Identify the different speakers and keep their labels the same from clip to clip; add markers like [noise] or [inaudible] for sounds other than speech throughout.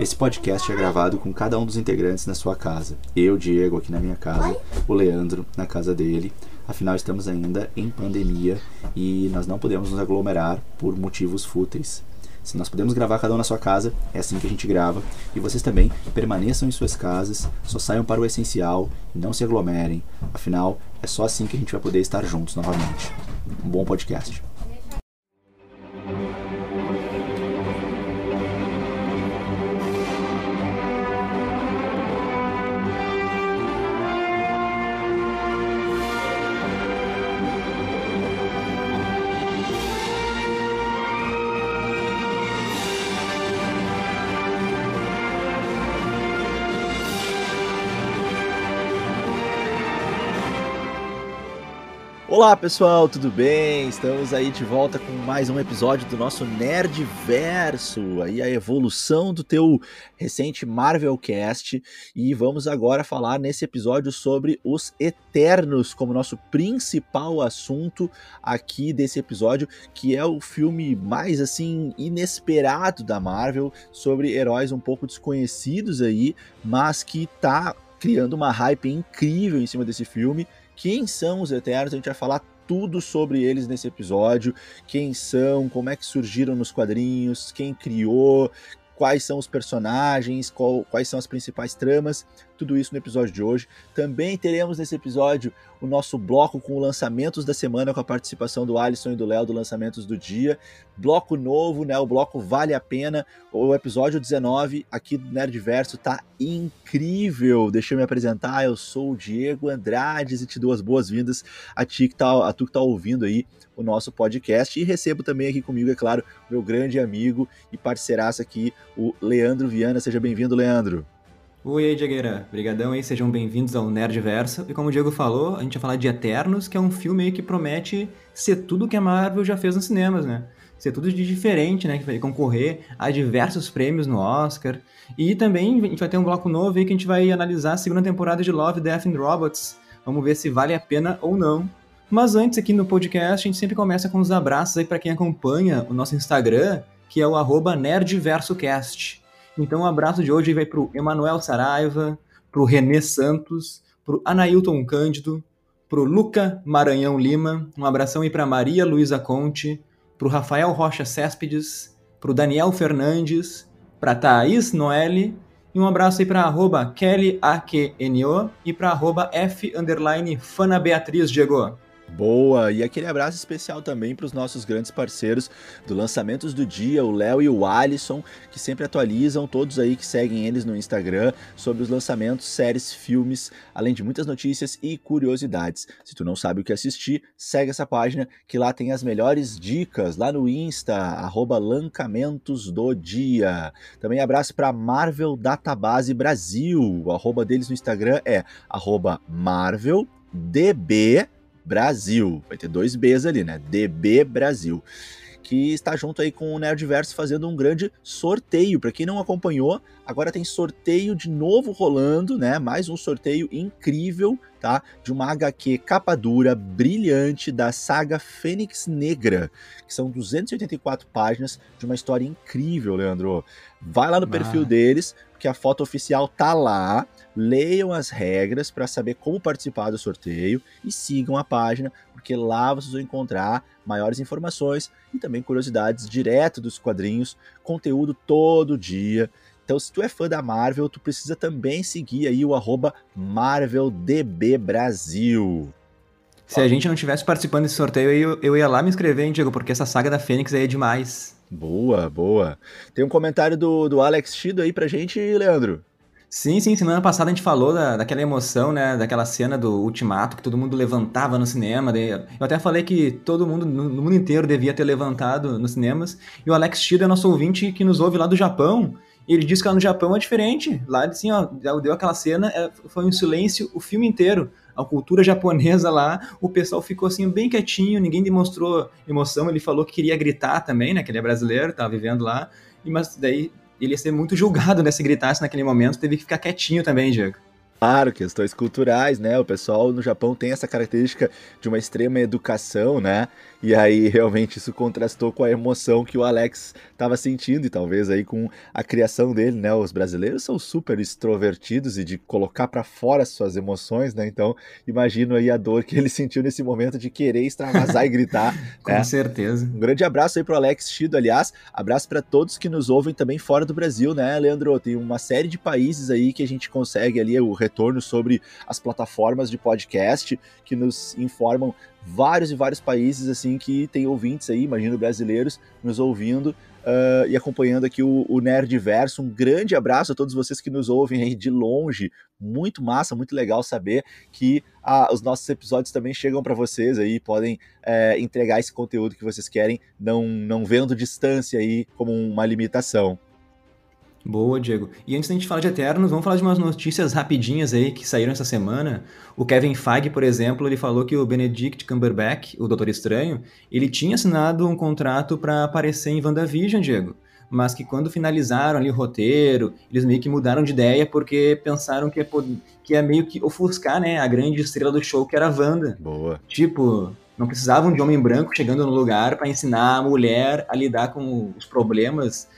Speaker 1: Esse podcast é gravado com cada um dos integrantes na sua casa. Eu, Diego, aqui na minha casa, o Leandro na casa dele. Afinal, estamos ainda em pandemia e nós não podemos nos aglomerar por motivos fúteis. Se nós podemos gravar cada um na sua casa, é assim que a gente grava. E vocês também permaneçam em suas casas, só saiam para o essencial e não se aglomerem. Afinal, é só assim que a gente vai poder estar juntos novamente. Um bom podcast. Olá pessoal, tudo bem? Estamos aí de volta com mais um episódio do nosso Nerd Verso, aí a evolução do teu recente Marvel Cast e vamos agora falar nesse episódio sobre os Eternos como nosso principal assunto aqui desse episódio, que é o filme mais assim inesperado da Marvel sobre heróis um pouco desconhecidos aí, mas que tá criando uma hype incrível em cima desse filme quem são os Eternos, a gente vai falar tudo sobre eles nesse episódio, quem são, como é que surgiram nos quadrinhos, quem criou, quais são os personagens, qual, quais são as principais tramas, tudo isso no episódio de hoje. Também teremos nesse episódio o nosso bloco com lançamentos da semana, com a participação do Alisson e do Léo do Lançamentos do Dia. Bloco novo, né? O bloco Vale a Pena. O episódio 19 aqui do Nerdverso tá incrível. Deixa eu me apresentar. Eu sou o Diego Andrades e te dou as boas-vindas a ti que tá, a tu que tá ouvindo aí o nosso podcast. E recebo também aqui comigo, é claro, meu grande amigo e parceiraço aqui, o Leandro Viana. Seja bem-vindo, Leandro.
Speaker 2: Oi aí, Diegueira. Obrigadão aí, sejam bem-vindos ao Nerdverso. E como o Diego falou, a gente vai falar de Eternos, que é um filme que promete ser tudo que a Marvel já fez nos cinemas, né? Ser tudo de diferente, né? Que vai concorrer a diversos prêmios no Oscar. E também a gente vai ter um bloco novo aí que a gente vai analisar a segunda temporada de Love, Death and Robots. Vamos ver se vale a pena ou não. Mas antes aqui no podcast, a gente sempre começa com os abraços aí para quem acompanha o nosso Instagram, que é o arroba NerdversoCast. Então, o um abraço de hoje vai para o Emanuel Saraiva, para o Renê Santos, para o Anailton Cândido, para o Luca Maranhão Lima, um abração aí para Maria Luísa Conte, para o Rafael Rocha Céspedes, para o Daniel Fernandes, para Thaís Noelle, e um abraço aí para arroba KellyAQNO e para arroba F underline Fana Beatriz Diego.
Speaker 1: Boa! E aquele abraço especial também para os nossos grandes parceiros do Lançamentos do Dia, o Léo e o Alisson, que sempre atualizam, todos aí que seguem eles no Instagram, sobre os lançamentos, séries, filmes, além de muitas notícias e curiosidades. Se tu não sabe o que assistir, segue essa página que lá tem as melhores dicas, lá no Insta, arroba Lancamentos do Dia. Também abraço para Marvel Database Brasil, o arroba deles no Instagram é arroba MarvelDB Brasil. Vai ter dois Bs ali, né? DB Brasil. Que está junto aí com o Nerdverso fazendo um grande sorteio. Para quem não acompanhou, agora tem sorteio de novo rolando, né? Mais um sorteio incrível, tá? De uma HQ capa dura, brilhante, da saga Fênix Negra, que são 284 páginas de uma história incrível, Leandro. Vai lá no ah. perfil deles, porque a foto oficial tá lá leiam as regras para saber como participar do sorteio e sigam a página, porque lá vocês vão encontrar maiores informações e também curiosidades direto dos quadrinhos, conteúdo todo dia. Então, se tu é fã da Marvel, tu precisa também seguir aí o arroba MarvelDBBrasil.
Speaker 2: Se a gente não tivesse participando desse sorteio, eu, eu ia lá me inscrever, hein, Diego, porque essa saga da Fênix aí é demais.
Speaker 1: Boa, boa. Tem um comentário do, do Alex Chido aí pra gente, Leandro.
Speaker 2: Sim, sim, semana passada a gente falou da, daquela emoção, né, daquela cena do Ultimato que todo mundo levantava no cinema. Eu até falei que todo mundo, no, mundo inteiro, devia ter levantado nos cinemas. E o Alex Tida é nosso ouvinte que nos ouve lá do Japão. E ele disse que lá no Japão é diferente. Lá, assim, ó, deu aquela cena, é, foi um silêncio o filme inteiro. A cultura japonesa lá, o pessoal ficou assim bem quietinho, ninguém demonstrou emoção. Ele falou que queria gritar também, né, que ele é brasileiro, tava vivendo lá. Mas daí ele ia ser muito [laughs] julgado né, se gritasse naquele momento, teve que ficar quietinho também, Diego.
Speaker 1: Claro, questões culturais, né? O pessoal no Japão tem essa característica de uma extrema educação, né? E aí realmente isso contrastou com a emoção que o Alex estava sentindo e talvez aí com a criação dele, né? Os brasileiros são super extrovertidos e de colocar para fora suas emoções, né? Então, imagino aí a dor que ele [laughs] sentiu nesse momento de querer extravasar e gritar. [laughs]
Speaker 2: com
Speaker 1: né?
Speaker 2: certeza.
Speaker 1: Um grande abraço aí pro Alex Chido, aliás, abraço para todos que nos ouvem também fora do Brasil, né, Leandro? Tem uma série de países aí que a gente consegue ali o retorno sobre as plataformas de podcast que nos informam vários e vários países assim que tem ouvintes aí, imagino brasileiros, nos ouvindo uh, e acompanhando aqui o, o Nerdverso. Um grande abraço a todos vocês que nos ouvem aí de longe. Muito massa, muito legal saber que uh, os nossos episódios também chegam para vocês aí, podem uh, entregar esse conteúdo que vocês querem, não, não vendo distância aí como uma limitação.
Speaker 2: Boa, Diego. E antes da gente falar de Eternos, vamos falar de umas notícias rapidinhas aí que saíram essa semana. O Kevin Feige, por exemplo, ele falou que o Benedict Cumberbatch, o Doutor Estranho, ele tinha assinado um contrato para aparecer em WandaVision, Diego. Mas que quando finalizaram ali o roteiro, eles meio que mudaram de ideia porque pensaram que é, que é meio que ofuscar, né, a grande estrela do show que era a Wanda.
Speaker 1: Boa.
Speaker 2: Tipo, não precisavam de homem branco chegando no lugar para ensinar a mulher a lidar com os problemas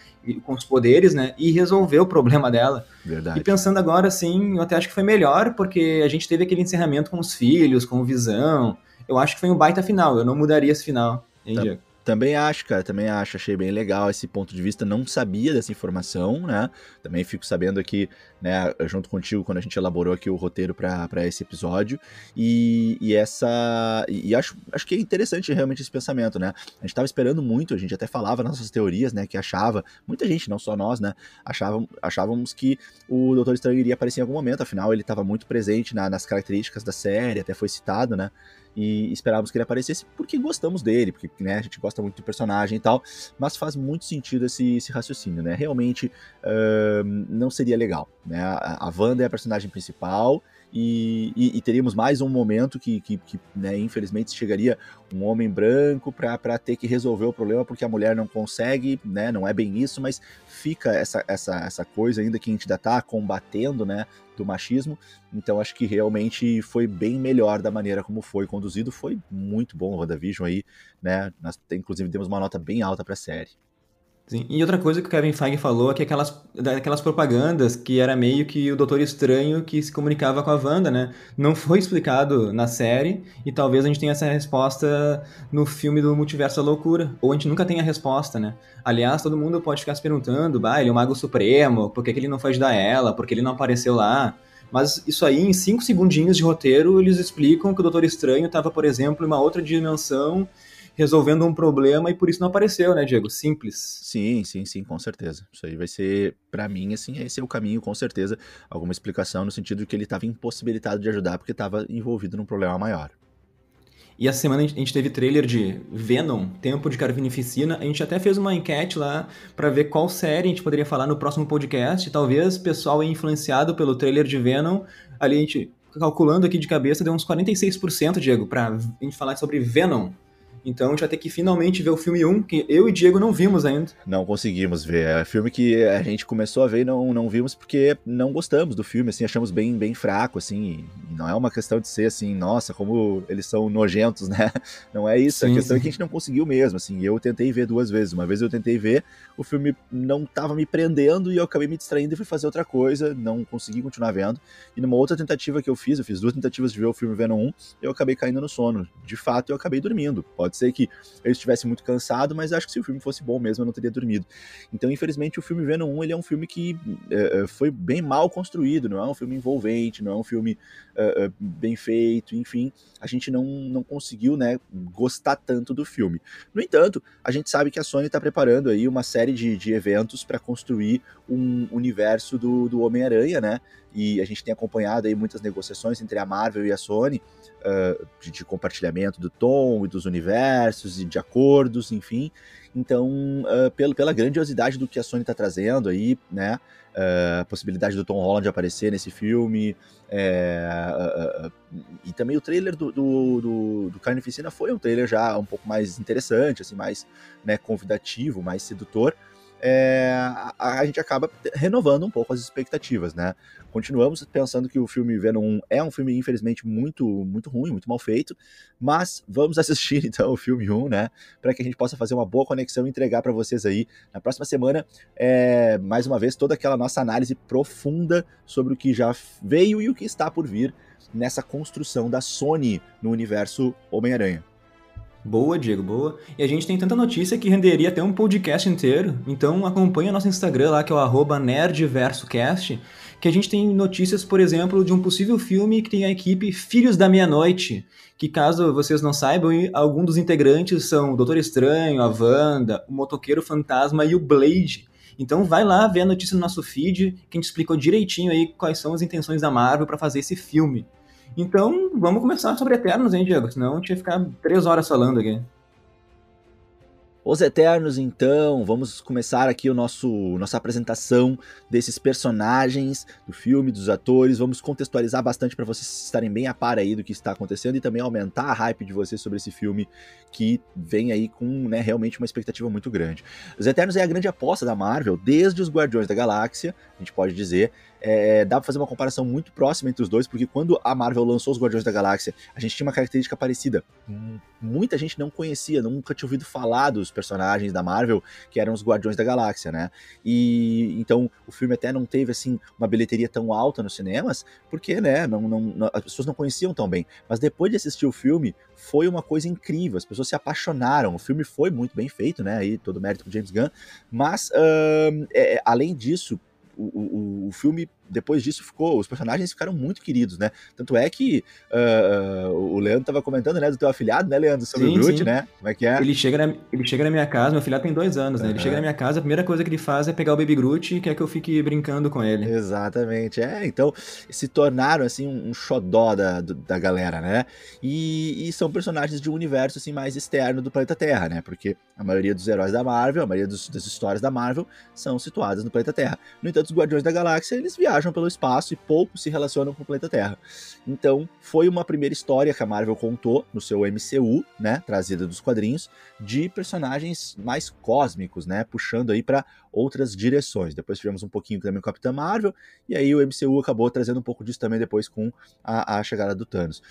Speaker 2: com os poderes, né? E resolver o problema dela.
Speaker 1: Verdade.
Speaker 2: E pensando agora, assim, eu até acho que foi melhor, porque a gente teve aquele encerramento com os filhos, com o Visão. Eu acho que foi um baita final, eu não mudaria esse final, hein,
Speaker 1: tá.
Speaker 2: Diego?
Speaker 1: Também acho, cara, também acho, achei bem legal esse ponto de vista, não sabia dessa informação, né? Também fico sabendo aqui, né, junto contigo, quando a gente elaborou aqui o roteiro para esse episódio, e, e essa. E acho, acho que é interessante realmente esse pensamento, né? A gente estava esperando muito, a gente até falava nas nossas teorias, né, que achava, muita gente, não só nós, né, achavam, achávamos que o Doutor Estranho iria aparecer em algum momento, afinal ele estava muito presente na, nas características da série, até foi citado, né? E esperávamos que ele aparecesse porque gostamos dele, porque né, a gente gosta muito do personagem e tal, mas faz muito sentido esse, esse raciocínio, né? Realmente uh, não seria legal, né? A, a Wanda é a personagem principal e, e, e, teríamos mais um momento que, que, que né, infelizmente chegaria um homem branco para ter que resolver o problema porque a mulher não consegue, né, não é bem isso, mas fica essa, essa, essa coisa ainda que a gente ainda está combatendo, né, do machismo, então acho que realmente foi bem melhor da maneira como foi conduzido, foi muito bom o WandaVision aí, né, nós inclusive demos uma nota bem alta para a série.
Speaker 2: Sim. E outra coisa que o Kevin Feige falou é que aquelas, daquelas propagandas que era meio que o Doutor Estranho que se comunicava com a Wanda, né? Não foi explicado na série e talvez a gente tenha essa resposta no filme do Multiverso da Loucura. Ou a gente nunca tenha a resposta, né? Aliás, todo mundo pode ficar se perguntando, bah, ele é o Mago Supremo, por que, que ele não foi ajudar ela, por que ele não apareceu lá? Mas isso aí, em cinco segundinhos de roteiro, eles explicam que o Doutor Estranho estava, por exemplo, em uma outra dimensão resolvendo um problema e por isso não apareceu, né, Diego? Simples.
Speaker 1: Sim, sim, sim, com certeza. Isso aí vai ser, para mim, assim, esse é o caminho, com certeza. Alguma explicação no sentido de que ele estava impossibilitado de ajudar porque estava envolvido num problema maior.
Speaker 2: E essa semana a gente teve trailer de Venom, Tempo de Carnificina. A gente até fez uma enquete lá para ver qual série a gente poderia falar no próximo podcast. Talvez o pessoal influenciado pelo trailer de Venom. Ali a gente, calculando aqui de cabeça, deu uns 46%, Diego, pra a gente falar sobre Venom. Então a gente vai ter que finalmente ver o filme 1, que eu e Diego não vimos ainda.
Speaker 1: Não conseguimos ver. É filme que a gente começou a ver e não, não vimos porque não gostamos do filme, assim, achamos bem, bem fraco, assim. não é uma questão de ser assim, nossa, como eles são nojentos, [laughs] né? Não é isso. Sim, a questão sim. é que a gente não conseguiu mesmo, assim. Eu tentei ver duas vezes. Uma vez eu tentei ver, o filme não estava me prendendo e eu acabei me distraindo e fui fazer outra coisa, não consegui continuar vendo. E numa outra tentativa que eu fiz, eu fiz duas tentativas de ver o filme Venom 1, eu acabei caindo no sono. De fato, eu acabei dormindo. Pode Pode ser que eu estivesse muito cansado, mas acho que se o filme fosse bom mesmo, eu não teria dormido. Então, infelizmente, o filme Venom 1 ele é um filme que é, foi bem mal construído, não é um filme envolvente, não é um filme é, bem feito, enfim, a gente não, não conseguiu né, gostar tanto do filme. No entanto, a gente sabe que a Sony está preparando aí uma série de, de eventos para construir um universo do, do Homem-Aranha, né? E a gente tem acompanhado aí muitas negociações entre a Marvel e a Sony uh, de, de, compartilhamento do tom e dos universos e de acordos, enfim. Então, uh, pelo, pela grandiosidade do que a Sony está trazendo aí, né? Uh, a possibilidade do Tom Holland aparecer nesse filme, é, e também o trailer do, do, do, do Carnificina foi um trailer já um pouco mais interessante, assim, mais né, convidativo, mais sedutor. É, a, a, gente acaba renovando um pouco as expectativas, né? Continuamos pensando que o filme Venom 1 é um filme, infelizmente, muito, muito ruim, muito mal feito, mas vamos [laughs] assistir então o filme 1, né? Para que a gente possa fazer uma boa conexão e entregar para vocês aí na próxima semana, é, mais uma vez, toda aquela nossa análise profunda sobre o que já veio e o que está por vir nessa construção da Sony no universo Homem-Aranha.
Speaker 2: Boa, Diego, boa. E a gente tem tanta notícia que renderia até um podcast inteiro. Então acompanha nosso Instagram lá, que é o nerdversocast, que a gente tem notícias, por exemplo, de um possível filme que tem a equipe Filhos da Meia-Noite, que caso vocês não saibam, alguns dos integrantes são o Doutor Estranho, a Wanda, o Motoqueiro Fantasma e o Blade. Então vai lá ver a notícia no nosso feed, que a gente explicou direitinho aí quais são as intenções da Marvel para fazer esse filme. Então, vamos começar sobre Eternos, hein, Diego? Senão a gente ia ficar três horas falando aqui.
Speaker 1: Os Eternos, então, vamos começar aqui o nosso nossa apresentação desses personagens do filme, dos atores. Vamos contextualizar bastante para vocês estarem bem a par aí do que está acontecendo e também aumentar a hype de vocês sobre esse filme que vem aí com né, realmente uma expectativa muito grande. Os Eternos é a grande aposta da Marvel desde os Guardiões da Galáxia, a gente pode dizer é, dá pra fazer uma comparação muito próxima entre os dois, porque quando a Marvel lançou os Guardiões da Galáxia, a gente tinha uma característica parecida. Muita gente não conhecia, nunca tinha ouvido falar dos personagens da Marvel, que eram os Guardiões da Galáxia, né? E então o filme até não teve assim uma bilheteria tão alta nos cinemas, porque, né, não, não, as pessoas não conheciam tão bem. Mas depois de assistir o filme, foi uma coisa incrível, as pessoas se apaixonaram. O filme foi muito bem feito, né? Aí todo mérito pro James Gunn, mas é, além disso, o, o, o filme depois disso ficou, os personagens ficaram muito queridos, né? Tanto é que uh, o Leandro tava comentando, né, do teu afilhado, né, Leandro, sobre sim, o Groot, sim. né? Como é que é?
Speaker 2: Ele chega, na, ele chega na minha casa, meu afilhado tem dois anos, né? Ele chega na minha casa, a primeira coisa que ele faz é pegar o Baby Groot e quer que eu fique brincando com ele.
Speaker 1: Exatamente, é. Então, se tornaram, assim, um, um xodó da, da galera, né? E, e são personagens de um universo, assim, mais externo do planeta Terra, né? Porque a maioria dos heróis da Marvel, a maioria dos, das histórias da Marvel são situadas no planeta Terra. No entanto, os Guardiões da Galáxia, eles viajam viajam pelo espaço e pouco se relacionam com o planeta Terra. Então, foi uma primeira história que a Marvel contou no seu MCU, né, trazida dos quadrinhos, de personagens mais cósmicos, né, puxando aí para outras direções. Depois tivemos um pouquinho também com Capitã Marvel, e aí o MCU acabou trazendo um pouco disso também depois com a, a chegada do Thanos.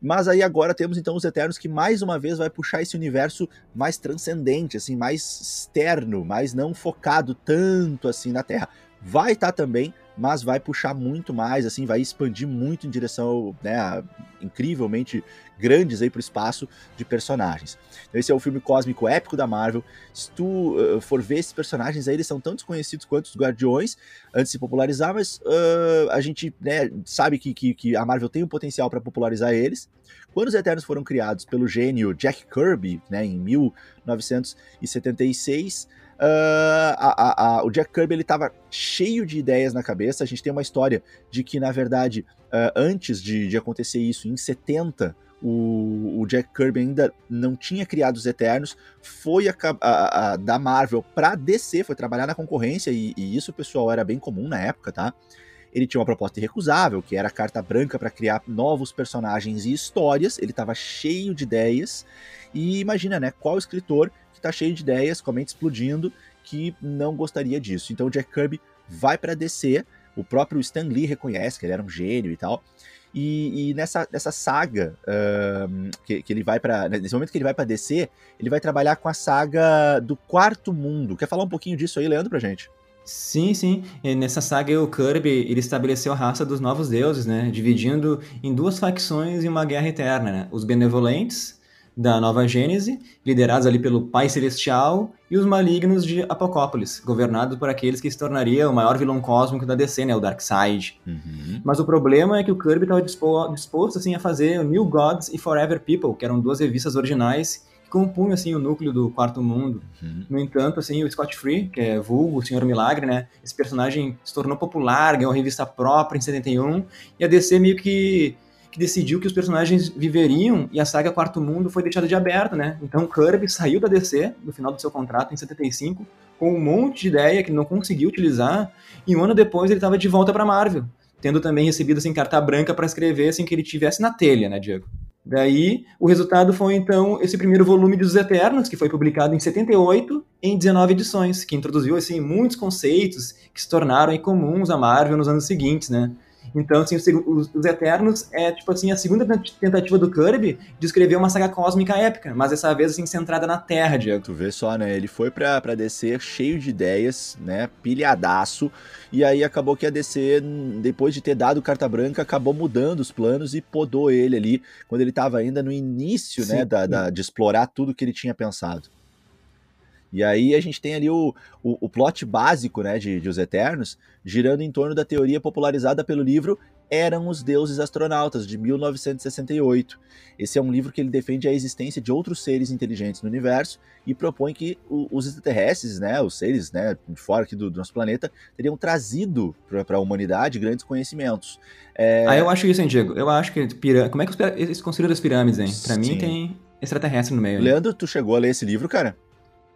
Speaker 1: Mas aí agora temos então os Eternos que mais uma vez vai puxar esse universo mais transcendente, assim, mais externo, mais não focado tanto assim na Terra. Vai estar tá também mas vai puxar muito mais, assim, vai expandir muito em direção, né, incrivelmente grandes aí pro espaço de personagens. Então, esse é o filme cósmico épico da Marvel. Se tu uh, for ver esses personagens aí, eles são tão desconhecidos quanto os Guardiões antes de se popularizar, mas uh, a gente né, sabe que, que, que, a Marvel tem o um potencial para popularizar eles. Quando os Eternos foram criados pelo gênio Jack Kirby, né, em 1976, Uh, a, a, a, o Jack Kirby ele estava cheio de ideias na cabeça. A gente tem uma história de que, na verdade, uh, antes de, de, acontecer isso, em 70, o, o, Jack Kirby ainda não tinha criado os Eternos, foi da Marvel para DC, foi trabalhar na concorrência, e, e isso, pessoal, era bem comum na época, tá? Ele tinha uma proposta irrecusável, que era carta branca para criar novos personagens e histórias. Ele estava cheio de ideias. E imagina, né? Qual escritor que tá cheio de ideias, com a mente explodindo, que não gostaria disso. Então o Jack Kirby vai para DC, o próprio Stan Lee reconhece que ele era um gênio e tal. E, e nessa, nessa saga uh, que, que, ele vai para nesse momento que ele vai para DC, ele vai trabalhar com a saga do Quarto Mundo. Quer falar um pouquinho disso aí, Leandro, pra gente?
Speaker 2: Sim, sim. E nessa saga, o Kirby ele estabeleceu a raça dos novos deuses, né? Dividindo em duas facções em uma guerra eterna, né? Os benevolentes da Nova Gênese, liderados ali pelo Pai Celestial, e os malignos de Apocópolis, governados por aqueles que se tornaria o maior vilão cósmico da DC, né, o Darkseid. Uhum. Mas o problema é que o Kirby estava disposto assim, a fazer New Gods e Forever People, que eram duas revistas originais que compunham assim, o núcleo do Quarto Mundo. Uhum. No entanto, assim, o Scott Free, que é vulgo, o Senhor Milagre, né, esse personagem se tornou popular, ganhou uma revista própria em 71, e a DC meio que decidiu que os personagens viveriam e a saga Quarto Mundo foi deixada de aberta, né? Então Kirby saiu da DC no final do seu contrato em 75 com um monte de ideia que ele não conseguiu utilizar e um ano depois ele estava de volta para Marvel, tendo também recebido assim carta branca para escrever assim que ele tivesse na telha, né, Diego? Daí, o resultado foi, então, esse primeiro volume dos Eternos, que foi publicado em 78, em 19 edições, que introduziu, assim, muitos conceitos que se tornaram aí, comuns à Marvel nos anos seguintes, né? Então, assim, os, os, Eternos é, tipo assim, a segunda tentativa do Kirby de escrever uma saga cósmica épica, mas dessa vez, assim, centrada na Terra, Diego.
Speaker 1: Tu vê só, né? Ele foi pra, pra DC cheio de ideias, né? Pilhadaço, e aí acabou que a DC, depois de ter dado carta branca, acabou mudando os planos e podou ele ali, quando ele tava ainda no início, né, Sim. né, da, da, de explorar tudo que ele tinha pensado. E aí a gente tem ali o, o, o plot básico né, de, de Os Eternos, girando em torno da teoria popularizada pelo livro Eram os Deuses Astronautas, de 1968. Esse é um livro que ele defende a existência de outros seres inteligentes no universo e propõe que o, os extraterrestres, né, os seres né, de fora aqui do, do nosso planeta, teriam trazido para a humanidade grandes conhecimentos.
Speaker 2: É... Ah, eu acho isso, hein, Diego? Eu acho que... Pirâ... Como é que eles construíram as pirâmides, hein? Para mim tem extraterrestre no meio.
Speaker 1: Leandro, tu chegou a ler esse livro, cara?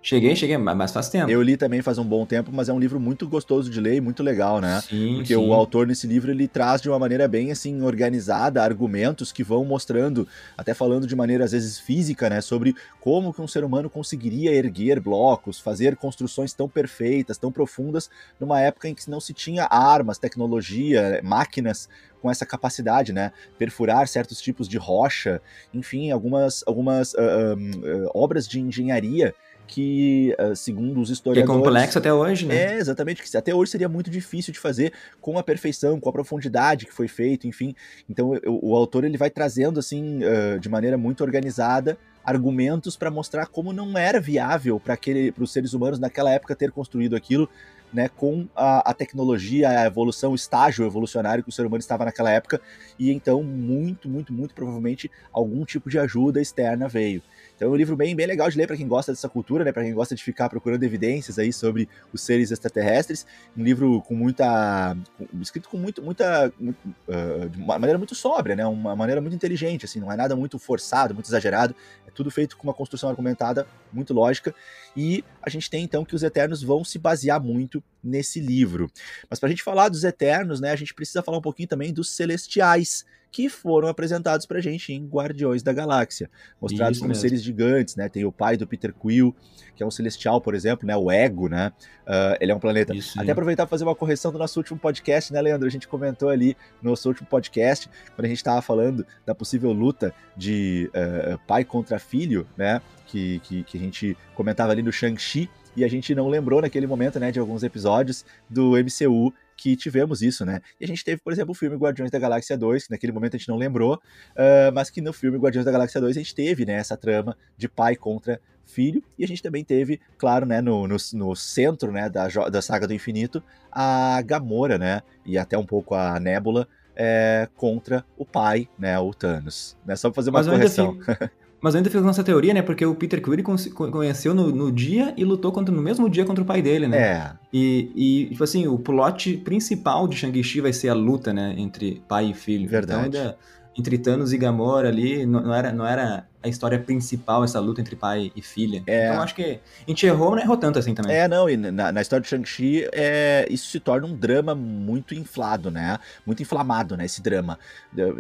Speaker 2: Cheguei, cheguei, mas faz tempo.
Speaker 1: Eu li também faz um bom tempo, mas é um livro muito gostoso de ler e muito legal, né?
Speaker 2: Sim,
Speaker 1: Porque
Speaker 2: sim.
Speaker 1: o autor nesse livro ele traz de uma maneira bem assim organizada argumentos que vão mostrando, até falando de maneira às vezes física, né, sobre como que um ser humano conseguiria erguer blocos, fazer construções tão perfeitas, tão profundas, numa época em que não se tinha armas, tecnologia, máquinas com essa capacidade, né? Perfurar certos tipos de rocha, enfim, algumas, algumas uh, uh, uh, obras de engenharia que, eh, segundo os historiadores...
Speaker 2: Que é complexo até hoje, né?
Speaker 1: É, exatamente, que até hoje seria muito difícil de fazer com a perfeição, com a profundidade que foi feito, enfim. Então o, o autor ele vai trazendo, assim, uh, de maneira muito organizada, argumentos para mostrar como não era viável para os seres humanos naquela época ter construído aquilo, né, com a, a, tecnologia, a evolução, o estágio evolucionário que o ser humano estava naquela época, e então muito, muito, muito provavelmente algum tipo de ajuda externa veio. Então é um livro bem, bem legal de ler para quem gosta dessa cultura, né? Para quem gosta de ficar procurando evidências aí sobre os seres extraterrestres. Um livro com muita, escrito com muito, muita, uh, de uma maneira muito sóbria, né? Uma maneira muito inteligente, assim. Não é nada muito forçado, muito exagerado. É tudo feito com uma construção argumentada muito lógica. E a gente tem então que os Eternos vão se basear muito nesse livro. Mas para a gente falar dos Eternos, né? A gente precisa falar um pouquinho também dos Celestiais que foram apresentados pra gente em Guardiões da Galáxia, mostrados Isso como mesmo. seres gigantes, né? Tem o pai do Peter Quill, que é um celestial, por exemplo, né? O Ego, né? Uh, ele é um planeta. Isso, Até aproveitar para fazer uma correção do nosso último podcast, né, Leandro? A gente comentou ali no nosso último podcast, quando a gente estava falando da possível luta de uh, pai contra filho, né? Que, que, que a gente comentava ali no Shang-Chi, e a gente não lembrou naquele momento, né, de alguns episódios do MCU que tivemos isso, né? E a gente teve, por exemplo, o filme Guardiões da Galáxia 2, que naquele momento a gente não lembrou, uh, mas que no filme Guardiões da Galáxia 2 a gente teve, né, essa trama de pai contra filho, e a gente também teve, claro, né, no, no, no centro, né, da, da saga do infinito, a Gamora, né, e até um pouco a Nebula, é, contra o pai, né, o Thanos. Né, só pra fazer uma mas correção.
Speaker 2: Assim, Mas eu ainda fiz nossa teoria, né? Porque o Peter Quill conheceu no, no, dia e lutou contra, no mesmo dia contra o pai dele, né?
Speaker 1: É.
Speaker 2: E, e, tipo assim, o plot principal de Shang-Chi vai ser a luta, né? Entre pai e filho.
Speaker 1: Verdade.
Speaker 2: Então ainda, entre Thanos e Gamora ali, não, não, era, não era a história principal, essa luta entre pai e filha. É. Então acho que a gente errou, mas não errou tanto assim também.
Speaker 1: É, não, e na, na história de Shang-Chi, é, isso se torna um drama muito inflado, né? Muito inflamado, né? Esse drama.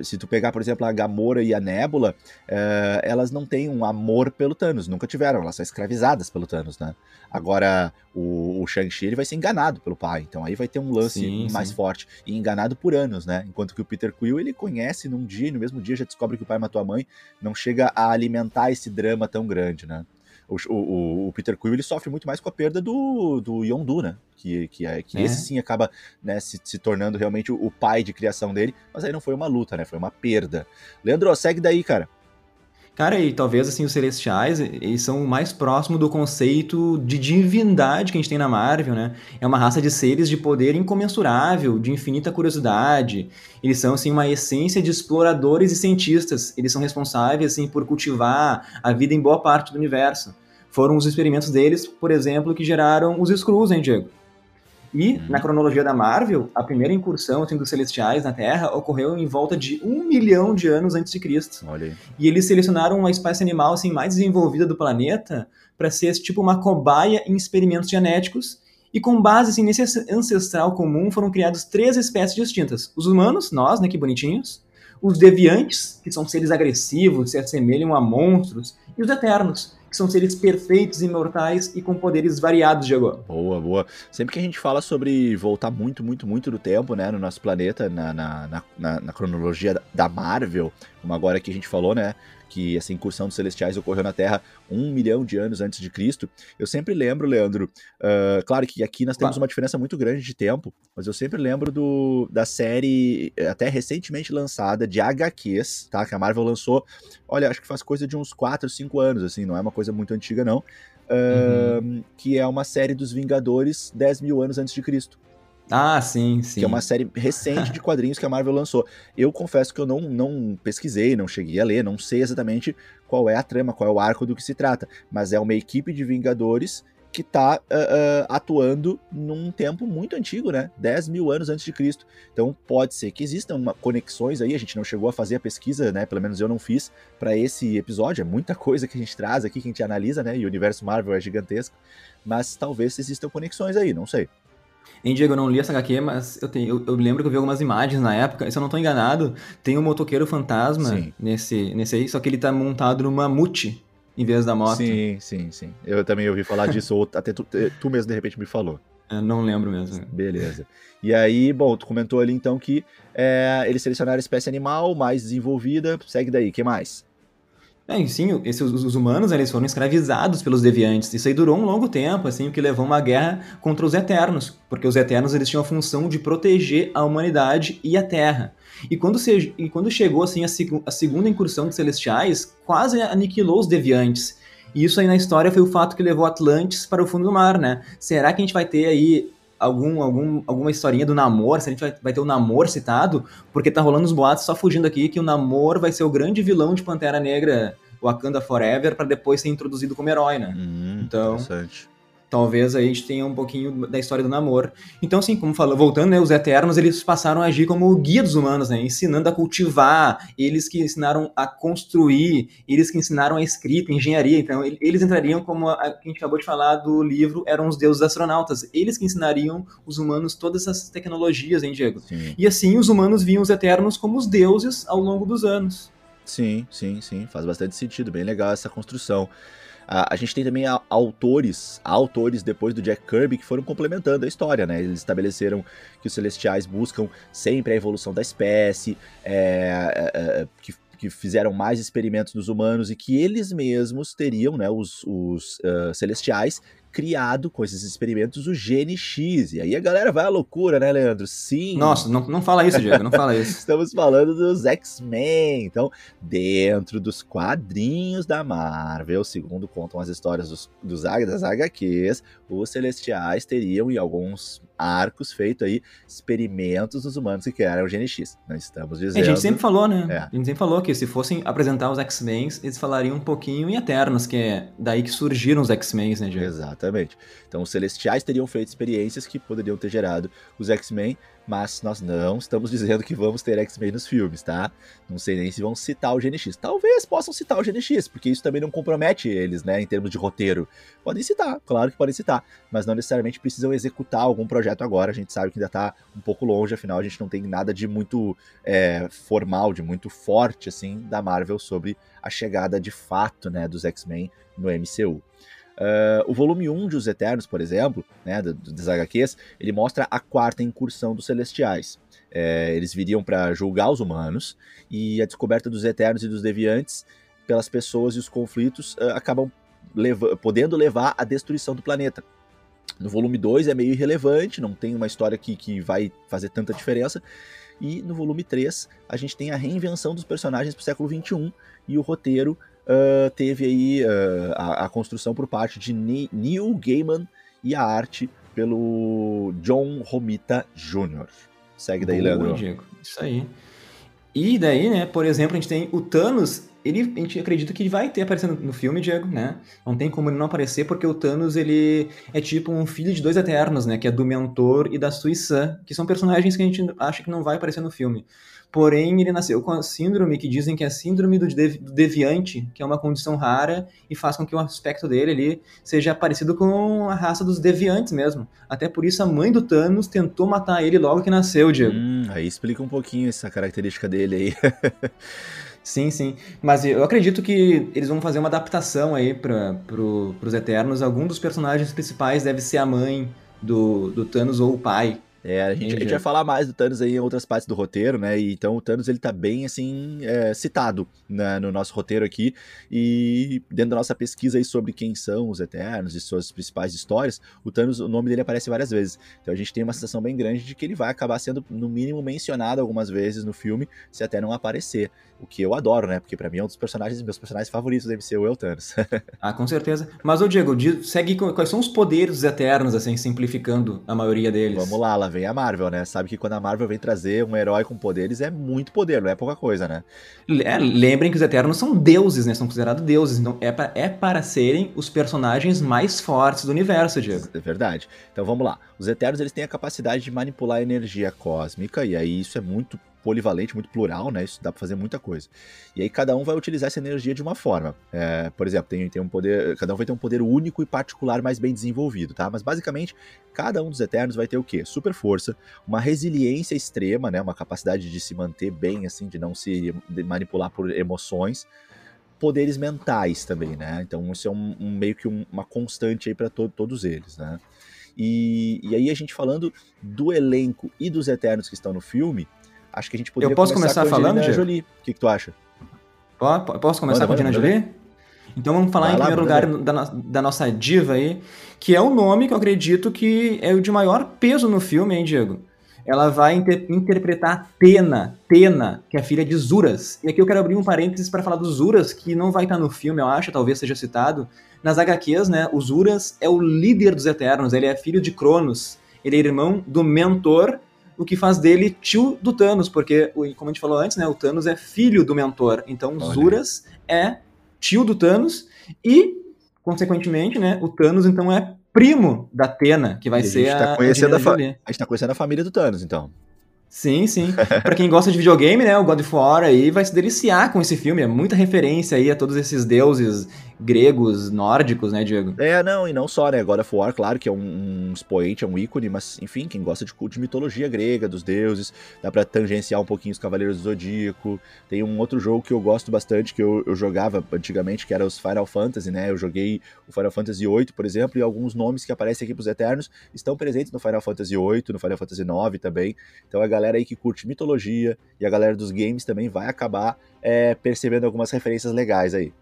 Speaker 1: Se tu pegar, por exemplo, a Gamora e a Nebula, é, elas não têm um amor pelo Thanos, nunca tiveram, elas são escravizadas pelo Thanos, né? Agora, o, o Shang-Chi ele vai ser enganado pelo pai, então aí vai ter um lance sim, mais sim. forte. E enganado por anos, né? Enquanto que o Peter Quill, ele conhece num dia e no mesmo dia já descobre que o pai matou a mãe, não chega a alimentar esse drama tão grande, né? O, o, o, Peter Quill ele sofre muito mais com a perda do, do Yondu, né? Que, que, é, que é. esse sim acaba né, se, se tornando realmente o, o, pai de criação dele, mas aí não foi uma luta, né? Foi uma perda. Leandro, segue daí, cara.
Speaker 2: Cara, e talvez assim os celestiais, eles são o mais próximo do conceito de divindade que a gente tem na Marvel, né? É uma raça de seres de poder incomensurável, de infinita curiosidade. Eles são assim uma essência de exploradores e cientistas. Eles são responsáveis assim por cultivar a vida em boa parte do universo. Foram os experimentos deles, por exemplo, que geraram os Skrulls, hein, Diego? E, uhum. na cronologia da Marvel, a primeira incursão assim, dos Celestiais na Terra ocorreu em volta de um milhão de anos antes de Cristo.
Speaker 1: Olha aí.
Speaker 2: E eles selecionaram uma espécie animal assim, mais desenvolvida do planeta para ser tipo uma cobaia em experimentos genéticos. E com base assim, nesse ancestral comum foram criadas três espécies distintas. Os humanos, nós, né, que bonitinhos. os deviantes, que são seres agressivos, se assemelham a monstros, e os eternos, que são seres perfeitos, imortais e com poderes variados, Diego.
Speaker 1: Boa, boa. Sempre que a gente fala sobre voltar muito, muito, muito do tempo, né, no nosso planeta, na, na, na, na cronologia da Marvel, como agora que a gente falou, né, que essa incursão dos celestiais ocorreu na Terra um milhão de anos antes de Cristo. Eu sempre lembro, Leandro, uh, claro que aqui nós temos uma diferença muito grande de tempo, mas eu sempre lembro do, da série até recentemente lançada de HQs, tá? Que a Marvel lançou, olha, acho que faz coisa de uns 4, 5 anos, assim, não é uma coisa muito antiga, não. Uh, uhum. Que é uma série dos Vingadores 10 mil anos antes de Cristo.
Speaker 2: Ah, sim, sim.
Speaker 1: Que é uma série recente de quadrinhos que a Marvel lançou. Eu confesso que eu não, não pesquisei, não cheguei a ler, não sei exatamente qual é a trama, qual é o arco do que se trata. Mas é uma equipe de Vingadores que está uh, uh, atuando num tempo muito antigo, né? 10 mil anos antes de Cristo. Então pode ser que existam uma, conexões aí, a gente não chegou a fazer a pesquisa, né? Pelo menos eu não fiz para esse episódio. É muita coisa que a gente traz aqui, que a gente analisa, né? E o universo Marvel é gigantesco. Mas talvez existam conexões aí, não sei.
Speaker 2: Em Diego, eu não li essa HQ, mas eu, tenho, eu, eu, lembro que eu vi algumas imagens na época, e se eu não estou enganado, tem um motoqueiro fantasma nesse, nesse aí, só que ele tá montado numa mute em vez da moto.
Speaker 1: Sim, sim, sim. Eu também ouvi falar disso, ou até tu, tu mesmo de repente me falou.
Speaker 2: Eu não lembro mesmo.
Speaker 1: Beleza. E aí, bom, tu comentou ali então que é, eles selecionaram a espécie animal mais desenvolvida. Segue daí, o que mais?
Speaker 2: É, sim, esses, os humanos eles foram escravizados pelos deviantes. Isso aí durou um longo tempo, assim, o que levou uma guerra contra os Eternos, porque os Eternos eles tinham a função de proteger a humanidade e a Terra. E quando, se, e quando chegou assim a, a segunda incursão dos Celestiais, quase aniquilou os deviantes. E isso aí na história foi o fato que levou Atlantis para o fundo do mar, né? Será que a gente vai ter aí algum, algum, alguma historinha do Namor, se a gente vai, vai ter o Namor citado, porque tá rolando os boatos só fugindo aqui que o Namor vai ser o grande vilão de Pantera Negra Wakanda Forever para depois ser introduzido como herói, né?
Speaker 1: Hum, então,
Speaker 2: talvez a gente tenha um pouquinho da história do namoro. Então, assim, como falou, voltando, né, os Eternos, eles passaram a agir como guia dos humanos, né, ensinando a cultivar, eles que ensinaram a construir, eles que ensinaram a escrita, a engenharia, então eles entrariam como a, a, gente acabou de falar do livro, eram os deuses astronautas, eles que ensinariam os humanos todas essas tecnologias, hein, Diego? Sim. E assim, os humanos viam os Eternos como os deuses ao longo dos anos.
Speaker 1: Sim, sim, sim, faz bastante sentido, bem legal essa construção. A, a gente tem também a, autores, autores depois do Jack Kirby que foram complementando a história, né? Eles estabeleceram que os Celestiais buscam sempre a evolução da espécie, é, é, é que que fizeram mais experimentos nos humanos e que eles mesmos teriam, né, os, os uh, celestiais, criado com esses experimentos o Gene X. E aí a galera vai à loucura, né, Leandro? Sim.
Speaker 2: Nossa, não, não fala isso, Diego, não fala isso. [laughs]
Speaker 1: Estamos falando dos X-Men. Então, dentro dos quadrinhos da Marvel, segundo contam as histórias dos, dos das HQs, os Celestiais teriam, em alguns arcos, feito aí experimentos dos humanos que criaram o Gene X. Não estamos dizendo... É,
Speaker 2: a gente sempre falou, né? É. A gente sempre falou que se fossem apresentar os X-Men, eles falariam um pouquinho em Eternos, que é daí que surgiram os X-Men, né, Diego?
Speaker 1: Exatamente. Então, os Celestiais teriam feito experiências que poderiam ter gerado os X-Men, mas nós não estamos dizendo que vamos ter X-Men nos filmes, tá? Não sei nem se vão citar o GNX. Talvez possam citar o GNX, porque isso também não compromete eles, né, em termos de roteiro. Podem citar, claro que podem citar, mas não necessariamente precisam executar algum projeto agora. A gente sabe que ainda tá um pouco longe, afinal a gente não tem nada de muito é, formal, de muito forte, assim, da Marvel sobre a chegada de fato, né, dos X-Men no MCU. Uh, o volume 1 de Os Eternos, por exemplo, né, das HQs, ele mostra a quarta incursão dos Celestiais. É, eles viriam para julgar os humanos e a descoberta dos Eternos e dos Deviantes pelas pessoas e os conflitos uh, acabam leva podendo levar à destruição do planeta. No volume 2 é meio irrelevante, não tem uma história que, que vai fazer tanta diferença. E no volume 3 a gente tem a reinvenção dos personagens para o século 21 e o roteiro uh, teve aí uh, a, a, construção por parte de Neil Gaiman e a arte pelo John Romita Jr. Segue daí, Boa, Leandro.
Speaker 2: Diego. Isso aí. E daí, né, por exemplo, a gente tem o Thanos ele, a gente acredita que ele vai ter aparecendo no filme, Diego, né? Não tem como ele não aparecer, porque o Thanos, ele é tipo um filho de dois Eternos, né? Que é do Mentor e da Suíça, que são personagens que a gente acha que não vai aparecer no filme. Porém, ele nasceu com a síndrome que dizem que é a síndrome do, dev do deviante, que é uma condição rara e faz com que o aspecto dele ali seja parecido com a raça dos deviantes mesmo. Até por isso a mãe do Thanos tentou matar ele logo que nasceu, Diego.
Speaker 1: Hum, aí explica um pouquinho essa característica dele aí. [laughs]
Speaker 2: Sim, sim. Mas eu acredito que eles vão fazer uma adaptação aí para pro, os Eternos. Algum dos personagens principais deve ser a mãe do, do Thanos ou o pai.
Speaker 1: É, a gente, a gente, vai falar mais do Thanos aí em outras partes do roteiro, né? E, então o Thanos ele tá bem assim é, citado né, no nosso roteiro aqui e dentro da nossa pesquisa aí sobre quem são os Eternos e suas principais histórias, o Thanos, o nome dele aparece várias vezes. Então a gente tem uma sensação bem grande de que ele vai acabar sendo no mínimo mencionado algumas vezes no filme, se até não aparecer. O que eu adoro, né? Porque para mim é um dos personagens, meus personagens favoritos deve ser o El Thanos. [laughs]
Speaker 2: ah, com certeza. Mas ô Diego, segue quais são os poderes dos Eternos, assim, simplificando a maioria deles.
Speaker 1: Vamos lá, lá vem a Marvel, né? Sabe que quando a Marvel vem trazer um herói com poderes é muito poder, não é pouca coisa, né?
Speaker 2: É, lembrem que os Eternos são deuses, né? São considerados deuses. Então é, pra, é para serem os personagens mais fortes do universo, Diego.
Speaker 1: É verdade. Então vamos lá. Os Eternos eles têm a capacidade de manipular a energia cósmica, e aí isso é muito polivalente, muito plural, né? Isso dá para fazer muita coisa. E aí cada um vai utilizar essa energia de uma forma. É, por exemplo, tem, tem um poder, cada um vai ter um poder único e particular mais bem desenvolvido, tá? Mas basicamente cada um dos Eternos vai ter o quê? Super força, uma resiliência extrema, né? Uma capacidade de se manter bem, assim, de não se manipular por emoções poderes mentais também, né? Então isso é um, um meio que um, uma constante aí para to todos eles, né? E, e aí a gente falando do elenco e dos Eternos que estão no filme, Acho que a gente poderia
Speaker 2: Eu posso começar, começar falando, Angelina
Speaker 1: Jolie. O que, que tu acha?
Speaker 2: Posso começar manda, com a Angelina Jolie? Então vamos falar Vai em lá, primeiro lugar da, da, nossa diva aí, que é o nome que eu acredito que é o de maior peso no filme, hein, Diego? Ela vai inter interpretar Tena, Tena, que é a filha de Zuras. E aqui eu quero abrir um parênteses para falar do Zuras, que não vai estar no filme, eu acho, talvez seja citado. Nas HQs, né, o Zuras é o líder dos Eternos, ele é filho de Cronos. Ele é irmão do Mentor o que faz dele tio do Thanos, porque, como a gente falou antes, né, o Thanos é filho do mentor. Então, Olha. Zuras é tio do Thanos e, consequentemente, né, o Thanos então é primo da Atena, que vai
Speaker 1: e
Speaker 2: ser
Speaker 1: a, tá conhecendo a, a, a gente tá conhecendo a família do Thanos, então.
Speaker 2: Sim, sim. [laughs] para quem gosta de videogame, né, o God of War aí vai se deliciar com esse filme. É muita referência aí a todos esses deuses gregos, nórdicos, né, Diego?
Speaker 1: É, não, e não só, né? God of War, claro que é um, um expoente, é um ícone, mas, enfim, quem gosta de, de mitologia grega, dos deuses, dá pra tangenciar um pouquinho os Cavaleiros do Zodíaco. Tem um outro jogo que eu gosto bastante, que eu, eu jogava antigamente, que era os Final Fantasy, né? Eu joguei o Final Fantasy VIII, por exemplo, e alguns nomes que aparecem aqui pros Eternos estão presentes no Final Fantasy VIII, no Final Fantasy IX também. Então a galera aí que curte mitologia e a galera dos games também vai acabar é, percebendo algumas referências legais aí.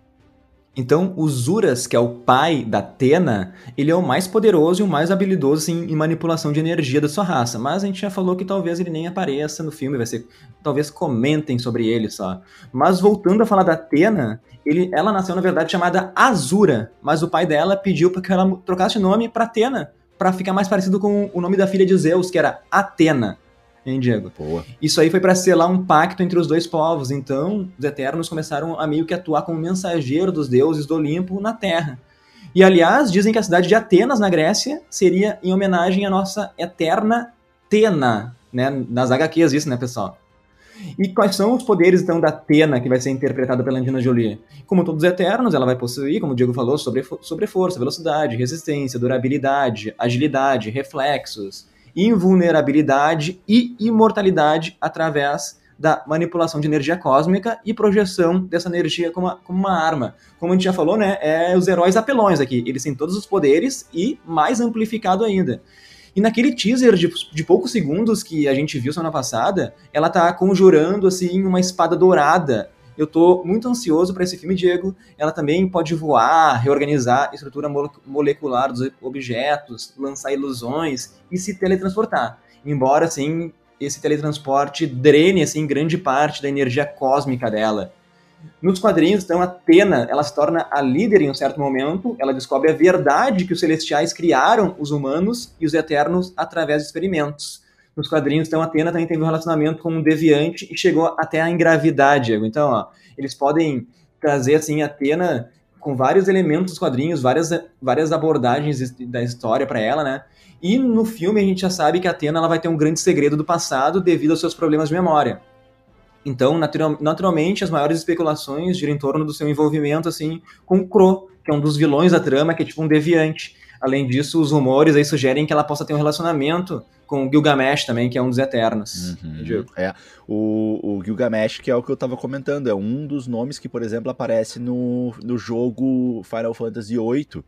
Speaker 2: Então, o Zuras, que é o pai da Atena, ele é o mais poderoso e o mais habilidoso assim, em manipulação de energia da sua raça. Mas a gente já falou que talvez ele nem apareça no filme, vai ser. Talvez comentem sobre ele só. Mas voltando a falar da Atena, ele, ela nasceu, na verdade, chamada Azura, mas o pai dela pediu para que ela trocasse o nome para Atena, para ficar mais parecido com o nome da filha de Zeus, que era Atena hein, Diego?
Speaker 1: Boa.
Speaker 2: Isso aí foi para selar um pacto entre os dois povos. Então, os Eternos começaram a meio que atuar como mensageiro dos deuses do Olimpo na Terra. E, aliás, dizem que a cidade de Atenas, na Grécia, seria em homenagem à nossa eterna Tena, né? Nas HQs isso, né, pessoal? E quais são os poderes, então, da Atena, que vai ser interpretada pela Angelina Jolie? Como todos os Eternos, ela vai possuir, como o Diego falou, sobre, sobre força, velocidade, resistência, durabilidade, agilidade, reflexos, invulnerabilidade e imortalidade através da manipulação de energia cósmica e projeção dessa energia como uma, como uma arma. Como a gente já falou, né, é os heróis apelões aqui. Eles têm todos os poderes e mais amplificado ainda. E naquele teaser de, de poucos segundos que a gente viu semana passada, ela tá conjurando assim uma espada dourada eu tô muito ansioso para esse filme, Diego. Ela também pode voar, reorganizar a estrutura molecular dos objetos, lançar ilusões e se teletransportar. Embora, assim, esse teletransporte drene, assim, grande parte da energia cósmica dela. Nos quadrinhos, então, Atena, ela se torna a líder em um certo momento, ela descobre a verdade que os celestiais criaram os humanos e os eternos através de experimentos nos quadrinhos, então Atena também teve um relacionamento com um deviante e chegou até a engravidar, Diego. Então, ó, eles podem trazer assim Atena com vários elementos dos quadrinhos, várias, várias abordagens da história para ela, né? E no filme a gente já sabe que a Atena ela vai ter um grande segredo do passado devido aos seus problemas de memória. Então, natural, naturalmente, as maiores especulações giram em torno do seu envolvimento assim com Kro, que é um dos vilões da trama, que é tipo um deviante. Além disso, os rumores aí sugerem que ela possa ter um relacionamento com o Gilgamesh também, que é um dos Eternos.
Speaker 1: Uhum. É, o, o, Gilgamesh, que é o que eu tava comentando, é um dos nomes que, por exemplo, aparece no, no jogo Final Fantasy VIII.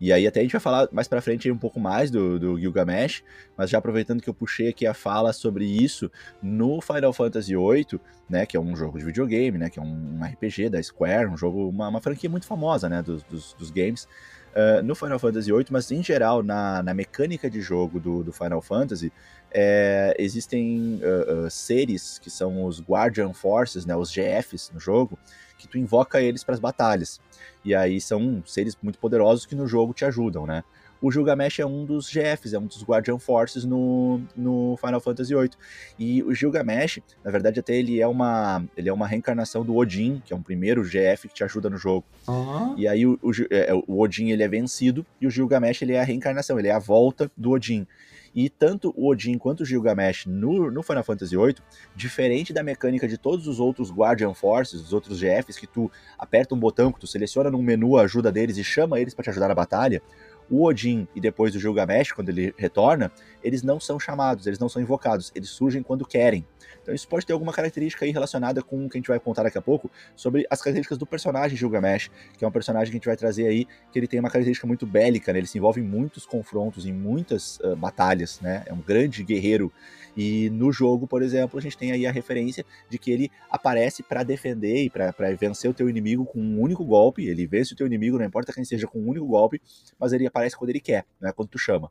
Speaker 1: E aí até a gente vai falar mais pra frente um pouco mais do, do Gilgamesh, mas já aproveitando que eu puxei aqui a fala sobre isso, no Final Fantasy VIII, né, que é um jogo de videogame, né, que é um, um RPG da Square, um jogo, uma, uma franquia muito famosa, né, dos, dos, dos games, uh, no Final Fantasy VIII, mas em geral na, na mecânica de jogo do, do Final Fantasy, é, existem uh, uh, seres que são os Guardian Forces, né, os GFs no jogo, que tu invoca eles para as batalhas. E aí são seres muito poderosos que no jogo te ajudam, né? O Gilgamesh é um dos GFs, é um dos Guardian Forces no, no Final Fantasy VIII. E o Gilgamesh, na verdade, até ele é uma, ele é uma reencarnação do Odin, que é um primeiro GF que te ajuda no jogo. Uhum. E aí o, o, é, o, Odin ele é vencido e o Gilgamesh ele é a reencarnação, ele é a volta do Odin. E tanto o Odin quanto o Gilgamesh no, no Final Fantasy VIII, diferente da mecânica de todos os outros Guardian Forces, os outros GFs, que tu aperta um botão, que tu seleciona num menu a ajuda deles e chama eles para te ajudar na batalha, o Odin e depois o Gilgamesh, quando ele retorna, eles não são chamados, eles não são invocados, eles surgem quando querem. Então isso pode ter alguma característica aí relacionada com o que a gente vai contar daqui a pouco sobre as características do personagem Gilgamesh, que é um personagem que a gente vai trazer aí, que ele tem uma característica muito bélica, né? Ele se envolve em muitos confrontos, em muitas uh, batalhas, né? É um grande guerreiro e no jogo, por exemplo, a gente tem aí a referência de que ele aparece para defender e para vencer o teu inimigo com um único golpe. Ele vence o teu inimigo, não importa quem seja, com um único golpe, mas ele aparece quando ele quer, não é quando tu chama.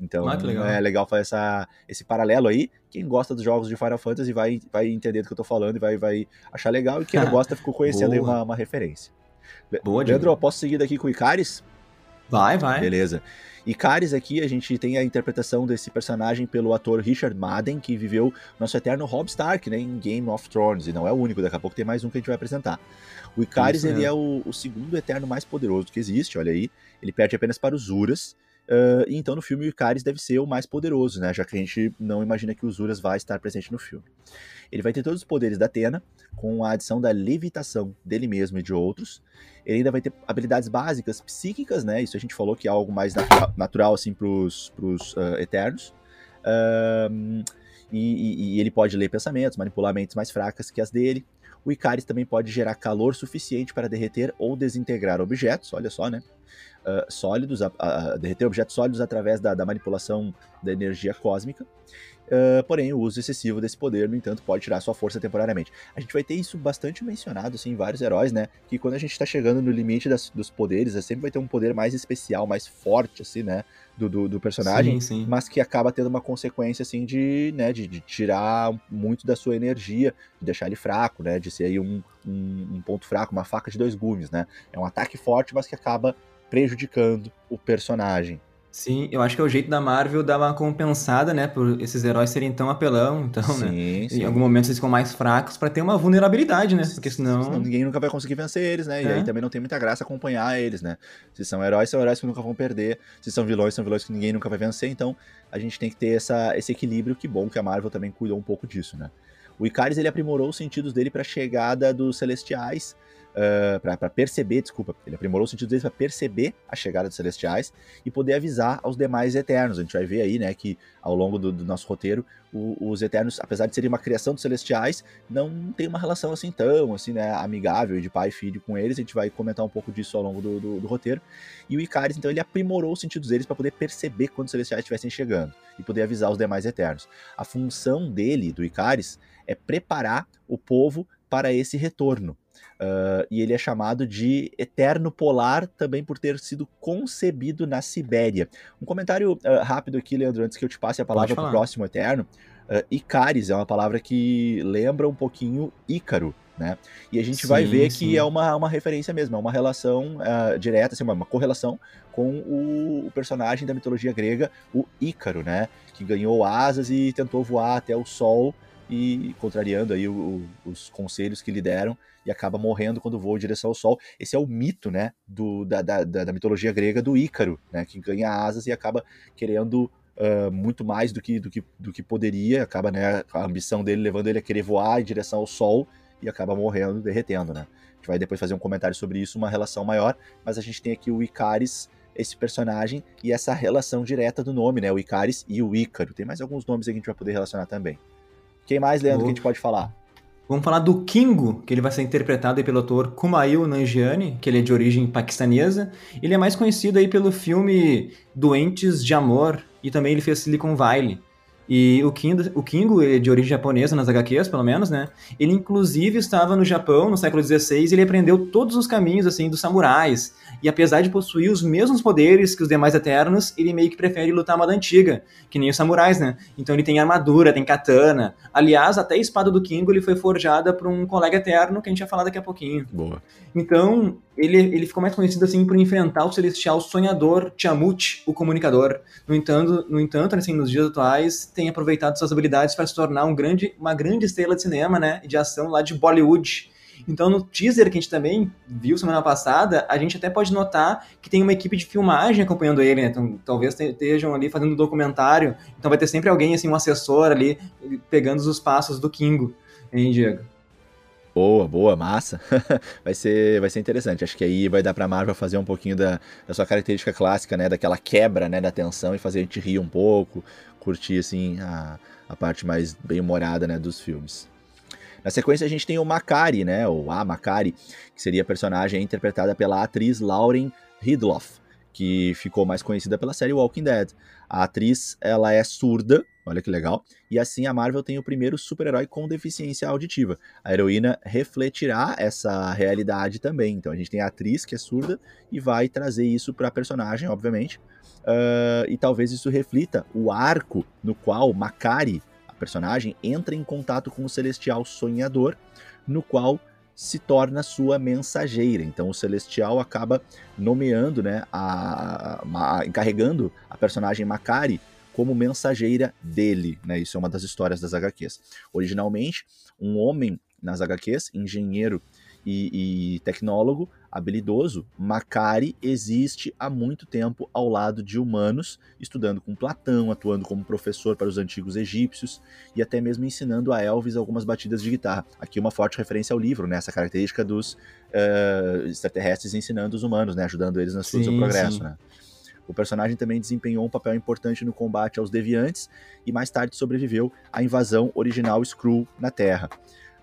Speaker 1: Então ah, legal. é legal fazer essa, esse paralelo aí. Quem gosta dos jogos de Final Fantasy vai, vai entender do que eu tô falando e vai, vai achar legal. E quem não [laughs] gosta ficou conhecendo aí uma, uma referência. Boa, Leandro, eu posso seguir daqui com o Icaris?
Speaker 2: Vai, vai.
Speaker 1: Beleza. E Caris aqui, a gente tem a interpretação desse personagem pelo ator Richard Madden, que viveu nosso eterno Rob Stark, né, em Game of Thrones, e não é o único, daqui a pouco tem mais um que a gente vai apresentar. O Icaris, ele é o, o, segundo eterno mais poderoso que existe, olha aí, ele perde apenas para os Uras, uh, e então no filme o Icaris deve ser o mais poderoso, né, já que a gente não imagina que os Uras vai estar presente no filme. Ele vai ter todos os poderes da Atena, com a adição da levitação dele mesmo e de outros. Ele ainda vai ter habilidades básicas psíquicas, né? Isso a gente falou que é algo mais natural, natural assim, pros, pros uh, Eternos. Um, e, e, ele pode ler pensamentos, manipular mentes mais fracas que as dele. O Icaris também pode gerar calor suficiente para derreter ou desintegrar objetos, olha só, né? Uh, sólidos, a, a, derreter objetos sólidos através da, da manipulação da energia cósmica. Uh, porém, o uso excessivo desse poder, no entanto, pode tirar sua força temporariamente. A gente vai ter isso bastante mencionado assim, em vários heróis, né? Que quando a gente tá chegando no limite das, dos poderes, sempre vai ter um poder mais especial, mais forte, assim, né? Do, do, do personagem, sim, sim. mas que acaba tendo uma consequência, assim, de, né, de, de, tirar muito da sua energia, de deixar ele fraco, né? De ser aí um, um, um ponto fraco, uma faca de dois gumes, né? É um ataque forte, mas que acaba prejudicando o personagem.
Speaker 2: Sim, eu acho que é o jeito da Marvel dar uma compensada, né? Por esses heróis serem tão apelão, então, né, sim, né? Sim. Em algum momento eles ficam mais fracos para ter uma vulnerabilidade, né? Porque senão... senão...
Speaker 1: Ninguém nunca vai conseguir vencer eles, né? É. E aí também não tem muita graça acompanhar eles, né? Se são heróis, são heróis que nunca vão perder. Se são vilões, são vilões que ninguém nunca vai vencer. Então a gente tem que ter essa, esse equilíbrio. Que bom que a Marvel também cuidou um pouco disso, né? O Icaris ele aprimorou os sentidos dele para a chegada dos Celestiais uh, ah, para perceber, desculpa, ele aprimorou o sentido deles para perceber a chegada dos celestiais e poder avisar aos demais eternos. A gente vai ver aí, né, que ao longo do, do nosso roteiro, o, os eternos, apesar de serem uma criação dos celestiais, não tem uma relação assim tão, assim, né, amigável de pai e filho com eles. A gente vai comentar um pouco disso ao longo do, do, do roteiro. E o Icaris, então, ele aprimorou os sentidos deles para poder perceber quando os celestiais estivessem chegando e poder avisar os demais eternos. A função dele, do Icaris, é preparar o povo para esse retorno. Uh, e ele é chamado de Eterno Polar também por ter sido concebido na Sibéria. Um comentário uh, rápido aqui, Leandro, antes que eu te passe a palavra para o próximo Eterno. Uh, Icaris é uma palavra que lembra um pouquinho Ícaro, né? E a gente sim, vai ver sim. que é uma, uma referência mesmo, é uma relação uh, direta, assim, uma, uma, correlação com o, o, personagem da mitologia grega, o Ícaro, né? Que ganhou asas e tentou voar até o sol e contrariando aí o, o, os conselhos que lhe deram e acaba morrendo quando voa em direção ao Sol. Esse é o mito, né, do, da, da, da mitologia grega do Ícaro, né, que ganha asas e acaba querendo uh, muito mais do que, do, que, do que poderia, acaba né, a ambição dele levando ele a querer voar em direção ao Sol e acaba morrendo, derretendo, né. A gente vai depois fazer um comentário sobre isso, uma relação maior, mas a gente tem aqui o Icaris, esse personagem e essa relação direta do nome, né, o Icaris e o Ícaro. Tem mais alguns nomes aí que a gente vai poder relacionar também. Quem mais, Leandro, que a gente pode falar?
Speaker 2: Vamos falar do Kingo, que ele vai ser interpretado pelo ator Kumail Nanjiani, que ele é de origem paquistanesa. Ele é mais conhecido aí pelo filme Doentes de Amor e também ele fez Silicon Valley. E o Kingo, o Kingo é de origem japonesa, nas HQs, pelo menos, né? Ele, inclusive, estava no Japão, no século XVI, e ele aprendeu todos os caminhos, assim, dos samurais. E apesar de possuir os mesmos poderes que os demais Eternos, ele meio que prefere lutar a moda antiga, que nem os samurais, né? Então ele tem armadura, tem katana. Aliás, até a espada do Kingo ele foi forjada por um colega Eterno, que a gente vai falar daqui a pouquinho.
Speaker 1: Boa.
Speaker 2: Então, ele, ele ficou mais conhecido assim por enfrentar o celestial sonhador Tiamut, o comunicador. No entanto, no entanto assim, nos dias atuais, tem aproveitado suas habilidades para se tornar um grande, uma grande estrela de cinema, né, de ação lá de Bollywood. Então, no teaser que a gente também viu semana passada, a gente até pode notar que tem uma equipe de filmagem acompanhando ele, né? Então, talvez estejam ali fazendo um documentário. Então, vai ter sempre alguém, assim, um assessor ali, pegando os passos do Kingo, hein, Diego?
Speaker 1: Boa, boa, massa. [laughs] vai, ser, vai ser interessante. Acho que aí vai dar pra Marvel fazer um pouquinho da, da sua característica clássica, né? Daquela quebra, né? Da tensão e fazer a gente rir um pouco, curtir, assim, a, a parte mais bem-humorada, né? Dos filmes. Na sequência a gente tem o Macari, né? Ou a Macari, que seria a personagem interpretada pela atriz Lauren Ridloff, que ficou mais conhecida pela série Walking Dead. A atriz, ela é surda, olha que legal, e assim a Marvel tem o primeiro super-herói com deficiência auditiva. A heroína refletirá essa realidade também. Então a gente tem a atriz que é surda e vai trazer isso para a personagem, obviamente. Uh, e talvez isso reflita o arco no qual Macari, a personagem, entra em contato com o celestial sonhador, no qual se torna sua mensageira. Então o Celestial acaba nomeando, né, a, a, a, encarregando a personagem Macari como mensageira dele, né? Isso é uma das histórias das HQs. Originalmente, um homem nas HQs, engenheiro e, e tecnólogo habilidoso, Macari existe há muito tempo ao lado de humanos, estudando com Platão, atuando como professor para os antigos egípcios e até mesmo ensinando a Elvis algumas batidas de guitarra. Aqui uma forte referência ao livro, né? Essa característica dos uh, extraterrestres ensinando os humanos, né? Ajudando eles no seu progresso, sim. né? O personagem também desempenhou um papel importante no combate aos deviantes e mais tarde sobreviveu à invasão original Skrull na Terra.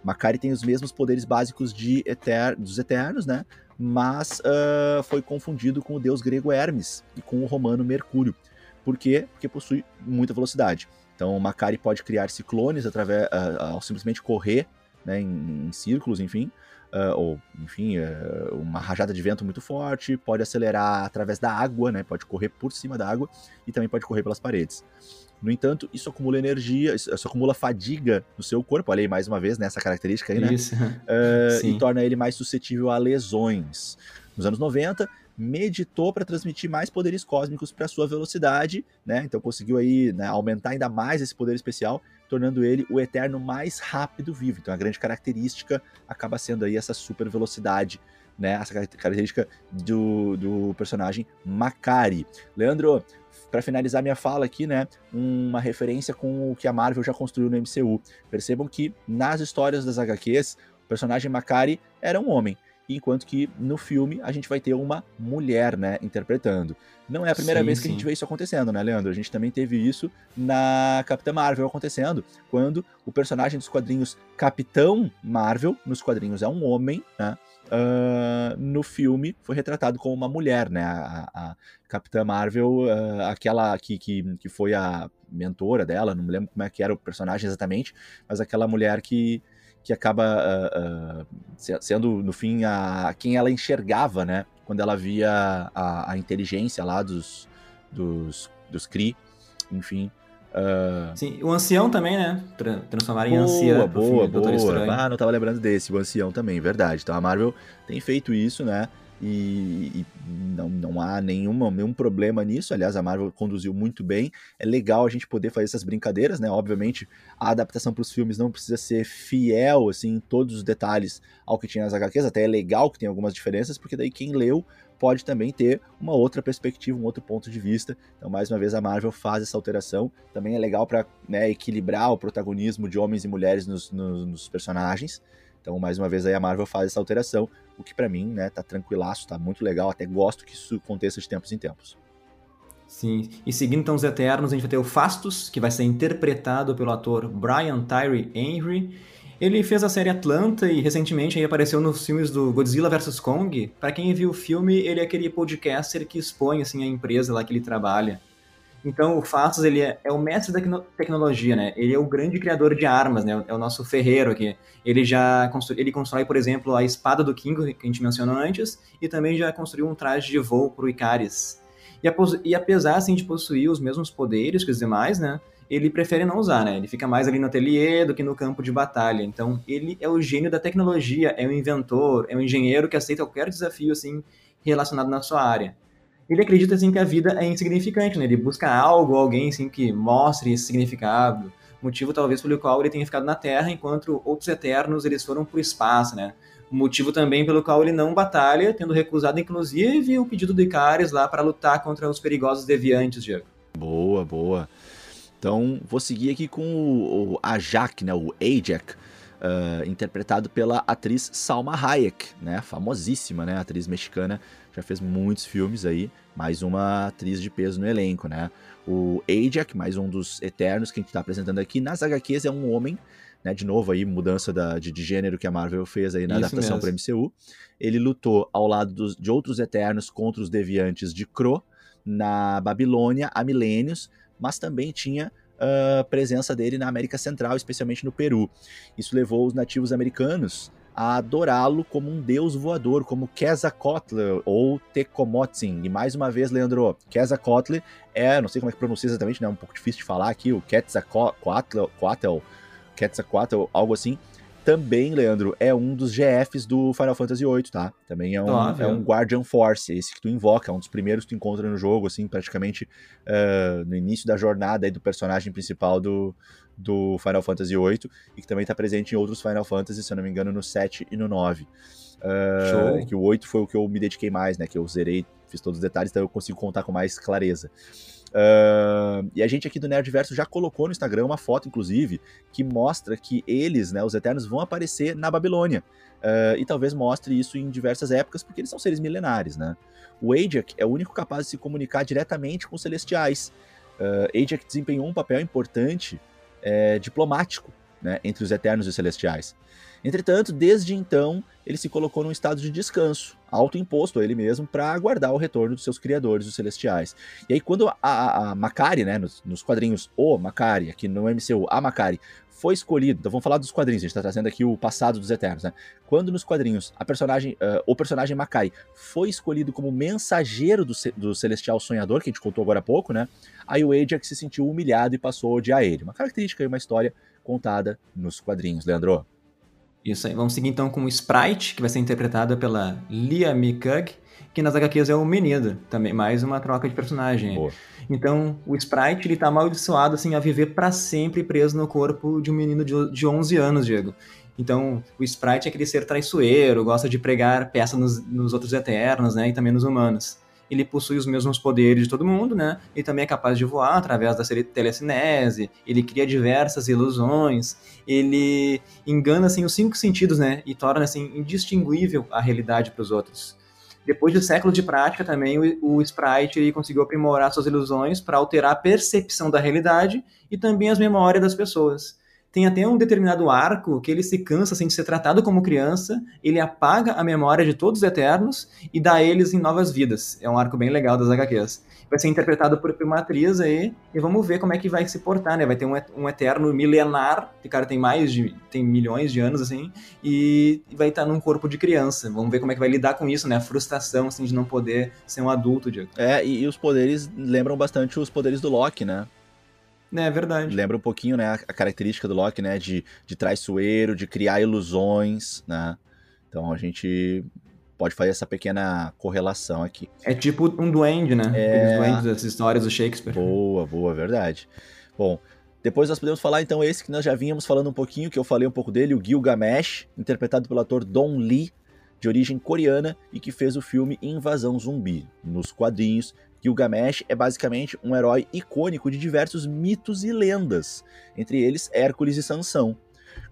Speaker 1: Makari tem os mesmos poderes básicos de Eter dos Eternos, né? Mas uh, foi confundido com o deus grego Hermes e com o romano Mercúrio. Por quê? Porque possui muita velocidade. Então, Makari pode criar ciclones através, uh, ao simplesmente correr né, em, em círculos, enfim, uh, ou enfim, uh, uma rajada de vento muito forte, pode acelerar através da água, né, pode correr por cima da água e também pode correr pelas paredes. No entanto, isso acumula energia, isso, acumula fadiga no seu corpo, olha aí mais uma vez nessa né, característica aí, né?
Speaker 2: Isso.
Speaker 1: Uh, [laughs] e torna ele mais suscetível a lesões. Nos anos 90, meditou para transmitir mais poderes cósmicos para sua velocidade, né? Então conseguiu aí né, aumentar ainda mais esse poder especial, tornando ele o Eterno mais rápido vivo. Então a grande característica acaba sendo aí essa super velocidade, né? Essa característica do, do personagem Makari. Leandro, para finalizar minha fala aqui, né, uma referência com o que a Marvel já construiu no MCU. Percebam que nas histórias das HQs, o personagem Makari era um homem enquanto que no filme a gente vai ter uma mulher, né, interpretando. Não é a primeira sim, vez que sim. a gente vê isso acontecendo, né, Leandro? A gente também teve isso na Capitã Marvel acontecendo, quando o personagem dos quadrinhos Capitão Marvel, nos quadrinhos é um homem, né? Uh, no filme foi retratado como uma mulher, né? A, a Capitã Marvel, uh, aquela que, que, que foi a mentora dela, não me lembro como é que era o personagem exatamente, mas aquela mulher que, que acaba uh, uh, sendo, no fim, a, quem ela enxergava, né? Quando ela via a, a inteligência lá dos, dos, dos Kree, enfim.
Speaker 2: Uh... Sim, o ancião também, né? Tra transformar em
Speaker 1: ancião. Boa, boa, boa. Ah, não tava lembrando desse, o ancião também, verdade. Então a Marvel tem feito isso, né? E, e, não, não há nenhuma, nenhum problema nisso. Aliás, a Marvel conduziu muito bem. É legal a gente poder fazer essas brincadeiras, né? Obviamente, a adaptação para os filmes não precisa ser fiel, assim, em todos os detalhes ao que tinha nas HQs. Até é legal que tem algumas diferenças, porque daí quem leu pode também ter uma outra perspectiva, um outro ponto de vista. Então, mais uma vez, a Marvel faz essa alteração. Também é legal para né, equilibrar o protagonismo de homens e mulheres nos, nos, nos personagens. Então, mais uma vez, aí a Marvel faz essa alteração, o que para mim, né, tá tranquilaço, tá muito legal, até gosto que isso aconteça de tempos em tempos.
Speaker 2: Sim, e seguindo então os Eternos, a gente vai ter o Fastos, que vai ser interpretado pelo ator Brian Tyree Henry. Ele fez a série Atlanta e recentemente aí apareceu nos filmes do Godzilla vs Kong. Para quem viu o filme, ele é aquele podcaster que expõe assim a empresa lá que ele trabalha. Então, o Fastos, ele é, é, o mestre da tecnologia, né? Ele é o grande criador de armas, né? É o nosso ferreiro aqui. Ele já constru... ele constrói, por exemplo, a espada do King, que a gente mencionou antes, e também já construiu um traje de voo para o Icaris. E, e, apesar, assim, de possuir os mesmos poderes que os demais, né? Ele prefere não usar, né? Ele fica mais ali no ateliê do que no campo de batalha. Então, ele é o gênio da tecnologia, é o inventor, é o engenheiro que aceita qualquer desafio, assim, relacionado na sua área ele acredita assim que a vida é insignificante, né? Ele busca algo, alguém assim que mostre esse significado, motivo talvez pelo qual ele tenha ficado na Terra, enquanto outros eternos eles foram para o espaço, né? Motivo também pelo qual ele não batalha, tendo recusado inclusive o pedido do Icaris lá para lutar contra os perigosos deviantes, Diego.
Speaker 1: Boa, boa. Então, vou seguir aqui com o, o Ajak, né? O Ajak, uh, interpretado pela atriz Salma Hayek, né? Famosíssima, né? Atriz mexicana já fez muitos filmes aí, mais uma atriz de peso no elenco, né? O Ajak, mais um dos Eternos que a gente está apresentando aqui, nas HQs é um homem, né? De novo aí, mudança da, de, de gênero que a Marvel fez aí na Isso adaptação para MCU. Ele lutou ao lado dos, de outros Eternos contra os Deviantes de Kro, na Babilônia há milênios, mas também tinha uh, presença dele na América Central, especialmente no Peru. Isso levou os nativos americanos a adorá-lo como um deus voador, como Quetzalcoatl ou Tecomotzin. E mais uma vez, Leandro, Quetzalcoatl é, não sei como é que pronuncia exatamente, né, é um pouco difícil de falar aqui, o Quetzalcoatl, Quetzalcoatl, algo assim. Também, Leandro, é um dos GFs do Final Fantasy VIII, tá? Também é um, ah, é um Guardian Force, esse que tu invoca, é um dos primeiros que tu encontra no jogo, assim, praticamente uh, no início da jornada aí do personagem principal do, do Final Fantasy VIII e que também está presente em outros Final Fantasy, se eu não me engano, no 7 e no 9. Uh, que o 8 foi o que eu me dediquei mais, né? Que eu zerei, fiz todos os detalhes, então eu consigo contar com mais clareza. Uh, e a gente aqui do Nerdverso já colocou no Instagram uma foto, inclusive, que mostra que eles, né, os Eternos, vão aparecer na Babilônia. Uh, e talvez mostre isso em diversas épocas, porque eles são seres milenares, né? O Ajak é o único capaz de se comunicar diretamente com os Celestiais. Uh, Ajak desempenhou um papel importante é, diplomático né, entre os Eternos e os Celestiais. Entretanto, desde então, ele se colocou num estado de descanso, autoimposto a ele mesmo, para aguardar o retorno dos seus criadores, os Celestiais. E aí, quando a, a, a Macari, né, nos, nos, quadrinhos O Macari, aqui no MCU, a Macari, foi escolhido, então vamos falar dos quadrinhos, a gente está trazendo aqui o passado dos Eternos, né? Quando nos quadrinhos a personagem, uh, o personagem Macari foi escolhido como mensageiro do, do Celestial Sonhador, que a gente contou agora há pouco, né? Aí o Ajax se sentiu humilhado e passou a odiar ele. Uma característica e uma história contada nos quadrinhos, Leandro.
Speaker 2: Isso aí. Vamos seguir então com o Sprite, que vai ser interpretado pela Lia Mikug, que nas HQs é o menino, também mais uma troca de personagem. Boa. Então, o Sprite, ele tá amaldiçoado, assim, a viver para sempre preso no corpo de um menino de, de 11 anos, Diego. Então, o Sprite é aquele ser traiçoeiro, gosta de pregar peça nos, nos outros Eternos, né, e também nos humanos ele possui os mesmos poderes de todo mundo, né? Ele também é capaz de voar através da telecinese, ele cria diversas ilusões, ele engana assim os cinco sentidos, né? E torna assim indistinguível a realidade para os outros. Depois de séculos de prática também, o, o Sprite conseguiu aprimorar suas ilusões para alterar a percepção da realidade e também as memórias das pessoas. Tem até um determinado arco que ele se cansa assim, de ser tratado como criança, ele apaga a memória de todos os Eternos e dá eles em novas vidas. É um arco bem legal das HQs. Vai ser interpretado por uma atriz aí, e vamos ver como é que vai se portar, né? Vai ter um, um Eterno milenar, que cara tem mais de. tem milhões de anos, assim, e vai estar num corpo de criança. Vamos ver como é que vai lidar com isso, né? A frustração, assim, de não poder ser um adulto, Diego.
Speaker 1: É, e, e os poderes lembram bastante os poderes do Loki, né?
Speaker 2: É verdade.
Speaker 1: Lembra um pouquinho, né, a característica do Loki, né, de, de traiçoeiro, de criar ilusões, né? Então a gente pode fazer essa pequena correlação aqui.
Speaker 2: É tipo um duende, né?
Speaker 1: É...
Speaker 2: Aqueles duendes das histórias do Shakespeare.
Speaker 1: Boa, boa, verdade. Bom, depois nós podemos falar então esse que nós já vínhamos falando um pouquinho, que eu falei um pouco dele, o Gilgamesh, interpretado pelo ator Don Lee, de origem coreana e que fez o filme Invasão Zumbi. Nos quadrinhos, Gilgamesh é basicamente um herói icônico de diversos mitos e lendas, entre eles Hércules e Sansão.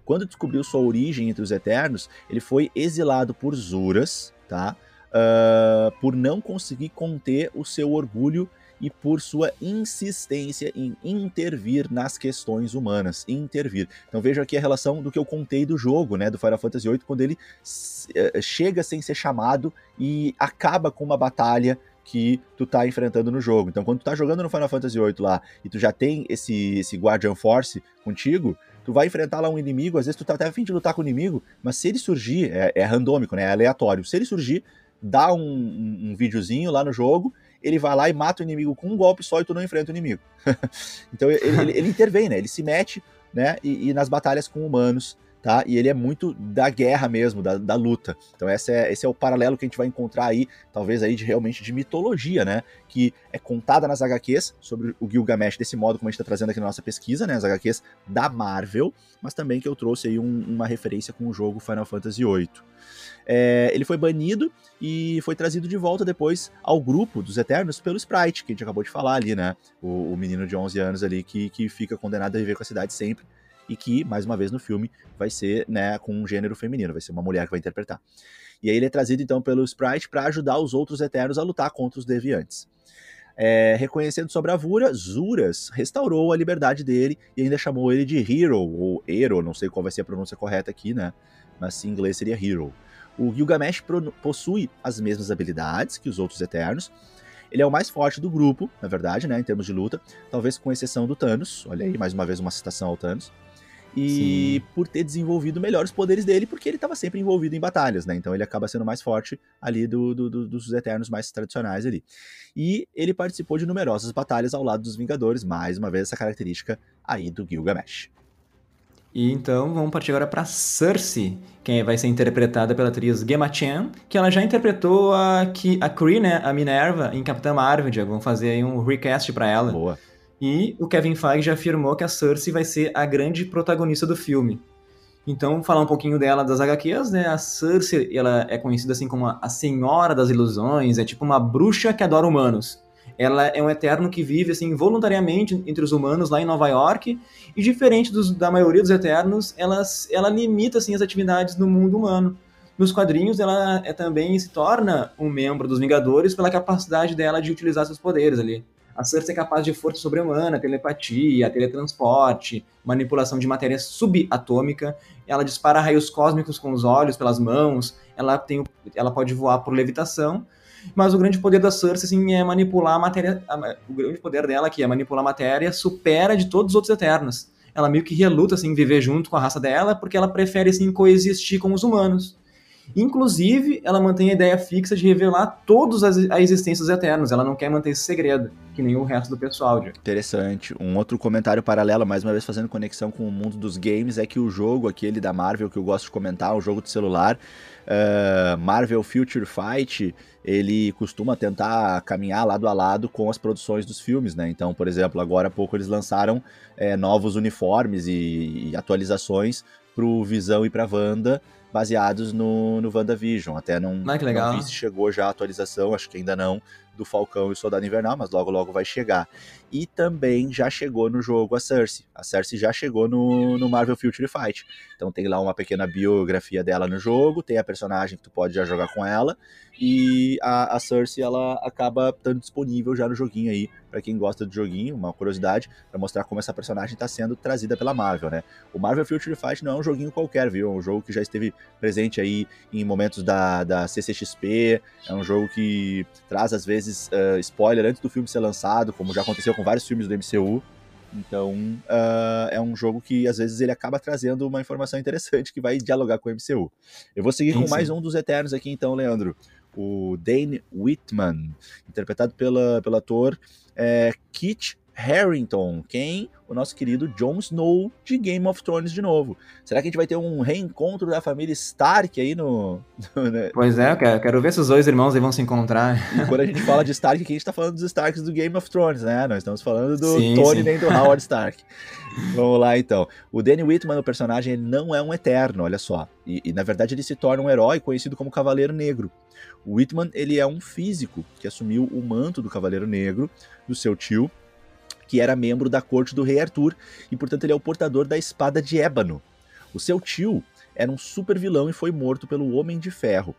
Speaker 1: Quando descobriu sua origem entre os Eternos, ele foi exilado por Zuras, tá? Uh, por não conseguir conter o seu orgulho e por sua insistência em intervir nas questões humanas, intervir. Então veja aqui a relação do que eu contei do jogo, né, do Final Fantasy VIII, quando ele uh, chega sem ser chamado e acaba com uma batalha que tu tá enfrentando no jogo. Então quando tu tá jogando no Final Fantasy VIII lá e tu já tem esse, esse Guardian Force contigo, tu vai enfrentar lá um inimigo, às vezes tu tá até a fim de lutar com o inimigo, mas se ele surgir, é, é randômico, né, é aleatório, se ele surgir, dá um, um, um videozinho lá no jogo ele vai lá e mata o inimigo com um golpe só e tu não enfrenta o inimigo. [laughs] então ele, ele, ele, intervém, né? Ele se mete, né? E, e, nas batalhas com humanos, tá? E ele é muito da guerra mesmo, da, da luta. Então esse é, esse é o paralelo que a gente vai encontrar aí, talvez aí de realmente de mitologia, né? Que é contada nas HQs sobre o Gilgamesh desse modo como a gente está trazendo aqui na nossa pesquisa, né? As HQs da Marvel, mas também que eu trouxe aí um, uma referência com o jogo Final Fantasy VIII. É, ele foi banido e foi trazido de volta depois ao grupo dos Eternos pelo Sprite, que a gente acabou de falar ali, né? O, o menino de 11 anos ali que, que fica condenado a viver com a cidade sempre e que, mais uma vez no filme, vai ser né, com um gênero feminino, vai ser uma mulher que vai interpretar. E aí ele é trazido então pelo Sprite para ajudar os outros Eternos a lutar contra os Deviantes. É, reconhecendo sua bravura, Zuras restaurou a liberdade dele e ainda chamou ele de Hero, ou Hero, não sei qual vai ser a pronúncia correta aqui, né? Mas em inglês seria Hero. O Gilgamesh possui as mesmas habilidades que os outros Eternos. Ele é o mais forte do grupo, na verdade, né, em termos de luta, talvez com exceção do Thanos. Olha aí, mais uma vez uma citação ao Thanos. E Sim. por ter desenvolvido melhor os poderes dele, porque ele estava sempre envolvido em batalhas, né? Então ele acaba sendo mais forte ali do, do, do, dos Eternos mais tradicionais ali. E ele participou de numerosas batalhas ao lado dos Vingadores, mais uma vez essa característica aí do Gilgamesh.
Speaker 2: E então vamos partir agora para Cersei, que vai ser interpretada pela atriz Gemma Chan, que ela já interpretou a, a Kree, né, a Minerva, em Capitã Marvel. Vamos fazer aí um recast para ela.
Speaker 1: Boa.
Speaker 2: E o Kevin Feige já afirmou que a Cersei vai ser a grande protagonista do filme. Então, falar um pouquinho dela das HQs, né? A Cersei, ela é conhecida assim como a Senhora das Ilusões, é tipo uma bruxa que adora humanos ela é um eterno que vive assim voluntariamente entre os humanos lá em Nova York e diferente dos, da maioria dos eternos, ela, ela limita assim as atividades no mundo humano. Nos quadrinhos, ela é, também se torna um membro dos Vingadores pela capacidade dela de utilizar seus poderes ali. A Cersei é capaz de força sobre-humana, telepatia, teletransporte, manipulação de matéria subatômica. Ela dispara raios cósmicos com os olhos, pelas mãos. Ela, tem, ela pode voar por levitação mas o grande poder da Cersei, é manipular a matéria. A, o grande poder dela, que é manipular a matéria, supera de todos os outros Eternos. Ela meio que reluta, assim, viver junto com a raça dela, porque ela prefere, assim, coexistir com os humanos. Inclusive, ela mantém a ideia fixa de revelar todos as, a existência dos Eternos. Ela não quer manter esse segredo, que nem o resto do pessoal.
Speaker 1: Interessante. Um outro comentário paralelo, mais uma vez fazendo conexão com o mundo dos games, é que o jogo, aquele da Marvel que eu gosto de comentar, o jogo de celular, uh, Marvel Future Fight, ele costuma tentar caminhar lado a lado com as produções dos filmes, né? Então, por exemplo, agora há pouco eles lançaram é, novos uniformes e, e atualizações pro Visão e pra Wanda, baseados no, no WandaVision. Até não,
Speaker 2: ah,
Speaker 1: não vi se chegou já a atualização, acho que ainda não, do Falcão e o Soldado Invernal, mas logo logo vai chegar. E também já chegou no jogo a Cersei. A Cersei já chegou no, no Marvel Future Fight. Então tem lá uma pequena biografia dela no jogo, tem a personagem que tu pode já jogar com ela, e a, a Cersei ela acaba estando disponível já no joguinho aí, para quem gosta do joguinho, uma curiosidade, para mostrar como essa personagem está sendo trazida pela Marvel, né? O Marvel Future Fight não é um joguinho qualquer, viu? É um jogo que já esteve presente aí em momentos da, da CCXP, é um jogo que traz às vezes uh, spoiler antes do filme ser lançado, como já aconteceu com vários filmes do MCU. Então, uh, é um jogo que às vezes ele acaba trazendo uma informação interessante que vai dialogar com o MCU. Eu vou seguir sim, com mais um dos Eternos aqui, então, Leandro o Dane Whitman, interpretado pela, pelo ator é, Kit Harrington, quem? O nosso querido Jon Snow de Game of Thrones de novo. Será que a gente vai ter um reencontro da família Stark aí no. [laughs]
Speaker 2: no né? Pois é, eu quero, quero, ver se os dois irmãos vão se encontrar.
Speaker 1: E quando a gente fala de Stark, aqui a gente tá falando dos Starks do Game of Thrones, né? Nós estamos falando do sim, Tony sim. nem do Howard Stark. Vamos lá então. O Danny Whitman, o personagem, ele não é um eterno, olha só. E, e na verdade ele se torna um herói conhecido como Cavaleiro Negro. O Whitman, ele é um físico que assumiu o manto do Cavaleiro Negro do seu tio que era membro da corte do rei Arthur, e portanto ele é o portador da espada de ébano. O seu tio era um super vilão e foi morto pelo Homem de Ferro.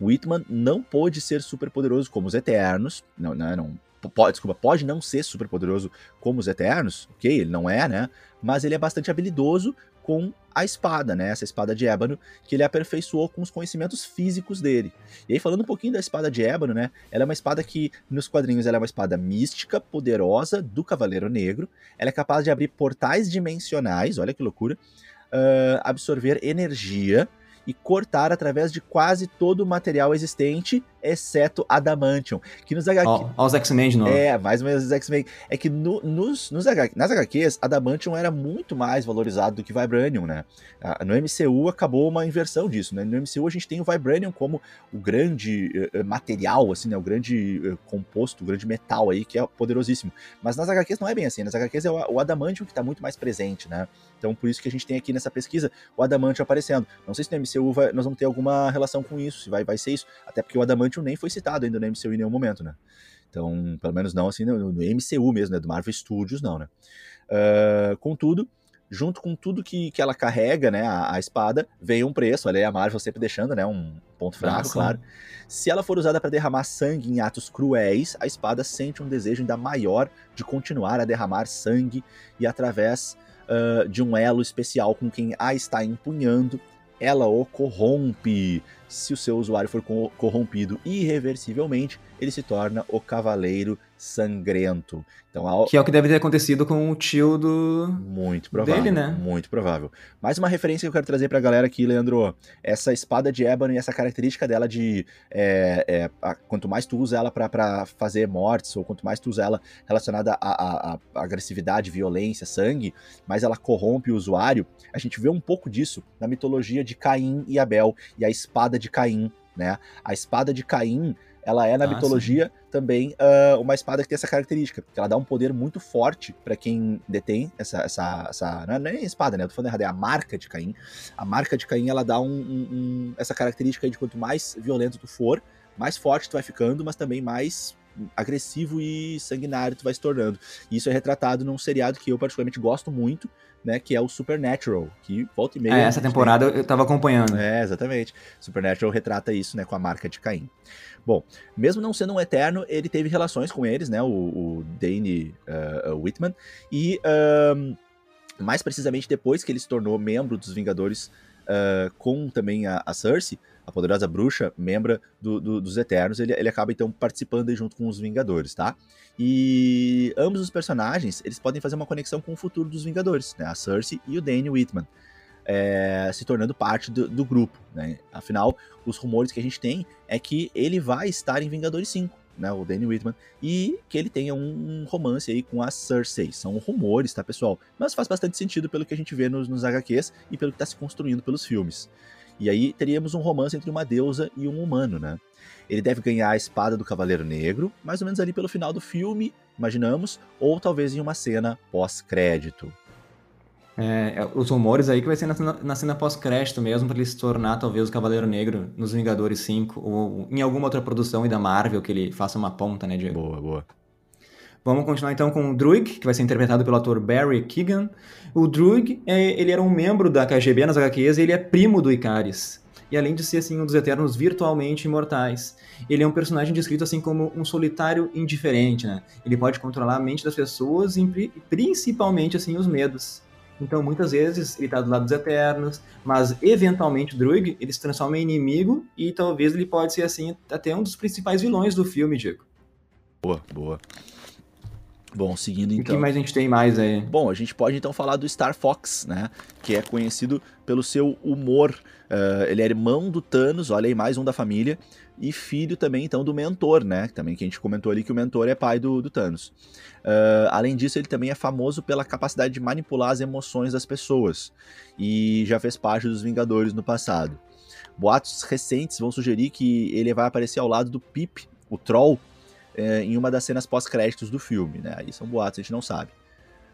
Speaker 1: Whitman não pôde ser super poderoso como os Eternos, não, não, não pode, desculpa, pode não ser super poderoso como os Eternos, ok, ele não é, né? Mas ele é bastante habilidoso com a espada, né? Essa espada de ébano que ele aperfeiçoou com os conhecimentos físicos dele. E aí falando um pouquinho da espada de ébano, né? Ela é uma espada que nos quadrinhos ela é uma espada mística, poderosa do Cavaleiro Negro. Ela é capaz de abrir portais dimensionais, olha que loucura, uh, absorver energia e cortar através de quase todo o material existente exceto Adamantium. Que nos HQ...
Speaker 2: Ó, ó os X-Men de novo.
Speaker 1: É, mais ou menos os X-Men. É que no, nos, nos HQ, nas HQs, Adamantium era muito mais valorizado do que Vibranium, né? Ah, no MCU acabou uma inversão disso, né? No MCU a gente tem o Vibranium como o grande uh, material, assim, né? O grande uh, composto, o grande metal aí, que é poderosíssimo. Mas nas HQs não é bem assim. Nas HQs é o, o Adamantium que tá muito mais presente, né? Então por isso que a gente tem aqui nessa pesquisa o Adamantium aparecendo. Não sei se no MCU vai, nós vamos ter alguma relação com isso, se vai, vai ser isso. Até porque o Adamantium Adamantium nem foi citado ainda no MCU em nenhum momento, né? Então, pelo menos não assim no, no MCU mesmo, né? Do Marvel Studios, não, né? Uh, contudo, junto com tudo que, que ela carrega, né, a, a, espada, vem um preço. Olha aí a Marvel sempre deixando, né, um ponto fraco, Nossa. claro. Se ela for usada para derramar sangue em atos cruéis, a espada sente um desejo ainda maior de continuar a derramar sangue e através uh, de um elo especial com quem a está empunhando, ela o corrompe. Se o seu usuário for corrompido irreversivelmente, ele se torna o Cavaleiro sangrento. Então,
Speaker 2: ao... Que é o que deve ter acontecido com o tio do.
Speaker 1: Muito provável.
Speaker 2: Dele, né?
Speaker 1: Muito provável. Mais uma referência que eu quero trazer pra galera aqui, Leandro. Essa espada de ébano e essa característica dela de. É, é, a, quanto mais tu usa ela para fazer mortes, ou quanto mais tu usa ela relacionada a, a, a, agressividade, violência, sangue, mais ela corrompe o usuário. A gente vê um pouco disso na mitologia de Caim e Abel e a espada de Caim. Né? A espada de Caim ela é na ah, mitologia sim. também uh, uma espada que tem essa característica, que ela dá um poder muito forte para quem detém essa, essa, essa não é nem espada, né? Eu tô falando errado, é a marca de Caim. A marca de Caim, ela dá um, um, um, essa característica de quanto mais violento tu for, mais forte tu vai ficando, mas também mais agressivo e sanguinário tu vai se tornando. E isso é retratado num seriado que eu particularmente gosto muito, né, que é o Supernatural, que volta e meia... É,
Speaker 2: essa temporada tem... eu tava acompanhando.
Speaker 1: É, exatamente. Supernatural retrata isso, né, com a marca de Caim. Bom, mesmo não sendo um Eterno, ele teve relações com eles, né? O, o Dane uh, Whitman. E um, mais precisamente depois que ele se tornou membro dos Vingadores uh, com também a, a, Cersei, a poderosa bruxa, membro do, do, dos Eternos, ele, ele acaba então participando junto com os Vingadores, tá? E ambos os personagens, eles podem fazer uma conexão com o futuro dos Vingadores, né? A Cersei e o Dane Whitman é, se tornando parte do, do grupo. Né? Afinal, os rumores que a gente tem é que ele vai estar em Vingadores 5. Né, o Danny Whitman, e que ele tenha um, romance aí com a Cersei. São rumores, tá, pessoal? Mas faz bastante sentido pelo que a gente vê nos, nos HQs e pelo que está se construindo pelos filmes. E aí teríamos um romance entre uma deusa e um humano, né? Ele deve ganhar a espada do Cavaleiro Negro, mais ou menos ali pelo final do filme, imaginamos, ou talvez em uma cena pós-crédito.
Speaker 2: É, é, os rumores aí que vai ser na, na cena pós-crédito mesmo, para ele se tornar talvez o Cavaleiro Negro nos Vingadores 5, ou em alguma outra produção aí da Marvel que ele faça uma ponta, né, Diego?
Speaker 1: Boa, boa.
Speaker 2: Vamos continuar então com o Druig, que vai ser interpretado pelo ator Barry Keegan. O Druig, é, ele era um membro da KGB nas HQs e ele é primo do Icaris. E além de ser assim um dos Eternos virtualmente imortais, ele é um personagem descrito assim como um solitário indiferente, né? Ele pode controlar a mente das pessoas e principalmente assim os medos. Então, muitas vezes, ele tá do lado dos Eternos, mas eventualmente o Druig, ele se transforma em inimigo e talvez ele pode ser, assim, até um dos principais vilões do filme, Diego.
Speaker 1: Boa, boa. Bom, seguindo então.
Speaker 2: O que então. mais a gente tem mais aí?
Speaker 1: Bom, a gente pode então falar do Star Fox, né? Que é conhecido pelo seu humor. Uh, ele é irmão do Thanos, olha aí, mais um da família. E filho também, então, do mentor, né? Também que a gente comentou ali que o mentor é pai do, do Thanos. Uh, além disso, ele também é famoso pela capacidade de manipular as emoções das pessoas. E já fez parte dos Vingadores no passado. Boatos recentes vão sugerir que ele vai aparecer ao lado do Pip, o Troll, é, em uma das cenas pós-créditos do filme, né? Aí são boatos, a gente não sabe.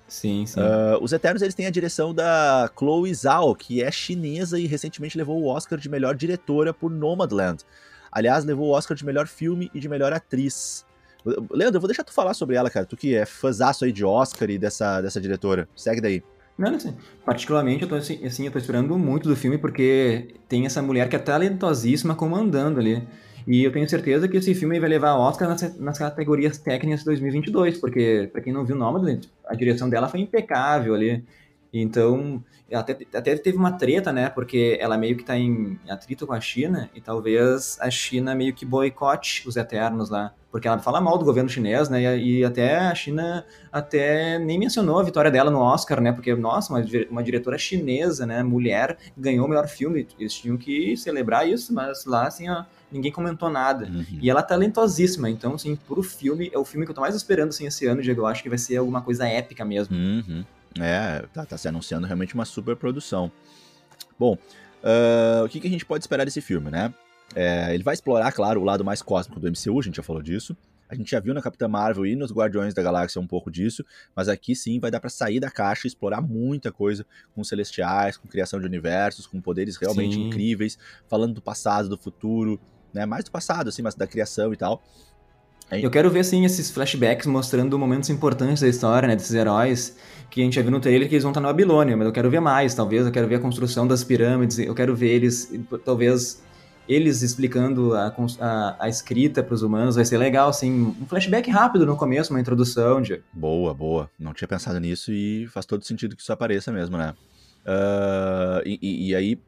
Speaker 2: Sim, sim.
Speaker 1: Uh, os Eternos eles têm a direção da Chloe Zhao, que é chinesa e recentemente levou o Oscar de melhor diretora por Nomadland. Aliás, levou o Oscar de melhor filme e de melhor atriz. Leandro, eu vou deixar tu falar sobre ela, cara. Tu que é fãzaço aí de Oscar e dessa, dessa diretora. Segue daí.
Speaker 2: Não, assim, particularmente eu tô assim, assim, eu tô esperando muito do filme porque tem essa mulher que é talentosíssima comandando ali. E eu tenho certeza que esse filme vai levar Oscar nas, nas categorias técnicas de 2022, porque, para quem não viu Nomadland, a direção dela foi impecável ali. Então, até, até teve uma treta, né? Porque ela meio que tá em atrito com a China, e talvez a China meio que boicote os Eternos lá. Porque ela fala mal do governo chinês, né? E, e até a China até nem mencionou a vitória dela no Oscar, né? Porque, nossa, uma, uma diretora chinesa, né? Mulher, ganhou o melhor filme. Eles tinham que celebrar isso, mas lá, assim, ó, ninguém comentou nada. Uhum. E ela é talentosíssima, então, assim, pro filme, é o filme que eu tô mais esperando, assim, esse ano, Diego. Eu acho que vai ser alguma coisa épica mesmo.
Speaker 1: Uhum. É, tá, tá, se anunciando realmente uma super produção. Bom, uh, o que, que, a gente pode esperar desse filme, né? É, ele vai explorar, claro, o lado mais cósmico do MCU, a gente já falou disso. A gente já viu na Capitã Marvel e nos Guardiões da Galáxia um pouco disso, mas aqui sim vai dar para sair da caixa e explorar muita coisa com celestiais, com criação de universos, com poderes realmente sim. incríveis, falando do passado, do futuro, né? Mais do passado, assim, mas da criação e tal.
Speaker 2: Eu quero ver, assim, esses flashbacks mostrando momentos importantes da história, né, desses heróis, que a gente já viu no trailer que eles vão estar na Babilônia, mas eu quero ver mais, talvez, eu quero ver a construção das pirâmides, eu quero ver eles, talvez, eles explicando a, a, a escrita para os humanos, vai ser legal, assim, um flashback rápido no começo, uma introdução de...
Speaker 1: Boa, boa, não tinha pensado nisso e faz todo sentido que isso apareça mesmo, né? Uh, e, e aí,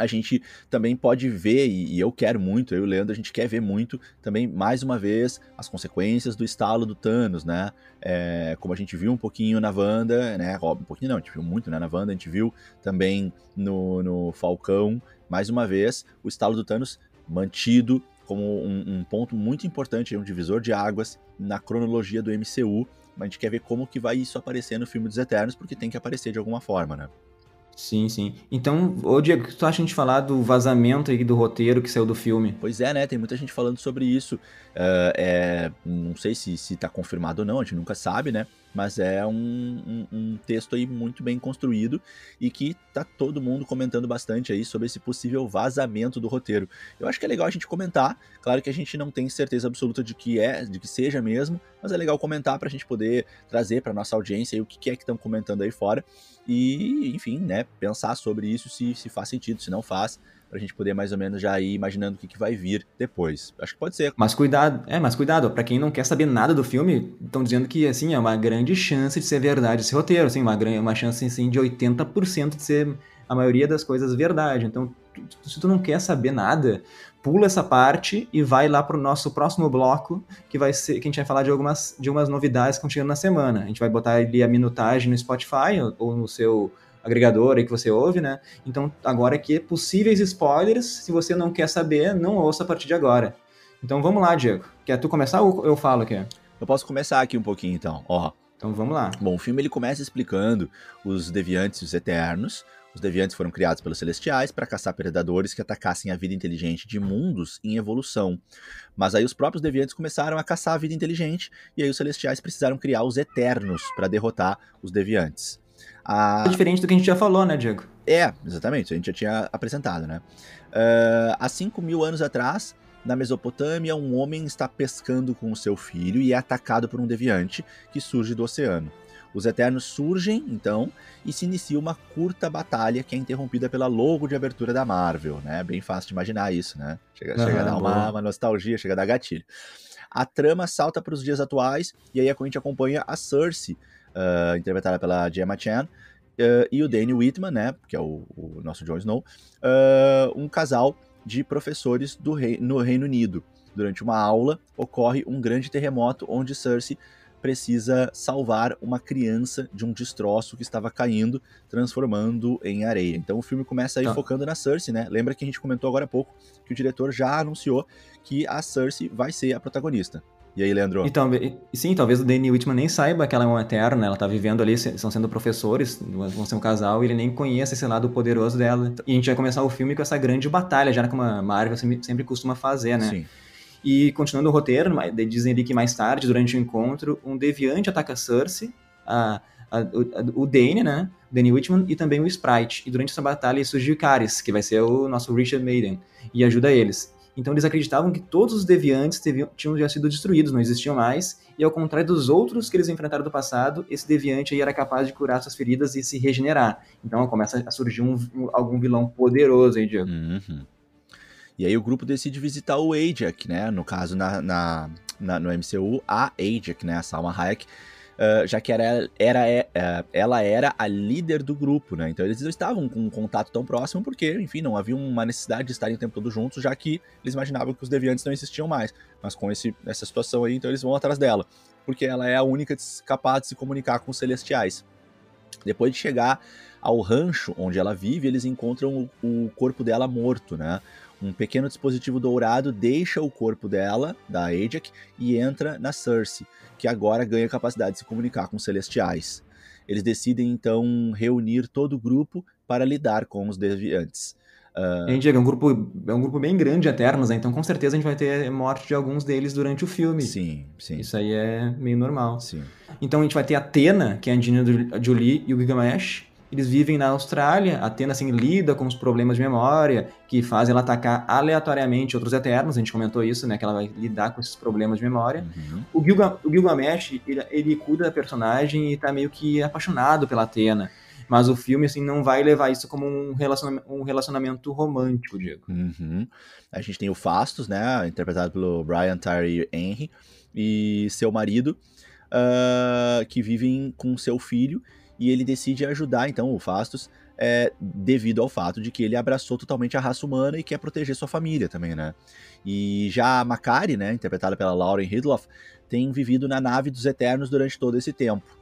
Speaker 1: a gente também pode ver, e, eu quero muito, eu e o Leandro, a gente quer ver muito também, mais uma vez, as consequências do estalo do Thanos, né? É, como a gente viu um pouquinho na Wanda, né? Um pouquinho não, a gente viu muito né, na Wanda, a gente viu também no, no Falcão, mais uma vez, o estalo do Thanos mantido como um, um ponto muito importante, um divisor de águas na cronologia do MCU, a gente quer ver como que vai isso aparecer no filme dos Eternos, porque tem que aparecer de alguma forma, né?
Speaker 2: Sim, sim. Então, ô Diego, o que tu acha gente falar do vazamento aí do roteiro que saiu do filme?
Speaker 1: Pois é, né? Tem muita gente falando sobre isso. Uh, é, não sei se, se tá confirmado ou não, a gente nunca sabe, né? Mas é um, um, um, texto aí muito bem construído e que tá todo mundo comentando bastante aí sobre esse possível vazamento do roteiro. Eu acho que é legal a gente comentar, claro que a gente não tem certeza absoluta de que é, de que seja mesmo, mas é legal comentar para a gente poder trazer para nossa audiência aí o que é que estão comentando aí fora e, enfim, né, pensar sobre isso se, se faz sentido, se não faz pra gente poder mais ou menos já ir imaginando o que, que vai vir depois. Acho que pode ser.
Speaker 2: Mas cuidado, é, mas cuidado, para quem não quer saber nada do filme, estão dizendo que, assim, é uma grande chance de ser verdade esse roteiro, assim, uma, uma chance, assim, de 80% de ser a maioria das coisas verdade. Então, se tu não quer saber nada, pula essa parte e vai lá pro nosso próximo bloco, que vai ser que a gente vai falar de algumas de umas novidades que estão chegando na semana. A gente vai botar ali a minutagem no Spotify ou no seu agregador aí que você ouve, né? Então, agora aqui, possíveis spoilers, se você não quer saber, não ouça a partir de agora. Então, vamos lá, Diego. Quer tu começar ou eu falo aqui?
Speaker 1: Eu posso começar aqui um pouquinho, então. Ó.
Speaker 2: Então, vamos lá.
Speaker 1: Bom, o filme ele começa explicando os deviantes e os eternos. Os deviantes foram criados pelos celestiais para caçar predadores que atacassem a vida inteligente de mundos em evolução. Mas aí os próprios deviantes começaram a caçar a vida inteligente e aí os celestiais precisaram criar os eternos para derrotar os deviantes.
Speaker 2: A... É diferente do que a gente já falou, né, Diego?
Speaker 1: É, exatamente, a gente já tinha apresentado, né? Uh, há 5 mil anos atrás, na Mesopotâmia, um homem está pescando com o seu filho e é atacado por um deviante que surge do oceano. Os Eternos surgem, então, e se inicia uma curta batalha que é interrompida pela logo de abertura da Marvel, né? Bem fácil de imaginar isso, né? Chega, uhum, chega a dar uma, uma, nostalgia, chega a dar gatilho. A trama salta para os dias atuais, e aí a gente acompanha a Cersei, uh, interpretada pela Gemma Chan, uh, e o Danny Whitman, né, que é o, o nosso Jon Snow, uh, um casal de professores do rei, no Reino Unido. Durante uma aula, ocorre um grande terremoto onde Cersei precisa salvar uma criança de um destroço que estava caindo, transformando em areia. Então o filme começa aí tá. focando na Cersei, né? Lembra que a gente comentou agora há pouco que o diretor já anunciou que a Cersei vai ser a protagonista. E aí, Leandro?
Speaker 2: Então, sim, talvez o Danny Whitman nem saiba que ela é uma eterna, ela tá vivendo ali, estão sendo professores, vão ser um casal, e ele nem conhece esse lado poderoso dela. E a gente vai começar o filme com essa grande batalha, já como a Marvel sempre, sempre costuma fazer, né? Sim. E continuando o roteiro, dizem ali que mais tarde, durante o encontro, um deviante ataca Cersei, a, a, o, o Dane, né? Danny Whitman e também o Sprite. E durante essa batalha surge o Caris, que vai ser o nosso Richard Maiden, e ajuda eles. Então eles acreditavam que todos os deviantes tinham já sido destruídos, não existiam mais, e ao contrário dos outros que eles enfrentaram do passado, esse deviante aí era capaz de curar suas feridas e se regenerar. Então começa a surgir um, algum vilão poderoso aí, Diego.
Speaker 1: Uhum. E aí o grupo decide visitar o Ajax, né? No caso, na, na, na no MCU, a Ajax, né? A Salma Hayek, uh, já que era, era, uh, ela era a líder do grupo, né? Então eles não estavam com um contato tão próximo porque, enfim, não havia uma necessidade de estarem o tempo todo juntos, já que eles imaginavam que os deviantes não existiam mais. Mas com esse, essa situação aí, então eles vão atrás dela, porque ela é a única capaz de se comunicar com os celestiais. Depois de chegar ao rancho onde ela vive, eles encontram o, o corpo dela morto, né? Um pequeno dispositivo dourado deixa o corpo dela, da Ajax, e entra na Cersei, que agora ganha capacidade de se comunicar com os celestiais. Eles decidem então reunir todo o grupo para lidar com os deviantes.
Speaker 2: Uh... Diego, é um grupo, é um grupo bem grande de Eternos, né? então com certeza a gente vai ter morte de alguns deles durante o filme.
Speaker 1: Sim, sim.
Speaker 2: Isso aí é meio normal.
Speaker 1: Sim.
Speaker 2: Então a gente vai ter a Atena, que é a Angelina Jolie e o Gilgamesh, eles vivem na Austrália, Atena assim lida com os problemas de memória que fazem ela atacar aleatoriamente outros Eternos, a gente comentou isso, né, que ela vai lidar com esses problemas de memória. Uhum. O, Gilga, o Gilgamesh, ele, ele cuida da personagem e tá meio que apaixonado pela Atena. Mas o filme, assim, não vai levar isso como um relacionamento, um relacionamento romântico, Diego.
Speaker 1: Uhum. A gente tem o Fastos, né, interpretado pelo Brian Tyree Henry, e seu marido, uh, que vivem com seu filho, e ele decide ajudar então o Fastos é, devido ao fato de que ele abraçou totalmente a raça humana e quer proteger sua família também, né? E já a Makari, né, interpretada pela Lauren Hidloff, tem vivido na nave dos Eternos durante todo esse tempo.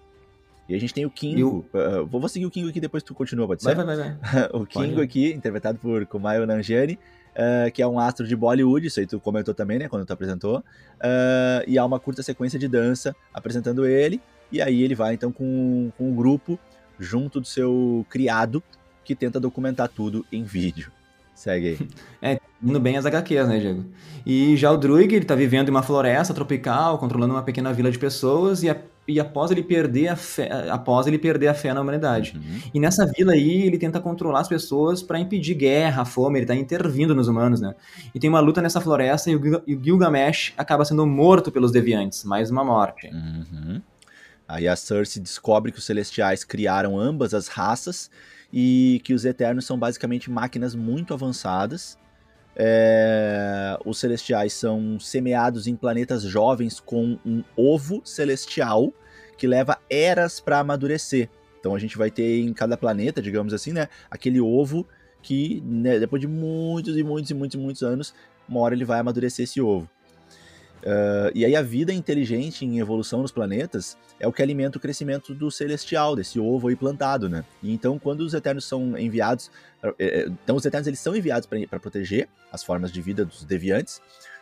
Speaker 1: E a gente tem o Kingo. Uh, vou seguir o Kingo aqui depois tu continua, pode ser?
Speaker 2: Vai, vai, vai. [laughs]
Speaker 1: o Kingo pode. aqui, interpretado por Kumail Nanjiani, uh, que é um astro de Bollywood, isso aí tu comentou também, né, quando tu apresentou. Uh, e há uma curta sequência de dança apresentando ele. E aí ele vai então com, com um grupo junto do seu criado que tenta documentar tudo em vídeo. Segue aí. [laughs]
Speaker 2: É, indo bem as HQs, né, Diego? E já o Druig, ele tá vivendo em uma floresta tropical, controlando uma pequena vila de pessoas, e, a, e após ele perder a fé, após ele perder a fé na humanidade. Uhum. E nessa vila aí, ele tenta controlar as pessoas para impedir guerra, fome, ele tá intervindo nos humanos, né? E tem uma luta nessa floresta e o, e o Gilgamesh acaba sendo morto pelos deviantes, mais uma morte.
Speaker 1: Uhum. Aí a Cersei descobre que os Celestiais criaram ambas as raças e que os Eternos são basicamente máquinas muito avançadas. É... Os Celestiais são semeados em planetas jovens com um ovo celestial que leva eras para amadurecer. Então a gente vai ter em cada planeta, digamos assim, né, aquele ovo que né, depois de muitos e muitos e muitos e muitos anos, uma hora ele vai amadurecer esse ovo. Uh, e aí a vida inteligente em evolução nos planetas é o que alimenta o crescimento do celestial, desse ovo aí plantado, né? E então quando os Eternos são enviados, eh, eh, então os Eternos eles são enviados para proteger as formas de vida dos deviantes,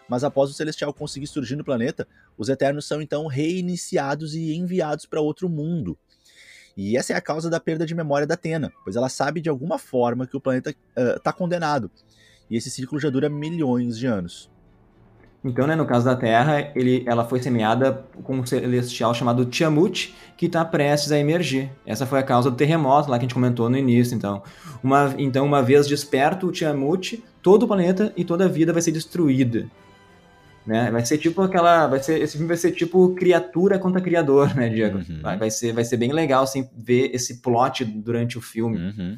Speaker 1: mas após o celestial conseguir surgir no planeta, os Eternos são então reiniciados e enviados para outro mundo. E essa é a causa da perda de memória da Atena, pois ela sabe de alguma forma que o planeta está uh, condenado. E esse ciclo já dura milhões de anos.
Speaker 2: Então, né, no caso da Terra, ele, ela foi semeada com um celestial chamado Tiamut, que está prestes a emergir. Essa foi a causa do terremoto lá que a gente comentou no início. Então, uma, então, uma vez desperto o Tiamut, todo o planeta e toda a vida vai ser destruída. Né? Vai ser tipo aquela, vai ser esse filme vai ser tipo criatura contra criador, né, Diego? Uhum. Vai, vai, ser vai ser bem legal assim ver esse plot durante o filme.
Speaker 1: Uhum.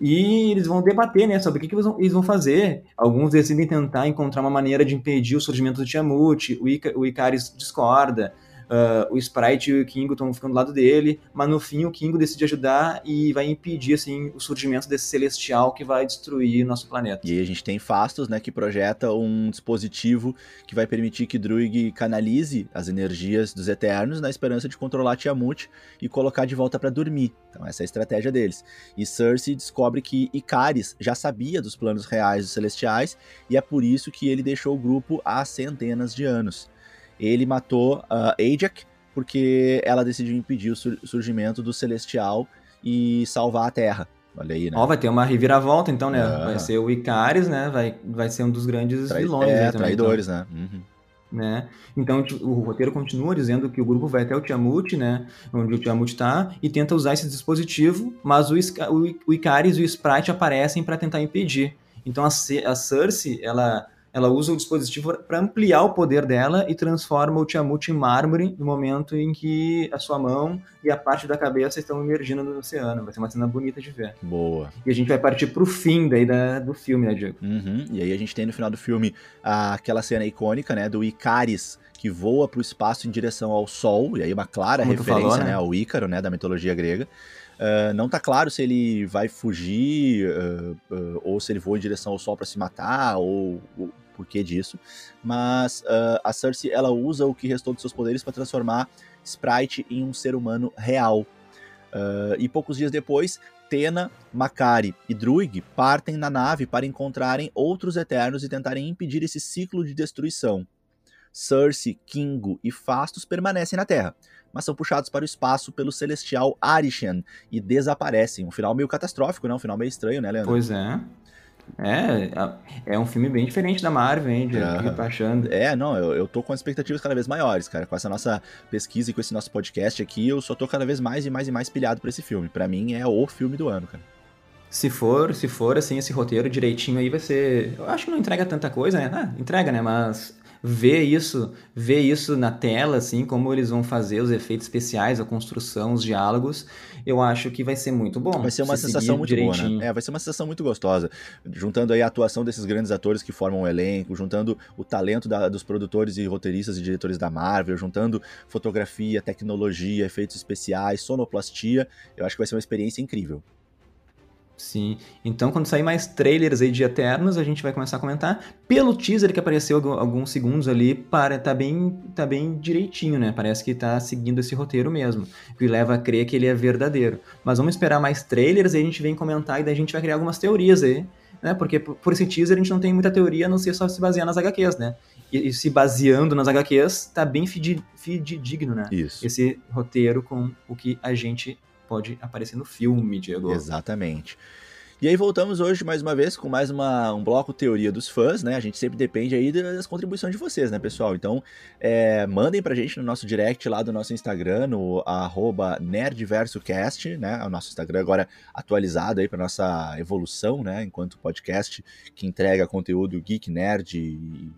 Speaker 2: E eles vão debater né, sobre o que, que eles, vão, fazer. Alguns decidem tentar encontrar uma maneira de impedir o surgimento do Tiamut, o, Ica, o Icaris discorda. Uh, o Sprite e o Kingo estão ficando do lado dele, mas no fim o Kingo decide ajudar e vai impedir assim o surgimento desse celestial que vai destruir nosso planeta.
Speaker 1: E aí a gente tem Fastos, né, que projeta um dispositivo que vai permitir que Druig canalize as energias dos Eternos na esperança de controlar Tiamut e colocar de volta para dormir. Então essa é a estratégia deles. E Cersei descobre que Icaris já sabia dos planos reais dos Celestiais e é por isso que ele deixou o grupo há centenas de anos. Ele matou uh, Ajax porque ela decidiu impedir o surgimento do Celestial e salvar a Terra. Olha aí, né?
Speaker 2: Ó, vai ter uma reviravolta, então, né? Vai ser o Icaris, né? Vai, vai ser um dos grandes Trai... vilões.
Speaker 1: É,
Speaker 2: também,
Speaker 1: traidores, então. né? Uhum.
Speaker 2: né? Então o roteiro continua dizendo que o grupo vai até o Tiamut, né? Onde o Tiamut tá, e tenta usar esse dispositivo, mas o, o, o Icaris e o Sprite aparecem para tentar impedir. Então a, a Cersei, ela ela usa o dispositivo para ampliar o poder dela e transforma o Tiamut em mármore no momento em que a sua mão e a parte da cabeça estão emergindo no oceano. Vai ser uma cena bonita de ver.
Speaker 1: Boa.
Speaker 2: E a gente vai partir pro fim daí da, do filme, né, Diego?
Speaker 1: Uhum. E aí a gente tem no final do filme aquela cena icônica, né, do Icaris que voa para o espaço em direção ao Sol, e aí uma clara Como referência falou, né? né? ao Ícaro, né, da mitologia grega. Uh, não tá claro se ele vai fugir uh, uh, ou se ele voa em direção ao Sol para se matar ou o porquê disso, mas a Cersei ela usa o que restou de seus poderes para transformar Sprite em um ser humano real. e poucos dias depois, Tena, Makari e Druig partem na nave para encontrarem outros Eternos e tentarem impedir esse ciclo de destruição. Cersei, Kingo e Fastos permanecem na Terra, mas são puxados para o espaço pelo celestial Arishan e desaparecem. Um final meio catastrófico, né? Um final meio estranho, né, Leandro?
Speaker 2: Pois é. É, é um filme bem diferente da Marvel, hein, de uh, tá achando.
Speaker 1: É, não, eu, eu tô com expectativas cada vez maiores, cara. Com essa nossa pesquisa e com esse nosso podcast aqui, eu só tô cada vez mais e mais e mais pilhado pra esse filme. Para mim é o filme do ano, cara.
Speaker 2: Se for, se for assim, esse roteiro direitinho aí vai ser. Eu acho que não entrega tanta coisa, né? Ah, entrega, né? Mas ver isso, ver isso na tela, assim, como eles vão fazer os efeitos especiais, a construção, os diálogos, eu acho que vai ser muito bom.
Speaker 1: Vai ser uma sensação muito direitinho. boa, né? É, vai ser uma sensação muito gostosa. Juntando aí a atuação desses grandes atores que formam o elenco, juntando o talento da, dos produtores e roteiristas e diretores da Marvel, juntando fotografia, tecnologia, efeitos especiais, sonoplastia, eu acho que vai ser uma experiência incrível.
Speaker 2: Sim. Então, quando sair mais trailers aí de Eternos, a gente vai começar a comentar. Pelo teaser que apareceu alguns segundos ali, para tá bem, tá bem direitinho, né? Parece que tá seguindo esse roteiro mesmo. Que leva a crer que ele é verdadeiro. Mas vamos esperar mais trailers e a gente vem comentar e daí a gente vai criar algumas teorias aí, né? Porque por esse teaser a gente não tem muita teoria, a não ser só se basear nas HQs, né? E, e se baseando nas HQs, tá bem fidedigno, né?
Speaker 1: Isso.
Speaker 2: Esse roteiro com o que a gente pode aparecer no filme, Diego.
Speaker 1: Exatamente. E aí voltamos hoje mais uma vez com mais uma, um bloco Teoria dos Fãs, né? A gente sempre depende aí das contribuições de vocês, né, pessoal? Então, é, mandem pra gente no nosso direct lá do nosso Instagram, no arroba nerdversocast, né? O nosso Instagram agora atualizado aí pra nossa evolução, né? Enquanto podcast que entrega conteúdo geek, nerd e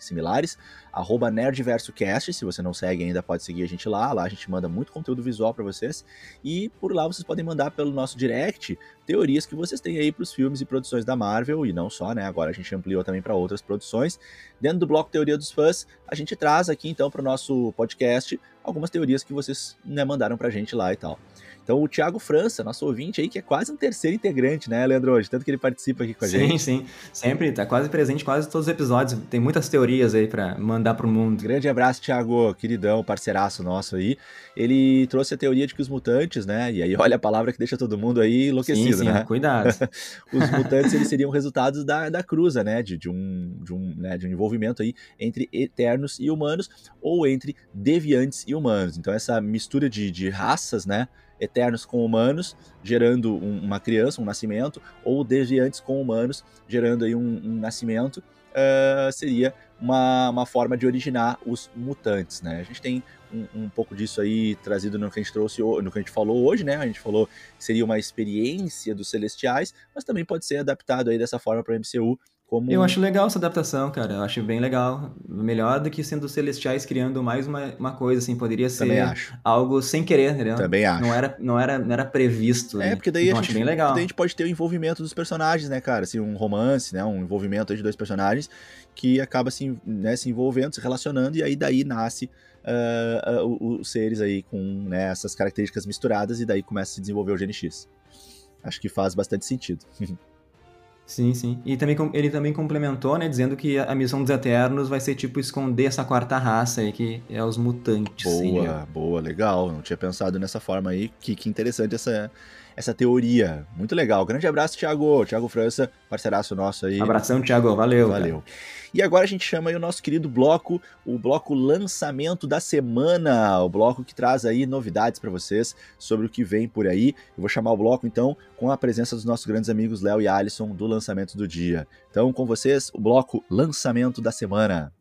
Speaker 1: similares arroba nerdversocast, se você não segue ainda pode seguir a gente lá, lá a gente manda muito conteúdo visual para vocês, e por lá vocês podem mandar pelo nosso direct teorias que vocês têm aí para os filmes e produções da Marvel, e não só, né, agora a gente ampliou também para outras produções. Dentro do bloco Teoria dos Fãs, a gente traz aqui então para o nosso podcast algumas teorias que vocês né, mandaram para a gente lá e tal. Então, o Thiago França, nosso ouvinte aí, que é quase um terceiro integrante, né, Leandro? Hoje, tanto que ele participa aqui com a
Speaker 2: sim,
Speaker 1: gente.
Speaker 2: Sim, sim. Sempre, tá quase presente quase todos os episódios. Tem muitas teorias aí para mandar pro mundo.
Speaker 1: Grande abraço, Thiago, queridão, parceiraço nosso aí. Ele trouxe a teoria de que os mutantes, né? E aí, olha a palavra que deixa todo mundo aí enlouquecido,
Speaker 2: sim, sim,
Speaker 1: né?
Speaker 2: Cuidado. [laughs]
Speaker 1: os mutantes, eles seriam resultados da, da cruza, né? De, de, um, de, um, né? de um envolvimento aí entre eternos e humanos, ou entre deviantes e humanos. Então, essa mistura de, de raças, né? Eternos com humanos, gerando um, uma criança, um nascimento, ou deviantes com humanos, gerando aí um, um nascimento, uh, seria uma, uma forma de originar os mutantes, né? A gente tem um, um, pouco disso aí trazido no que a gente trouxe, no que a gente falou hoje, né? A gente falou que seria uma experiência dos celestiais, mas também pode ser adaptado aí dessa forma para o MCU como...
Speaker 2: Eu acho legal essa adaptação, cara. Eu acho bem legal. Melhor do que sendo celestiais criando mais uma, uma coisa, assim. Poderia ser algo sem querer, entendeu?
Speaker 1: Também acho.
Speaker 2: Não era, não era, não era previsto.
Speaker 1: É, né? porque daí então, a, gente, bem legal. daí a gente pode ter o envolvimento dos personagens, né, cara? Assim, um romance, né? Um envolvimento de dois personagens que acaba se, né, se envolvendo, se relacionando, e aí daí nasce uh, uh, os seres aí com né, essas características misturadas, e daí começa a se desenvolver o GNX. Acho que faz bastante sentido. [laughs]
Speaker 2: Sim, sim. E também, ele também complementou, né, dizendo que a missão dos Eternos vai ser tipo esconder essa quarta raça aí, que é os mutantes.
Speaker 1: Boa, boa, legal. Não tinha pensado nessa forma aí. Que, que interessante essa, essa teoria. Muito legal. Grande abraço, Thiago. Thiago França, parceiraço nosso aí.
Speaker 2: Abração, Thiago. Valeu.
Speaker 1: Valeu. Cara. E agora a gente chama aí o nosso querido bloco, o bloco lançamento da semana, o bloco que traz aí novidades para vocês sobre o que vem por aí. Eu vou chamar o bloco então com a presença dos nossos grandes amigos Léo e Alisson do lançamento do dia. Então, com vocês, o bloco lançamento da semana.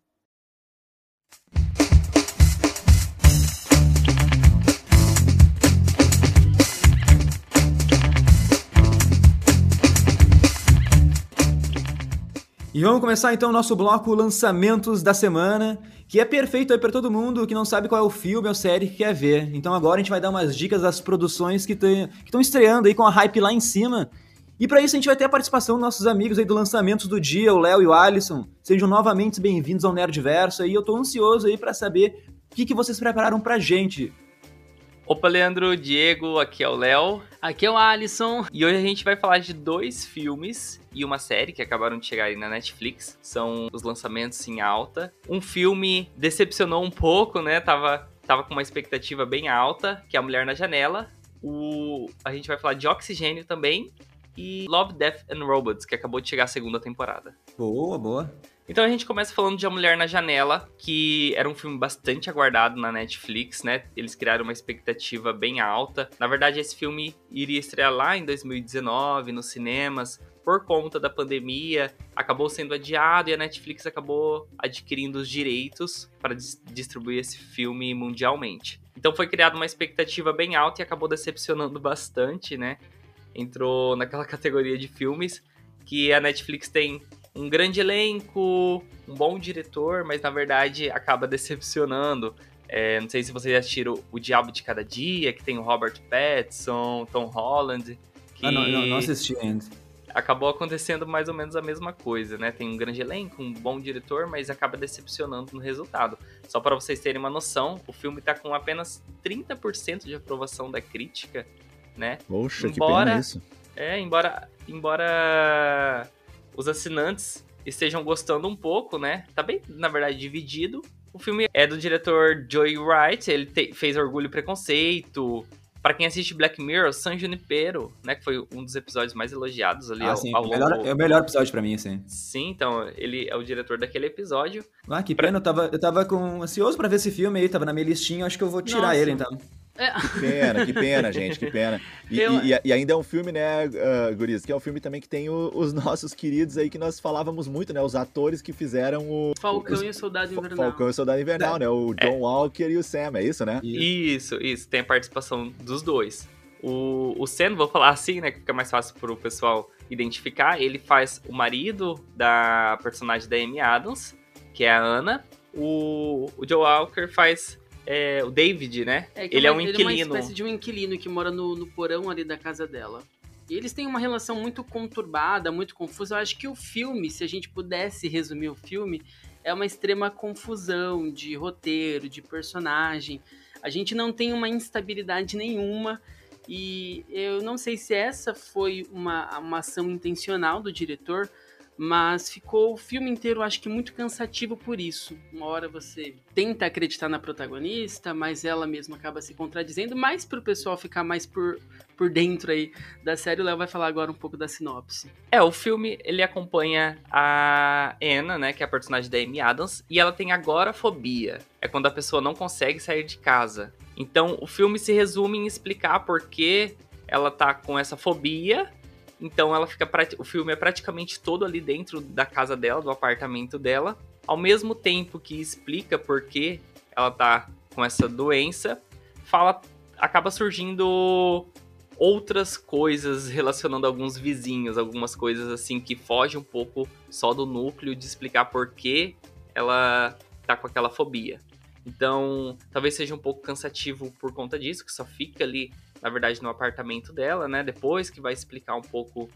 Speaker 2: E vamos começar então o nosso bloco lançamentos da semana, que é perfeito aí para todo mundo que não sabe qual é o filme ou série que quer ver. Então agora a gente vai dar umas dicas das produções que estão estreando aí com a hype lá em cima. E para isso a gente vai ter a participação dos nossos amigos aí do lançamento do dia, o Léo e o Alisson. Sejam novamente bem-vindos ao Nerdverso e eu tô ansioso aí para saber o que, que vocês prepararam pra gente.
Speaker 3: Opa, Leandro, Diego, aqui é o Léo.
Speaker 4: Aqui é o Alisson.
Speaker 3: E hoje a gente vai falar de dois filmes e uma série que acabaram de chegar aí na Netflix. São os lançamentos em alta. Um filme decepcionou um pouco, né? Tava, tava com uma expectativa bem alta, que é A Mulher na Janela. O, a gente vai falar de Oxigênio também. E Love, Death and Robots, que acabou de chegar a segunda temporada.
Speaker 2: Boa, boa.
Speaker 3: Então a gente começa falando de A Mulher na Janela, que era um filme bastante aguardado na Netflix, né? Eles criaram uma expectativa bem alta. Na verdade, esse filme iria estrear lá em 2019 nos cinemas. Por conta da pandemia, acabou sendo adiado e a Netflix acabou adquirindo os direitos para distribuir esse filme mundialmente. Então foi criada uma expectativa bem alta e acabou decepcionando bastante, né? Entrou naquela [laughs] categoria de filmes que a Netflix tem um grande elenco, um bom diretor, mas na verdade acaba decepcionando. É, não sei se vocês já assistiram O Diabo de Cada Dia, que tem o Robert Pattinson, Tom Holland. Que
Speaker 2: ah, não, não, não assisti ainda.
Speaker 3: Acabou acontecendo mais ou menos a mesma coisa, né? Tem um grande elenco, um bom diretor, mas acaba decepcionando no resultado. Só para vocês terem uma noção, o filme tá com apenas 30% de aprovação da crítica, né?
Speaker 1: Poxa, embora, que pena isso.
Speaker 3: É, embora, embora os assinantes estejam gostando um pouco, né? Tá bem, na verdade, dividido. O filme é do diretor Joey Wright, ele te, fez Orgulho e Preconceito. Para quem assiste Black Mirror, San Junipero, né? Que foi um dos episódios mais elogiados ali
Speaker 2: ah, ao, sim, ao longo... melhor, É o melhor episódio para mim, assim.
Speaker 3: Sim, então, ele é o diretor daquele episódio.
Speaker 2: Ah, que pena, pra... eu tava, eu tava com, ansioso para ver esse filme aí, tava na minha listinha, acho que eu vou tirar Nossa. ele, então.
Speaker 1: É. Que pena, que pena, gente, que pena. E, eu... e, e ainda é um filme, né, uh, Guris, que é um filme também que tem o, os [laughs] nossos queridos aí que nós falávamos muito, né? Os atores que fizeram o.
Speaker 4: Falcão
Speaker 1: os,
Speaker 4: e o Soldado Invernal.
Speaker 1: Falcão e o Soldado Invernal, é. né? O John é. Walker e o Sam, é isso, né?
Speaker 3: Isso, isso. Tem a participação dos dois. O, o Sam, vou falar assim, né? Que fica mais fácil pro pessoal identificar. Ele faz o marido da personagem da Amy Adams, que é a Ana. O, o Joe Walker faz é, o David, né?
Speaker 4: É, ele é, é um inquilino. Ele é uma espécie de um inquilino que mora no, no porão ali da casa dela. E eles têm uma relação muito conturbada, muito confusa. Eu acho que o filme, se a gente pudesse resumir o filme, é uma extrema confusão de roteiro, de personagem. A gente não tem uma instabilidade nenhuma. E eu não sei se essa foi uma, uma ação intencional do diretor, mas ficou o filme inteiro, acho que muito cansativo por isso. Uma hora você tenta acreditar na protagonista, mas ela mesma acaba se contradizendo, mas para o pessoal ficar mais por, por dentro aí da série, o Léo vai falar agora um pouco da sinopse.
Speaker 3: É, o filme, ele acompanha a Anna, né, que é a personagem da Amy Adams, e ela tem agorafobia. É quando a pessoa não consegue sair de casa. Então, o filme se resume em explicar por que ela tá com essa fobia então ela fica o filme é praticamente todo ali dentro da casa dela, do apartamento dela, ao mesmo tempo que explica por que ela tá com essa doença, fala acaba surgindo outras coisas relacionando alguns vizinhos, algumas coisas assim que fogem um pouco só do núcleo de explicar por que ela tá com aquela fobia. Então, talvez seja um pouco cansativo por conta disso, que só fica ali, na verdade, no apartamento dela, né? Depois que vai explicar um pouco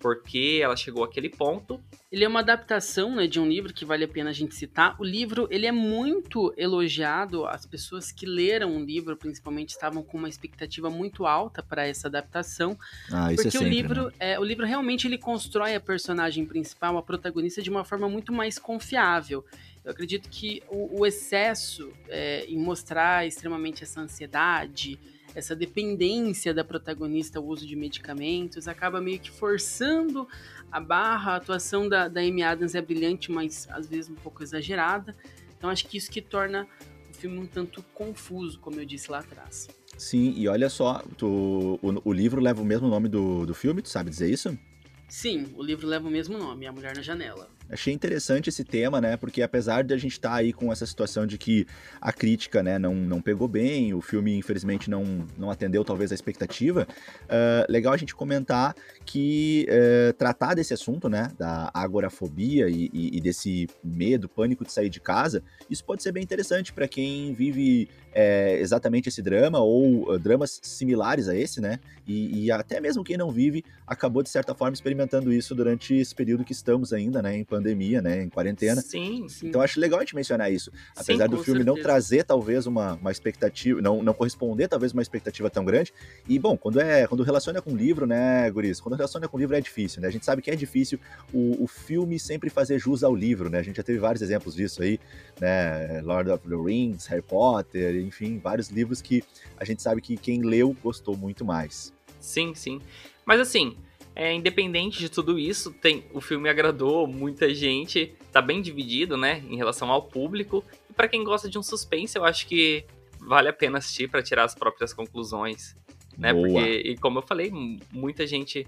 Speaker 3: por que ela chegou àquele ponto.
Speaker 4: Ele é uma adaptação né, de um livro que vale a pena a gente citar. O livro ele é muito elogiado. As pessoas que leram o livro, principalmente, estavam com uma expectativa muito alta para essa adaptação.
Speaker 1: Ah, isso
Speaker 4: porque
Speaker 1: é sempre,
Speaker 4: o livro,
Speaker 1: né?
Speaker 4: é, o livro realmente ele constrói a personagem principal, a protagonista, de uma forma muito mais confiável. Eu acredito que o, o excesso é, em mostrar extremamente essa ansiedade, essa dependência da protagonista ao uso de medicamentos, acaba meio que forçando a barra. A atuação da, da Amy Adams é brilhante, mas às vezes um pouco exagerada. Então acho que isso que torna o filme um tanto confuso, como eu disse lá atrás.
Speaker 1: Sim, e olha só, tu, o, o livro leva o mesmo nome do, do filme, tu sabe dizer isso?
Speaker 4: Sim, o livro leva o mesmo nome, A Mulher na Janela.
Speaker 1: Achei interessante esse tema, né? Porque apesar de a gente estar tá aí com essa situação de que a crítica, né, não, não pegou bem, o filme infelizmente não, não atendeu talvez a expectativa, uh, legal a gente comentar que uh, tratar desse assunto, né, da agorafobia e, e, e, desse medo, pânico de sair de casa, isso pode ser bem interessante para quem vive é, exatamente esse drama ou uh, dramas similares a esse, né? E, e, até mesmo quem não vive acabou de certa forma experimentando isso durante esse período que estamos ainda, né, em pandemia, né, em quarentena.
Speaker 3: Sim, sim.
Speaker 1: Então acho legal a gente mencionar isso, apesar
Speaker 4: Sim,
Speaker 1: do filme
Speaker 4: certeza.
Speaker 1: não trazer talvez uma, uma expectativa, não, não corresponder talvez uma expectativa tão grande. E bom, quando é quando relaciona com livro, né, Guris? Quando relaciona com livro é difícil, né? A gente sabe que é difícil o, o filme sempre fazer jus ao livro, né? A gente já teve vários exemplos disso aí, né? Lord of the Rings, Harry Potter, enfim, vários livros que a gente sabe que quem leu gostou muito mais.
Speaker 3: Sim, sim. Mas assim, é, independente de tudo isso, tem o filme agradou muita gente, tá bem dividido, né, em relação ao público. E para quem gosta de um suspense, eu acho que vale a pena assistir para tirar as próprias conclusões, né?
Speaker 1: Boa.
Speaker 3: Porque e como eu falei, muita gente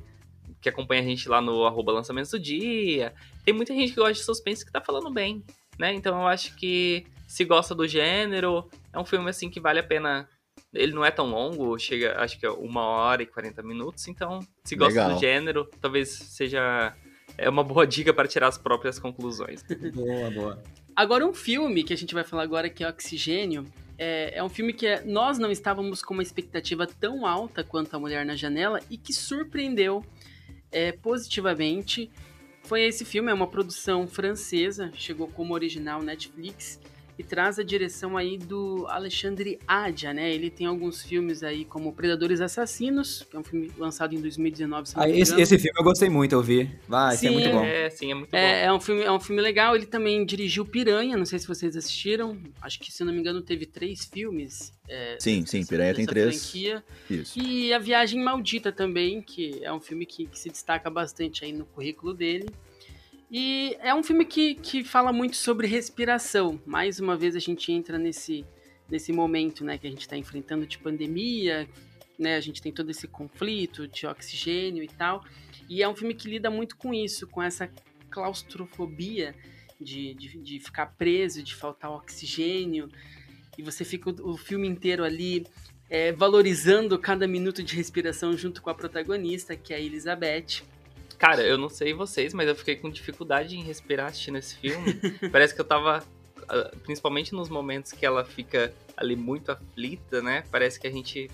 Speaker 3: que acompanha a gente lá no arroba lançamentos do dia, tem muita gente que gosta de suspense que tá falando bem, né? Então eu acho que se gosta do gênero, é um filme assim que vale a pena ele não é tão longo, chega, acho que é uma hora e 40 minutos, então, se gosta
Speaker 1: Legal.
Speaker 3: do gênero, talvez seja é uma boa dica para tirar as próprias conclusões. [laughs]
Speaker 2: Boa, boa.
Speaker 4: Agora, um filme que a gente vai falar agora, que é Oxigênio, é, é um filme que é- nós não estávamos com uma expectativa tão alta quanto A Mulher na Janela e que surpreendeu é, positivamente. Foi esse filme, é uma produção francesa, chegou como original Netflix e traz a direção aí do Alexandre Aja, né? Ele tem alguns filmes aí como Predadores Assassinos, que é um filme lançado em 2019, se não
Speaker 2: Ah, esse, esse filme eu gostei muito, eu vi. Vai, esse é
Speaker 4: Sim,
Speaker 2: muito bom.
Speaker 3: É, sim, é muito bom.
Speaker 4: É, é um filme, é um filme legal. Ele também dirigiu Piranha, não sei se vocês assistiram. Acho que, se não me engano, teve três filmes. é,
Speaker 1: Sim, sim, Piranha tem três.
Speaker 4: franquia.
Speaker 1: Isso.
Speaker 4: E A Viagem Maldita também, que é um filme que, que se destaca bastante aí no currículo dele. E é um filme que, que fala muito sobre respiração. Mais uma vez a gente entra nesse, nesse momento né, que a gente está enfrentando de pandemia, né, a gente tem todo esse conflito de oxigênio e tal. E é um filme que lida muito com isso, com essa claustrofobia de, de, de ficar preso, de faltar oxigênio. E você fica o, o filme inteiro ali é, valorizando cada minuto de respiração junto com a protagonista, que é a Elizabeth.
Speaker 3: Cara, eu não sei vocês, mas eu fiquei com dificuldade em respirar assistindo esse filme. [laughs] Parece que eu tava. ah, Principalmente nos momentos que ela fica ali muito aflita, né? Parece que a gente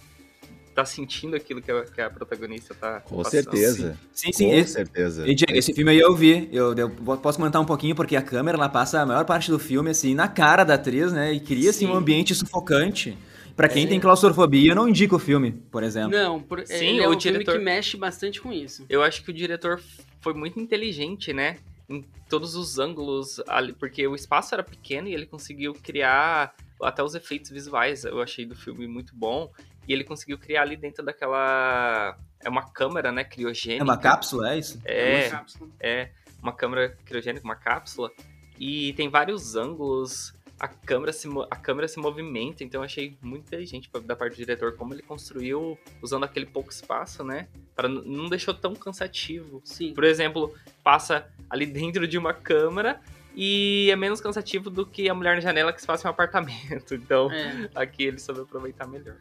Speaker 3: tá sentindo aquilo que a, que a protagonista tá.
Speaker 1: Com
Speaker 3: passando.
Speaker 1: certeza.
Speaker 2: Sim, sim.
Speaker 1: Com
Speaker 2: Esse,
Speaker 1: certeza.
Speaker 2: e, Diego, esse filme aí eu vi. Eu, eu posso comentar um pouquinho, porque a câmera ela passa a maior parte do filme, assim, na cara da atriz, né? E cria, assim,
Speaker 4: Sim.
Speaker 2: um ambiente sufocante. Pra quem
Speaker 4: É.
Speaker 2: tem claustrofobia, eu não indico o filme, por exemplo.
Speaker 4: Não, por,
Speaker 3: Sim,
Speaker 4: ele é
Speaker 3: o
Speaker 4: um filme
Speaker 3: diretor-
Speaker 4: que mexe bastante com isso.
Speaker 3: Eu acho que o diretor foi muito inteligente, né? Em todos os ângulos, ali, porque o espaço era pequeno e ele conseguiu criar até os efeitos visuais. Eu achei do filme muito bom. E ele conseguiu criar ali dentro daquela. É uma câmera, né? Criogênica.
Speaker 2: É uma cápsula, é isso?
Speaker 3: É,
Speaker 4: Uma cápsula.
Speaker 3: é uma câmera criogênica, uma cápsula. E tem vários ângulos. A câmera, se, a câmera se movimenta, então eu achei muito inteligente da parte do diretor como ele construiu usando aquele pouco espaço, né? Para não deixou tão cansativo.
Speaker 4: Sim.
Speaker 3: Por exemplo, passa ali dentro de uma câmara e é menos cansativo do que a mulher na janela que se passa em um apartamento. [laughs] Então,
Speaker 4: É.
Speaker 3: aqui ele soube aproveitar melhor.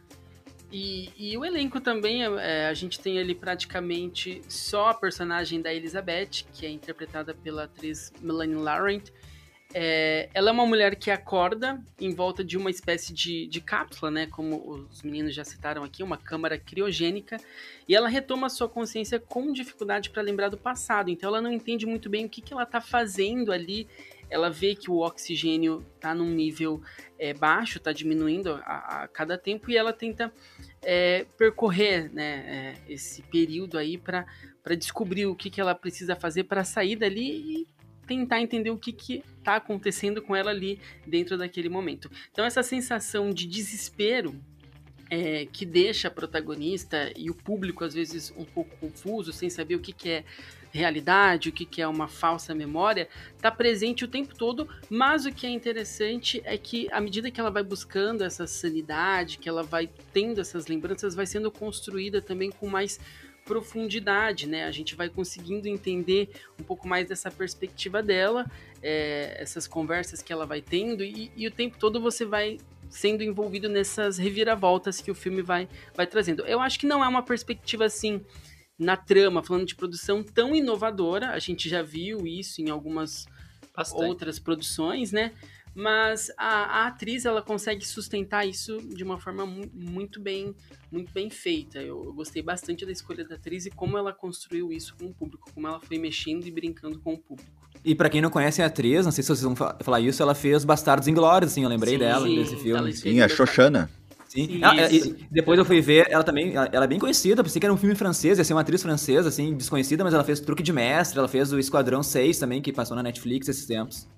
Speaker 4: E, e o elenco também, é, a gente tem ali praticamente só a personagem da Elizabeth, que é interpretada pela atriz Melanie Laurent. É, ela é uma mulher que acorda em volta de uma espécie de, de cápsula, né? Como os meninos já citaram aqui, uma câmara criogênica. E ela retoma sua consciência com dificuldade para lembrar do passado. Então ela não entende muito bem o que, que ela está fazendo ali ela vê que o oxigênio está num nível é, baixo, está diminuindo a, a, cada tempo e ela tenta é, percorrer né, é, esse período aí para descobrir o que, que ela precisa fazer para sair dali e tentar entender o que está acontecendo com ela ali dentro daquele momento. Então essa sensação de desespero é, que deixa a protagonista e o público às vezes um pouco confuso, sem saber o que, que é realidade, o que, que é uma falsa memória, está presente o tempo todo, mas o que é interessante é que à medida que ela vai buscando essa sanidade, que ela vai tendo essas lembranças, vai sendo construída também com mais profundidade, né? A gente vai conseguindo entender um pouco mais dessa perspectiva dela, é, essas conversas que ela vai tendo, e, e o tempo todo você vai sendo envolvido nessas reviravoltas que o filme vai, vai trazendo. Eu acho que não é uma perspectiva assim na trama, falando de produção tão inovadora, a gente já viu isso em algumas Bastante. outras produções, né? Mas a, a, atriz ela consegue sustentar isso de uma forma mu muito bem, muito bem feita. Eu, eu, gostei bastante da escolha da atriz e como ela construiu isso com o público, como ela foi mexendo e brincando com o público.
Speaker 2: E para quem não conhece a atriz, não sei se vocês vão falar isso, ela fez Bastardos Inglórios, assim, eu lembrei sim, dela sim, desse filme.
Speaker 1: Sim, a Xoxana.
Speaker 2: Sim. Ela, depois eu fui ver, ela também, ela, ela, é bem conhecida, pensei que era um filme francês, ia ser uma atriz francesa, assim, desconhecida, mas ela fez Truque de Mestre, ela fez o Esquadrão 6 também, que passou na Netflix esses tempos.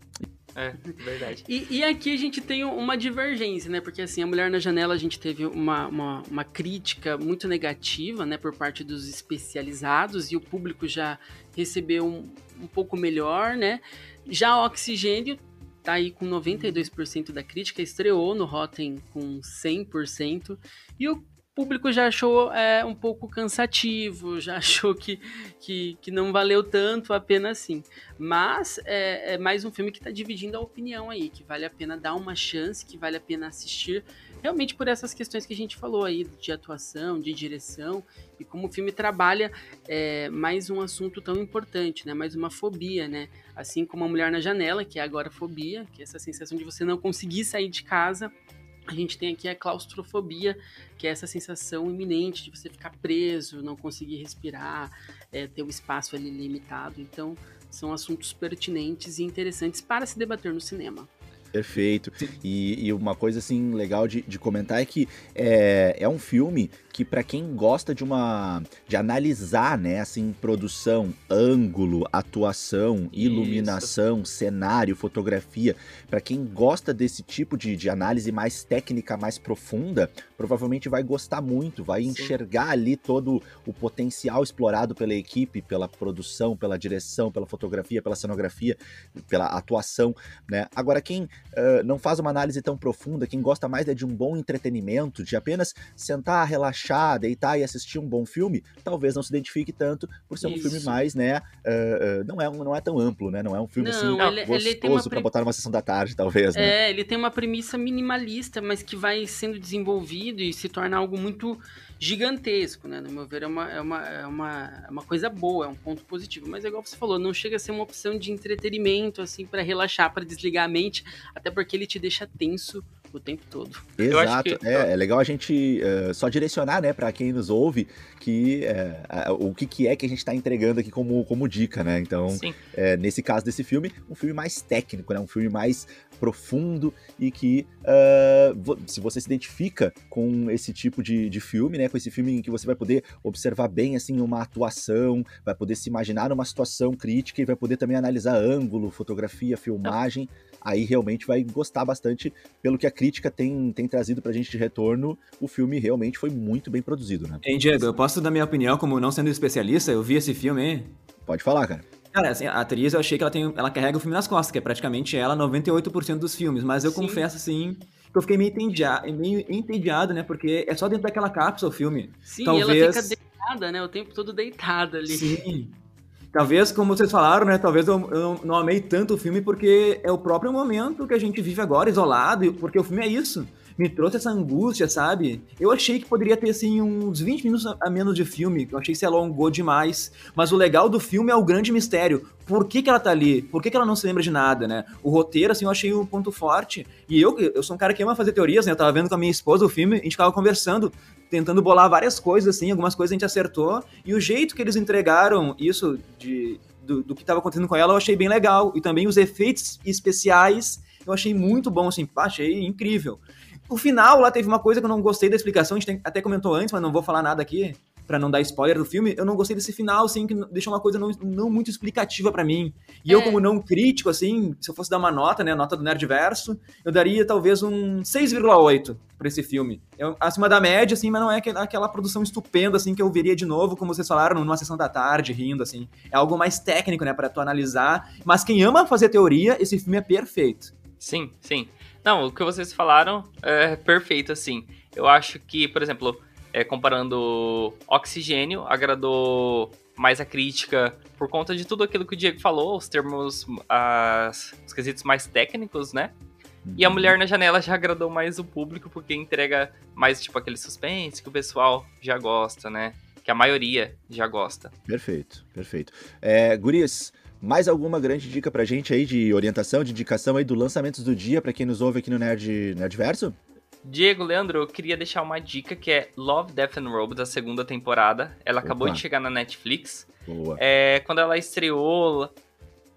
Speaker 3: É, [laughs] verdade.
Speaker 4: E, e, aqui a gente tem uma divergência, né? Porque assim, a Mulher na Janela a gente teve uma, uma, uma, crítica muito negativa, né? Por parte dos especializados e o público já recebeu um, um pouco melhor, né? Já o Oxigênio tá aí com 92% da crítica, estreou no Rotten com 100%, e o público já achou é, um pouco cansativo, já [laughs] achou que, que, que não valeu tanto a pena assim. Mas é, é mais um filme que está dividindo a opinião aí, que vale a pena dar uma chance, que vale a pena assistir, realmente por essas questões que a gente falou aí, de atuação, de direção, e como o filme trabalha é, mais um assunto tão importante, né? Mais uma fobia, né? Assim como a mulher na janela, que é agora fobia, que é essa sensação de você não conseguir sair de casa a gente tem aqui a claustrofobia, que é essa sensação iminente de você ficar preso, não conseguir respirar, é, ter o espaço ali limitado. Então, são assuntos pertinentes e interessantes para se debater no cinema.
Speaker 1: Perfeito. E, e, uma coisa assim legal de, de comentar é que é, é um filme que para quem gosta de uma de analisar, né, assim, produção, ângulo, atuação, iluminação, Isso. cenário, fotografia, para quem gosta desse tipo de, de análise mais técnica, mais profunda, provavelmente vai gostar muito, vai Sim. enxergar ali todo o potencial explorado pela equipe, pela produção, pela direção, pela fotografia, pela cenografia, pela atuação, né? Agora quem uh, não faz uma análise tão profunda, quem gosta mais é de um bom entretenimento, de apenas sentar, relaxar deitar e assistir um bom filme, talvez não se identifique tanto por ser Isso. um filme mais, né? Uh, não, é, não é tão amplo, né? Não é um filme não, assim ele, gostoso para botar numa sessão da tarde, talvez.
Speaker 4: Né? É, ele tem uma premissa minimalista, mas que vai sendo desenvolvido e se torna algo muito gigantesco, né? No meu ver, é uma, é uma, é uma, é uma coisa boa, é um ponto positivo. Mas é igual você falou, não chega a ser uma opção de entretenimento, assim, para relaxar, para desligar a mente, até porque ele te deixa tenso o tempo todo.
Speaker 1: Exato. Que... É, é legal a gente uh, só direcionar, né, para quem nos ouve, que uh, uh, o que, que é que a gente está entregando aqui como, como dica, né? Então, nesse caso desse filme, um filme mais técnico, né? Um filme mais profundo e que se você se identifica com esse tipo de, de filme, né? Com esse filme em que você vai poder observar bem, assim, uma atuação, vai poder se imaginar numa situação crítica e vai poder também analisar ângulo, fotografia, filmagem aí realmente vai gostar bastante pelo que a crítica tem, tem trazido pra gente de retorno. O filme realmente foi muito bem produzido, né?
Speaker 2: Hein, Diego, eu posso dar minha opinião como não sendo especialista? Eu vi esse filme, hein?
Speaker 1: Pode falar, cara.
Speaker 2: Cara, assim, a atriz eu achei que ela, tem, ela carrega o filme nas costas, que é praticamente ela 98% dos filmes, mas eu Sim. confesso, assim, que eu fiquei meio entediado, meio entediado, né? Porque é só dentro daquela cápsula o filme.
Speaker 4: Sim, Talvez... ela fica deitada, né? O tempo todo deitada ali.
Speaker 2: Sim. Talvez, como vocês falaram, né? Talvez eu, eu, não amei tanto o filme porque é o próprio momento que a gente vive agora, isolado, porque o filme é isso. me trouxe essa angústia, sabe? Eu achei que poderia ter, assim, uns 20 minutos a menos de filme, eu achei que se alongou demais, mas o legal do filme é o grande mistério. Por que, que ela tá ali? Por que, que ela não se lembra de nada, né? O roteiro, assim, eu achei um ponto forte, e eu, eu sou um cara que ama fazer teorias, né? Eu tava vendo com a minha esposa o filme, a gente ficava conversando, tentando bolar várias coisas, assim, algumas coisas a gente acertou, e o jeito que eles entregaram isso de, do, do que estava acontecendo com ela eu achei bem legal, e também os efeitos especiais eu achei muito bom, assim, achei incrível. O final lá teve uma coisa que eu não gostei da explicação, a gente tem, até comentou antes, mas não vou falar nada aqui, para não dar spoiler do filme, eu não gostei desse final, assim, que deixou uma coisa não, não muito explicativa para mim. E é. eu, como não crítico, assim, se eu fosse dar uma nota, né, a nota do Nerdverso, eu daria talvez um 6,8 para esse filme. É acima da média, assim, mas não é aquela produção estupenda, assim, que eu veria de novo, como vocês falaram, numa sessão da tarde, rindo, assim. É algo mais técnico, né, para tu analisar. Mas quem ama fazer teoria, esse filme é perfeito.
Speaker 3: Sim, sim. Não, o que vocês falaram é perfeito, assim. Eu acho que, por exemplo, é, comparando Oxigênio, agradou mais a crítica por conta de tudo aquilo que o Diego falou, os termos, as, os quesitos mais técnicos, né? E a uhum. Mulher na Janela já agradou mais o público porque entrega mais, tipo, aquele suspense que o pessoal já gosta, né? Que a maioria já gosta.
Speaker 1: Perfeito, perfeito. É, Gurias, mais alguma grande dica pra gente aí de orientação, de indicação aí do lançamentos do dia para quem nos ouve aqui no Nerd Nerdverso?
Speaker 3: Diego, Leandro, eu queria deixar uma dica que é Love, Death and Robots, a segunda temporada. Ela Opa. acabou de chegar na Netflix.
Speaker 1: Boa.
Speaker 3: É, quando ela estreou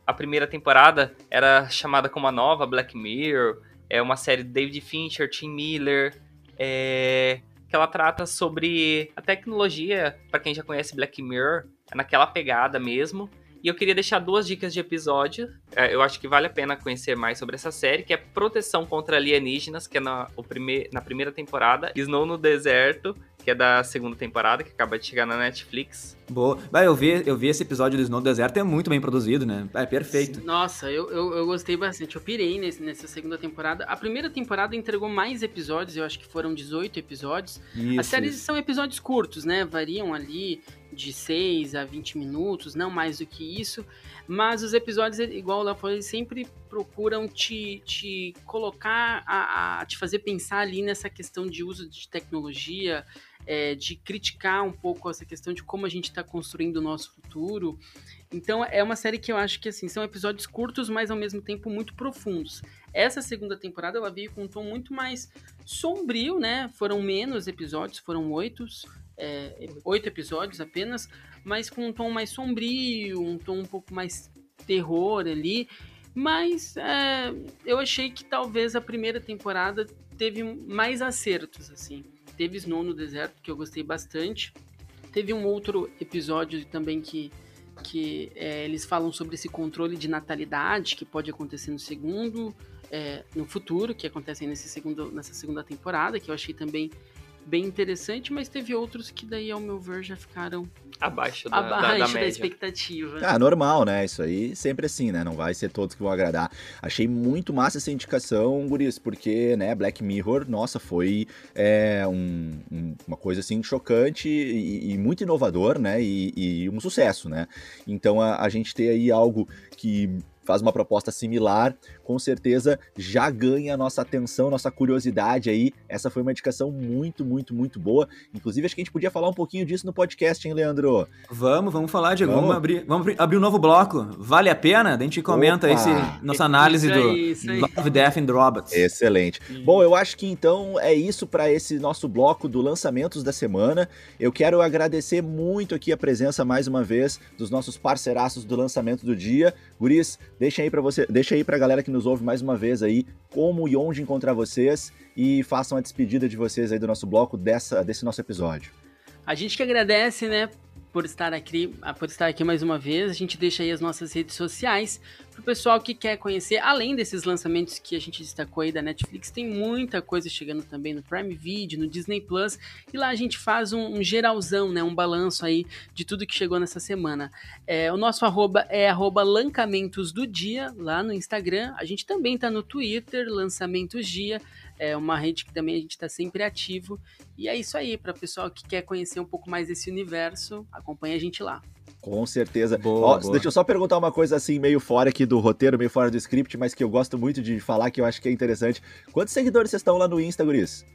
Speaker 3: a primeira temporada, era chamada como a nova Black Mirror. É uma série de David Fincher, Tim Miller, é, que ela trata sobre a tecnologia, para quem já conhece Black Mirror, é naquela pegada mesmo. E eu queria deixar duas dicas de episódio. É, eu acho que vale a pena conhecer mais sobre essa série, que é Proteção contra Alienígenas, que é na, o prime na primeira temporada. Snow no Deserto, que é da segunda temporada, que acaba de chegar na Netflix.
Speaker 2: Boa. Vai, eu vi, eu vi esse episódio do Snow no Deserto, é muito bem produzido, né? É perfeito.
Speaker 4: Nossa, eu, eu, eu gostei bastante. Eu pirei nesse, nessa segunda temporada. A primeira temporada entregou mais episódios, eu acho que foram 18 episódios. Isso, As séries isso. são episódios curtos, né? Variam ali de 6 a 20 minutos, não mais do que isso. Mas os episódios, igual Léo falou, eles sempre procuram te, te colocar, a, a, te fazer pensar ali nessa questão de uso de tecnologia, é, de criticar um pouco essa questão de como a gente está construindo o nosso futuro. Então é uma série que eu acho que assim são episódios curtos, mas ao mesmo tempo muito profundos. Essa segunda temporada ela veio com um tom muito mais sombrio, né? Foram menos episódios, foram oito, é, oito episódios apenas, mas com um tom mais sombrio, um tom um pouco mais terror ali. Mas é, eu achei que talvez a primeira temporada teve mais acertos, assim. Teve Snow no Deserto, que eu gostei bastante. Teve um outro episódio também que, que é, eles falam sobre esse controle de natalidade que pode acontecer no segundo, é, no futuro, que acontece nesse segundo, nessa segunda temporada, que eu achei também bem interessante, mas teve outros que daí, ao meu ver, já ficaram
Speaker 3: abaixo da,
Speaker 4: abaixo
Speaker 3: da, da,
Speaker 4: da expectativa.
Speaker 1: Ah, normal, né? Isso aí sempre assim, né? Não vai ser todos que vão agradar. Achei muito massa essa indicação, Guris, porque, né, Black Mirror, nossa, foi é, um, um, uma coisa assim chocante e, e muito inovador, né? E, e, um sucesso, né? Então a, a gente ter aí algo que faz uma proposta similar, com certeza já ganha nossa atenção, nossa curiosidade aí. Essa foi uma indicação muito, muito, muito boa. Inclusive, acho que a gente podia falar um pouquinho disso no podcast, hein, Leandro?
Speaker 2: Vamos, vamos falar, Diego. Vamos, vamos abrir, vamos abrir um novo bloco. Vale a pena? A gente comenta Opa. esse nossa análise isso do aí, isso aí. Love, Death and Robots.
Speaker 1: Excelente. Bom, eu acho que então é isso para esse nosso bloco do lançamentos da semana. Eu quero agradecer muito aqui a presença mais uma vez dos nossos parceiraços do lançamento do dia. Guris, deixa aí para você, deixa aí pra galera que nos ouve mais uma vez aí como e onde encontrar vocês e façam a despedida de vocês aí do nosso bloco dessa, desse nosso episódio.
Speaker 4: A gente que agradece, né, por estar aqui, por estar aqui mais uma vez. A gente deixa aí as nossas redes sociais para o pessoal que quer conhecer, além desses lançamentos que a gente destacou aí da Netflix, tem muita coisa chegando também no Prime Video, no Disney Plus, e lá a gente faz um, um geralzão, né, um balanço aí de tudo que chegou nessa semana. É, o nosso arroba é arroba lancamentos do dia, lá no Instagram. A gente também está no Twitter, lançamentos dia é uma rede que também a gente está sempre ativo. E é isso aí, para o pessoal que quer conhecer um pouco mais desse universo, acompanha a gente lá.
Speaker 1: Com certeza.
Speaker 2: Boa,
Speaker 1: Ó,
Speaker 2: boa.
Speaker 1: Deixa eu só perguntar uma coisa assim, meio fora aqui do roteiro, meio fora do script, mas que eu gosto muito de falar, que eu acho que é interessante. Quantos seguidores vocês estão lá no Insta, guris?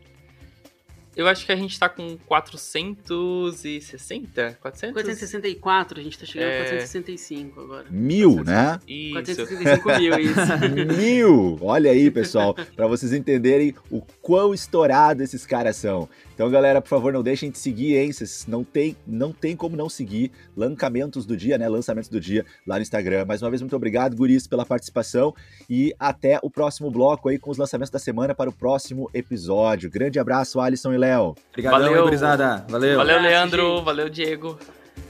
Speaker 3: Eu acho que a gente tá com 460? 400?
Speaker 4: 464, a gente tá chegando
Speaker 3: É.
Speaker 4: a 465 agora.
Speaker 1: Mil, né?
Speaker 3: Isso.
Speaker 4: 465 mil, isso.
Speaker 1: Mil! Olha aí, pessoal, para vocês entenderem o quão estourado esses caras são. Então, galera, por favor, não deixem de seguir, hein? Vocês não tem, não tem como não seguir Lancamentos do Dia, né? Lançamentos do Dia lá no Instagram. Mais uma vez, muito obrigado, guris, pela participação e até o próximo bloco aí com os lançamentos da semana para o próximo episódio. Grande abraço, Alisson e Léo.
Speaker 2: Obrigadão,
Speaker 3: Valeu.
Speaker 2: gurizada. Valeu.
Speaker 3: Valeu, Leandro. Valeu, Diego.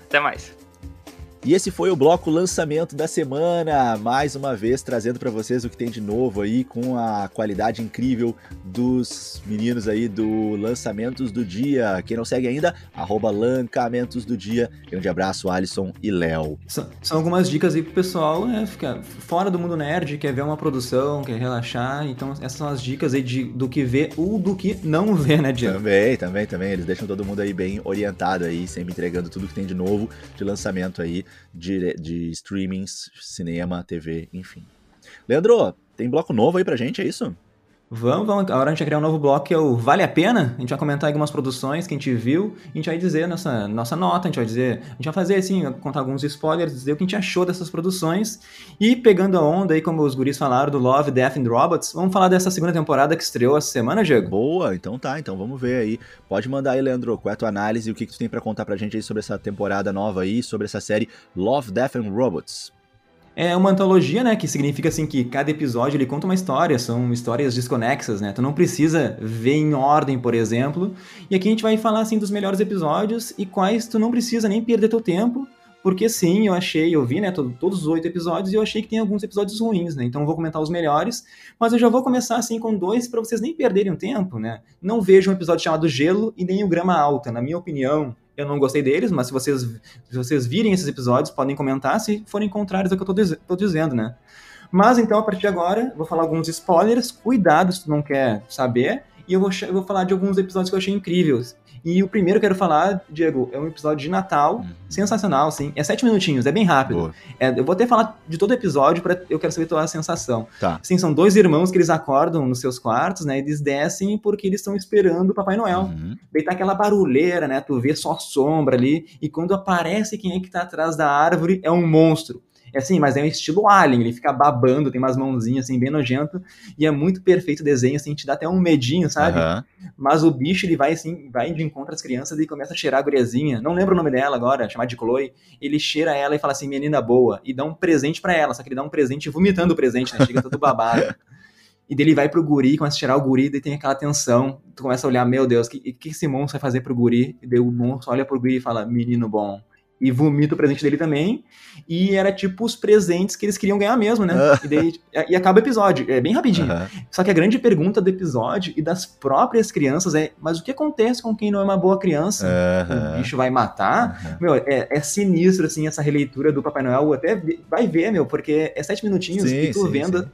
Speaker 3: Até mais.
Speaker 1: E esse foi o bloco lançamento da semana, mais uma vez trazendo para vocês o que tem de novo aí com a qualidade incrível dos meninos aí do Lançamentos do Dia. Quem não segue ainda, arroba Lancamentos do Dia. Grande abraço, Alisson e Léo.
Speaker 2: São, são algumas dicas aí pro pessoal, né? Ficar fora do mundo nerd, quer ver uma produção, quer relaxar. Então, essas são as dicas aí de, do que ver ou do que não ver, né, Diego?
Speaker 1: Também, também, também. Eles deixam todo mundo aí bem orientado aí, sempre entregando tudo que tem de novo de lançamento aí, de, de streamings, cinema, TV, enfim. Leandro, tem bloco novo aí pra gente, é isso?
Speaker 2: Vamos, vamos. Agora a gente vai criar um novo bloco que é o Vale a Pena. A gente vai comentar algumas produções que a gente viu. A gente vai dizer nossa, nossa nota, a gente vai dizer. A gente vai fazer assim, contar alguns spoilers, dizer o que a gente achou dessas produções. E pegando a onda aí, como os guris falaram, do Love, Death and Robots, vamos falar dessa segunda temporada que estreou essa semana, Diego?
Speaker 1: Boa, então tá, então vamos ver aí. Pode mandar aí, Leandro, qual é a tua análise e o que, que tu tem pra contar pra gente aí sobre essa temporada nova aí, sobre essa série Love, Death and Robots.
Speaker 2: É uma antologia, né? Que significa assim que cada episódio ele conta uma história, são histórias desconexas, né? Tu não precisa ver em ordem, por exemplo. E aqui a gente vai falar assim dos melhores episódios e quais tu não precisa nem perder teu tempo, porque sim, eu achei, eu vi, né, todo- todos os oito episódios e eu achei que tem alguns episódios ruins, né? Então eu vou comentar os melhores, mas eu já vou começar assim com dois para vocês nem perderem o tempo, né? Não vejo um episódio chamado Gelo e nem o Grama Alta, na minha opinião. Eu não gostei deles, mas se vocês, se vocês virem esses episódios, podem comentar se forem contrários ao que eu tô dizendo, né? Mas então, a partir de agora, vou falar alguns spoilers. Cuidado se tu não quer saber. E eu vou, eu vou falar de alguns episódios que eu achei incríveis. E o primeiro que eu quero falar, Diego, é um episódio de Natal. Sensacional, sim. É sete minutinhos, é bem rápido. É, eu vou até falar de todo episódio, para eu quero saber a tua sensação.
Speaker 1: Tá.
Speaker 2: Sim, são dois irmãos que eles acordam nos seus quartos, né? Eles descem porque eles estão esperando o Papai Noel.
Speaker 1: Uhum.
Speaker 2: Daí tá aquela barulheira, né? Tu vê só sombra ali. E quando aparece quem é que tá atrás da árvore, é um monstro. É assim, mas é um estilo Alien, ele fica babando, tem umas mãozinhas assim, bem nojento. E é muito perfeito o desenho, assim, te dá até um medinho, sabe?
Speaker 1: Aham.
Speaker 2: Mas o bicho, ele vai assim, vai de encontro às crianças e começa a cheirar a guriazinha. Não lembro o nome dela agora, chamada de Chloe. Ele cheira ela e fala assim, menina boa. E dá um presente pra ela, só que ele dá um presente vomitando o presente, né? Chega todo babado. [laughs] E daí ele vai pro guri, começa a cheirar o guri, daí tem aquela tensão. Tu começa a olhar, meu Deus, o que, que esse monstro vai fazer pro guri? E daí o monstro olha pro guri e fala, menino bom. E vomita o presente dele também. E era tipo os presentes que eles queriam ganhar mesmo, né?
Speaker 1: Ah.
Speaker 2: E daí e acaba o episódio. É bem rapidinho.
Speaker 1: Aham.
Speaker 2: Só que a grande pergunta do episódio e das próprias crianças é: mas o que acontece com quem não é uma boa criança? O
Speaker 1: Aham.
Speaker 2: bicho vai matar?
Speaker 1: Aham.
Speaker 2: Meu, é, é sinistro, assim, essa releitura do Papai Noel. Até vai ver, meu, porque é sete minutinhos
Speaker 1: Sim,
Speaker 2: e tu
Speaker 1: sim,
Speaker 2: vendo,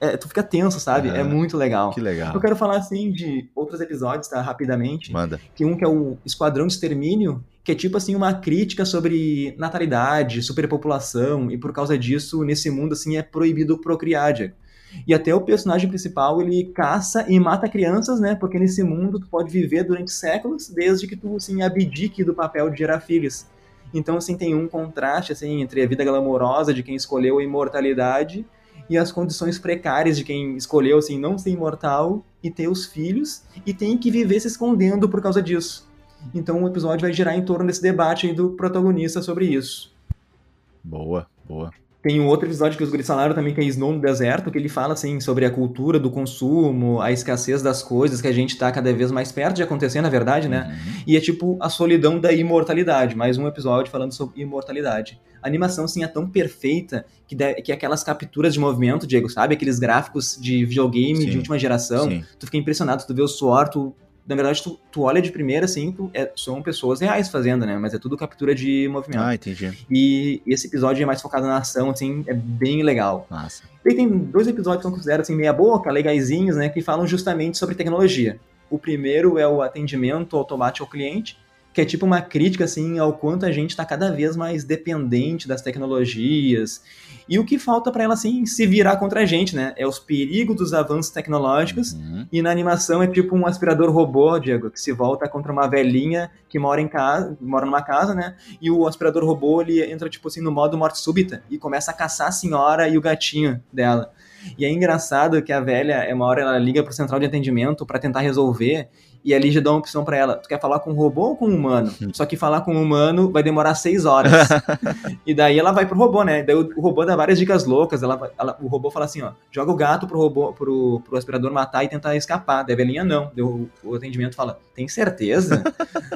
Speaker 2: é, tu fica tenso, sabe? É muito legal.
Speaker 1: Que legal.
Speaker 2: Eu quero falar, assim, de outros episódios, tá? Rapidamente.
Speaker 1: Manda.
Speaker 2: Que um que é o Esquadrão de Extermínio, que é tipo, assim, uma crítica sobre natalidade, superpopulação, e por causa disso, nesse mundo, assim, é proibido procriar, Diego. E até o personagem principal, ele caça e mata crianças, né? Porque nesse mundo tu pode viver durante séculos, desde que tu, assim, abdique do papel de gerar filhos. Então, assim, tem um contraste, assim, entre a vida glamourosa de quem escolheu a imortalidade e as condições precárias de quem escolheu, assim, não ser imortal e ter os filhos e tem que viver se escondendo por causa disso. Então, o episódio vai girar em torno desse debate do protagonista sobre isso.
Speaker 1: Boa, boa.
Speaker 2: Tem um outro episódio que os guris falaram também, que é Snow no Deserto, que ele fala, assim, sobre a cultura do consumo, a escassez das coisas, que a gente tá cada vez mais perto de acontecer, na verdade, né?
Speaker 1: Uhum.
Speaker 2: E é tipo a solidão da imortalidade, mais um episódio falando sobre imortalidade. A animação, assim, é tão perfeita que, de- que aquelas capturas de movimento, Diego, sabe? Aqueles gráficos de videogame
Speaker 1: Sim,
Speaker 2: de última geração,
Speaker 1: Sim.
Speaker 2: tu fica impressionado, tu vê o suor, tu... Na verdade, tu, tu olha de primeira, assim, tu, é- são pessoas reais fazendo, né? Mas é tudo captura de movimento.
Speaker 1: Ah, entendi.
Speaker 2: E esse episódio é mais focado na ação, assim, é bem legal.
Speaker 1: Massa.
Speaker 2: E tem dois episódios que eu considero assim, meia boca, legaisinhos, né, que falam justamente sobre tecnologia. O primeiro é o atendimento automático ao cliente, que é tipo uma crítica assim ao quanto a gente está cada vez mais dependente das tecnologias e o que falta para ela assim se virar contra a gente, né? É os perigos dos avanços tecnológicos uhum. e na animação é tipo um aspirador robô, Diego, que se volta contra uma velhinha que mora em casa, mora numa casa, né? E o aspirador robô ele entra tipo assim no modo morte súbita e começa a caçar a senhora e o gatinho dela. E é engraçado que a velha, é uma hora ela liga pro central de atendimento para tentar resolver e ali já dá uma opção para ela. Tu quer falar com um robô ou com um humano? Hum. Só que falar com um humano vai demorar seis horas. [laughs] e daí ela vai pro robô, né? Daí o, o robô dá várias dicas loucas. Ela, ela, o robô fala assim, ó, joga o gato pro robô, pro, pro aspirador matar e tentar escapar. Daí a velhinha não. Daí o, o atendimento fala, tem certeza?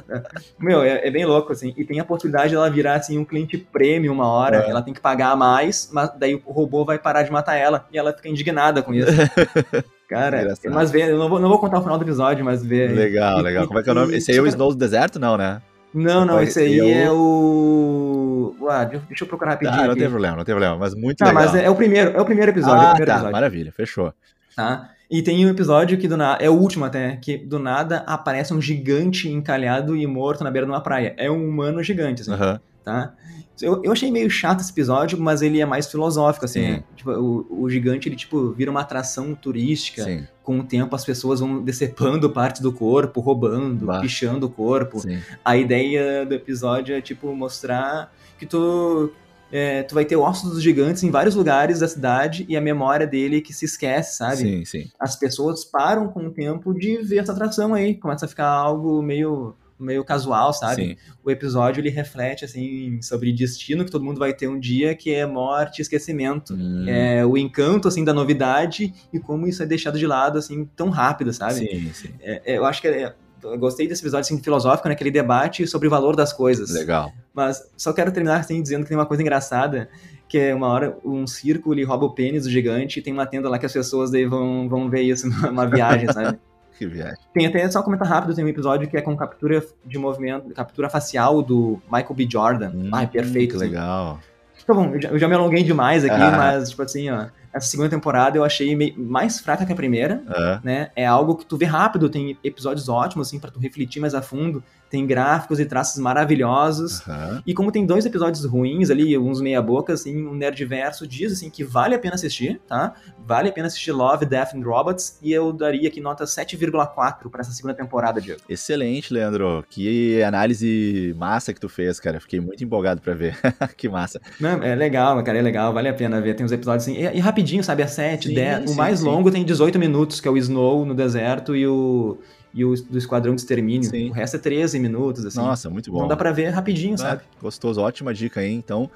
Speaker 2: [laughs] Meu, é, é, bem louco, assim. E tem a possibilidade de ela virar, assim, um cliente premium uma hora. É. Ela tem que pagar mais, mas daí o robô vai parar de matar ela. E ela fica indignada com isso. [laughs] Cara, Engraçado. mas vê, eu não vou, não vou contar o final do episódio, mas vê.
Speaker 1: Legal, legal. Como é que é o nome? Esse aí é o Snow do Deserto, não, né?
Speaker 2: Não, não, esse aí é o. Ué, deixa eu procurar rapidinho. Ah,
Speaker 1: não tem problema, não tem problema, mas muito
Speaker 2: tá,
Speaker 1: legal.
Speaker 2: mas é, é, o primeiro, é o primeiro episódio. Ah, é o primeiro
Speaker 1: tá,
Speaker 2: episódio.
Speaker 1: maravilha, fechou.
Speaker 2: Tá. E tem um episódio que do nada, é o último até, que do nada aparece um gigante encalhado e morto na beira de uma praia. É um humano gigante, assim, uhum. tá? Eu, eu achei meio chato esse episódio, mas ele é mais filosófico, assim. Né? Tipo, o, o, gigante, ele, tipo, vira uma atração turística. Sim. Com o tempo, as pessoas vão decepando partes do corpo, roubando, bah. pichando o corpo. Sim. A ideia do episódio é, tipo, mostrar que tu... É, tu vai ter ossos dos gigantes em vários lugares da cidade e a memória dele que se esquece, sabe?
Speaker 1: Sim, sim.
Speaker 2: As pessoas param com o tempo de ver essa atração aí. Começa a ficar algo meio meio casual, sabe? Sim. O episódio ele reflete assim sobre destino que todo mundo vai ter um dia, que é morte, esquecimento, hum. é o encanto assim da novidade e como isso é deixado de lado assim tão rápido, sabe?
Speaker 1: Sim, sim.
Speaker 2: É, é, eu acho que é, eu gostei desse episódio assim, filosófico, naquele né, debate sobre o valor das coisas.
Speaker 1: Legal.
Speaker 2: Mas só quero terminar assim dizendo que tem uma coisa engraçada, que é uma hora um circo ele rouba o pênis do gigante e tem uma tenda lá que as pessoas daí vão, vão ver isso [laughs] numa viagem, sabe?
Speaker 1: Que viagem.
Speaker 2: Tem até, só um comentário rápido, tem um episódio que é com captura de movimento, captura facial do Michael B. Jordan. Hum, Ai, perfeito.
Speaker 1: Assim. Legal.
Speaker 2: Tá bom, eu já, eu já, me alonguei demais aqui, ah. mas, tipo assim, ó, essa segunda temporada eu achei meio, mais fraca que a primeira, ah. né? É algo que tu vê rápido, tem episódios ótimos, assim, para tu refletir mais a fundo tem gráficos e traços maravilhosos. Uhum. E como tem dois episódios ruins ali, uns meia boca, assim, um Nerdverso diz, assim, que vale a pena assistir, tá? Vale a pena assistir Love, Death and Robots, e eu daria aqui nota 7,4 para essa segunda temporada, Diego.
Speaker 1: Excelente, Leandro. Que análise massa que tu fez, cara. Fiquei muito empolgado para ver. [laughs] que massa.
Speaker 2: Não, é legal, cara, é legal, vale a pena ver. Tem uns episódios assim, e, e rapidinho, sabe? A 7, 10. o mais sim. longo tem 18 minutos, que é o Snow no deserto e o e o do Esquadrão de Extermínio. O resto é 13 minutos, assim.
Speaker 1: Nossa, muito bom.
Speaker 2: Não dá pra ver rapidinho, sabe?
Speaker 1: Gostoso, ótima dica aí. Então,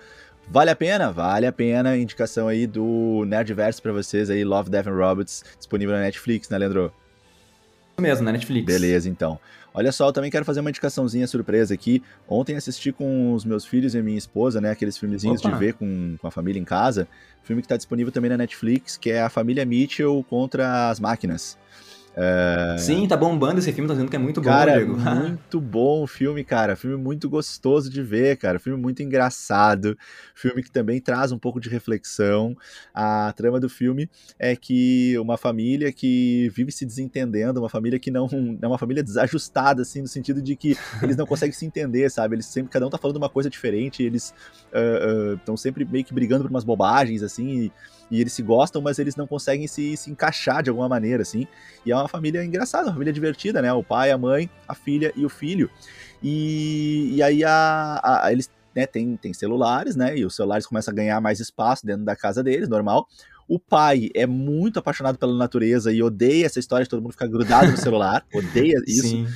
Speaker 1: vale a pena? Vale a pena. Indicação aí do Nerdverse pra vocês aí, Love, Death and Robots, disponível na Netflix, né, Leandro?
Speaker 2: Mesmo, na Netflix.
Speaker 1: Beleza, então. Olha só, eu também quero fazer uma indicaçãozinha surpresa aqui. Ontem assisti com os meus filhos e minha esposa, né? Aqueles filmezinhos Opa. de ver com, com a família em casa. Filme que está disponível também na Netflix, que é A Família Mitchell contra as Máquinas.
Speaker 2: É... Sim, tá bombando esse filme, tá dizendo que é muito bom,
Speaker 1: cara,
Speaker 2: Diego.
Speaker 1: muito [laughs] bom o filme, cara. Filme muito gostoso de ver, cara. Filme muito engraçado. Filme que também traz um pouco de reflexão. A trama do filme é que uma família que vive se desentendendo, uma família que não é uma família desajustada, assim, no sentido de que [laughs] eles não conseguem se entender, sabe? Eles sempre, cada um tá falando uma coisa diferente, eles estão uh, uh, sempre meio que brigando por umas bobagens, assim, e, e eles se gostam, mas eles não conseguem se, se encaixar de alguma maneira, assim. E é uma família engraçada, uma família divertida, né? O pai, a mãe, a filha e o filho. E, e aí a, a, eles né, têm, têm celulares, né? E os celulares começam a ganhar mais espaço dentro da casa deles, normal. O pai é muito apaixonado pela natureza e odeia essa história de todo mundo ficar grudado no celular, odeia [laughs] isso. Sim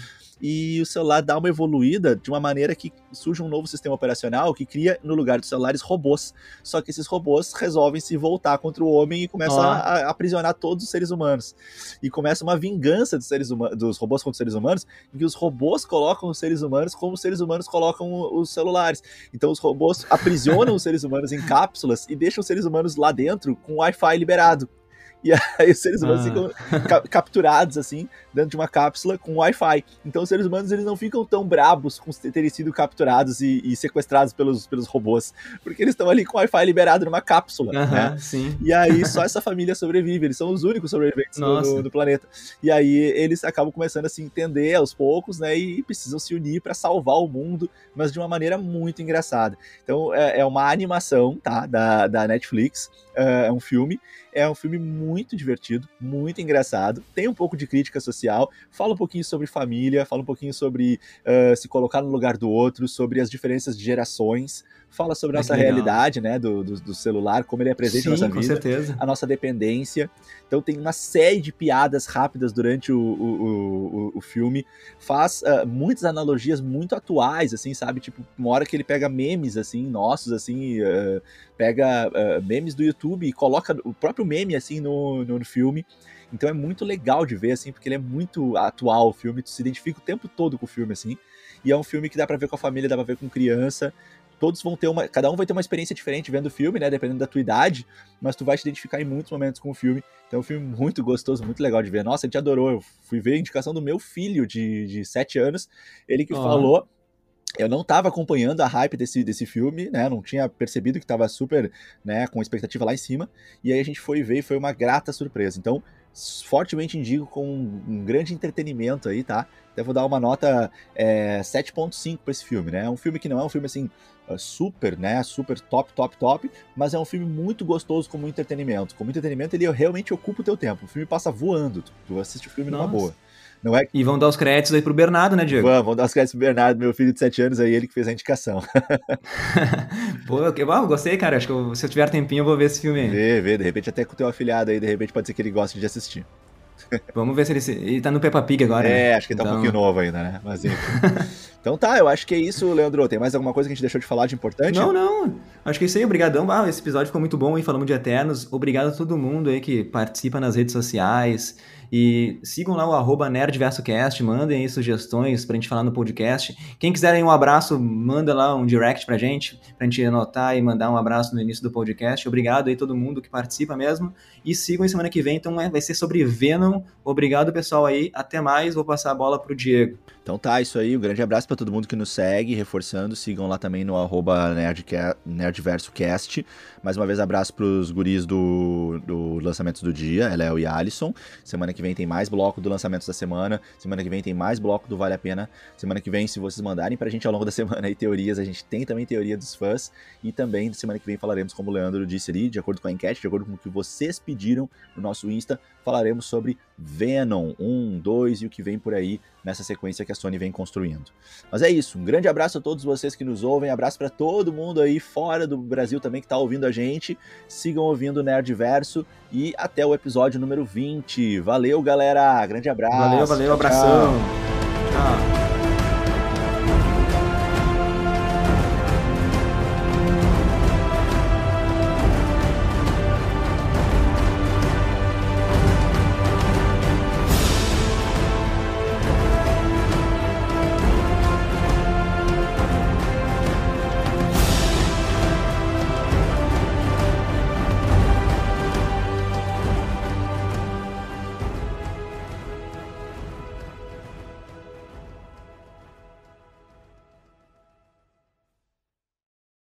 Speaker 1: e o celular dá uma evoluída de uma maneira que surge um novo sistema operacional que cria, no lugar dos celulares, robôs. Só que esses robôs resolvem se voltar contra o homem e começam a, a, aprisionar todos os seres humanos. E começa uma vingança dos, seres dos robôs contra os seres humanos, em que os robôs colocam os seres humanos como os seres humanos colocam os celulares. Então os robôs aprisionam os seres humanos em cápsulas e deixam os seres humanos lá dentro com Wi-Fi liberado. E aí os seres humanos ah. ficam ca capturados, assim, dentro de uma cápsula com Wi-Fi. Então os seres humanos eles não ficam tão brabos com terem sido capturados e, e sequestrados pelos, pelos robôs, porque eles estão ali com Wi-Fi liberado numa cápsula, né?
Speaker 2: Sim.
Speaker 1: E aí só essa família sobrevive, eles são os únicos sobreviventes do, do, planeta. E aí eles acabam começando a se entender aos poucos, né? E precisam se unir para salvar o mundo, mas de uma maneira muito engraçada. Então é, é uma animação, tá? Da, da Netflix, é, é um filme é um filme muito divertido, muito engraçado, tem um pouco de crítica social, fala um pouquinho sobre família, fala um pouquinho sobre uh, se colocar no lugar do outro, sobre as diferenças de gerações, fala sobre a nossa realidade, né, do, do, do, celular, como ele é presente Sim, na nossa vida,
Speaker 2: certeza.
Speaker 1: a nossa dependência. Então tem uma série de piadas rápidas durante o, o, o, o filme, faz uh, muitas analogias muito atuais, assim, sabe? Tipo, uma hora que ele pega memes, assim, nossos, assim, uh, pega uh, memes do YouTube e coloca o próprio meme, assim, no, no, no filme. Então é muito legal de ver, assim, porque ele é muito atual o filme, tu se identifica o tempo todo com o filme, assim. E é um filme que dá pra ver com a família, dá pra ver com criança todos vão ter uma. Cada um vai ter uma experiência diferente vendo o filme, né? Dependendo da tua idade, mas tu vai te identificar em muitos momentos com o filme. Então é um filme muito gostoso, muito legal de ver. Nossa, a gente adorou. Eu fui ver a indicação do meu filho de, de 7 anos, ele que oh. falou. Eu não estava acompanhando a hype desse, desse filme, né? Não tinha percebido que estava super, né, com expectativa lá em cima. E aí a gente foi ver e foi uma grata surpresa. Então, fortemente indico com um grande entretenimento aí, tá? Até vou dar uma nota é, 7.5 para esse filme, né? É um filme que não é um filme assim é, super, né? Super top, top, top, mas é um filme muito gostoso como entretenimento. Como entretenimento, ele realmente ocupa o teu tempo. O filme passa voando, tu, tu assiste o filme Nossa. numa boa.
Speaker 2: Não é... E vão dar os créditos aí pro Bernardo, né, Diego?
Speaker 1: Vamos, vão dar os créditos pro Bernardo, meu filho de 7 anos aí, ele que fez a indicação. [laughs]
Speaker 2: Pô, eu, eu, gostei, cara. Acho que eu, se eu tiver tempinho, eu vou ver esse filme aí.
Speaker 1: Vê, vê, de repente até com o teu afilhado aí, de repente pode ser que ele goste de assistir. [laughs]
Speaker 2: Vamos ver se ele. Ele tá no Peppa Pig agora.
Speaker 1: É, né? acho que ele tá então... um pouquinho novo ainda, né? Mas enfim. [laughs] então tá, eu acho que é isso, Leandro. Tem mais alguma coisa que a gente deixou de falar de importante?
Speaker 2: Não, não. Acho que é isso aí. Obrigadão. Ah, esse episódio ficou muito bom, hein? Falamos de Eternos. Obrigado a todo mundo aí que participa nas redes sociais. E sigam lá o arroba NerdVersoCast, mandem aí sugestões pra gente falar no podcast. Quem quiser aí um abraço, manda lá um direct pra gente, pra gente anotar e mandar um abraço no início do podcast. Obrigado aí todo mundo que participa mesmo. E sigam em semana que vem, então é, vai ser sobre Venom. Obrigado, pessoal, aí. Até mais, vou passar a bola pro Diego.
Speaker 1: Então tá, isso aí. Um grande abraço para todo mundo que nos segue, reforçando. Sigam lá também no arroba NerdVersoCast. Mais uma vez, abraço pros guris do, do Lançamentos do Dia, Léo e Alisson. Semana que vem tem mais bloco do Lançamentos da Semana. Semana que vem tem mais bloco do Vale a Pena. Semana que vem, se vocês mandarem pra gente ao longo da [laughs] semana aí teorias, a gente tem também teoria dos fãs. E também, semana que vem, falaremos, como o Leandro disse ali, de acordo com a enquete, de acordo com o que vocês pediram no nosso Insta, falaremos sobre Venom 1, 2 e o que vem por aí nessa sequência que a Sony vem construindo. Mas é isso, um grande abraço a todos vocês que nos ouvem, abraço para todo mundo aí fora do Brasil também que está ouvindo a gente. Sigam ouvindo o Nerdverso e até o episódio número 20. Valeu, galera. Grande abraço.
Speaker 2: Valeu, valeu, abração. Tchau.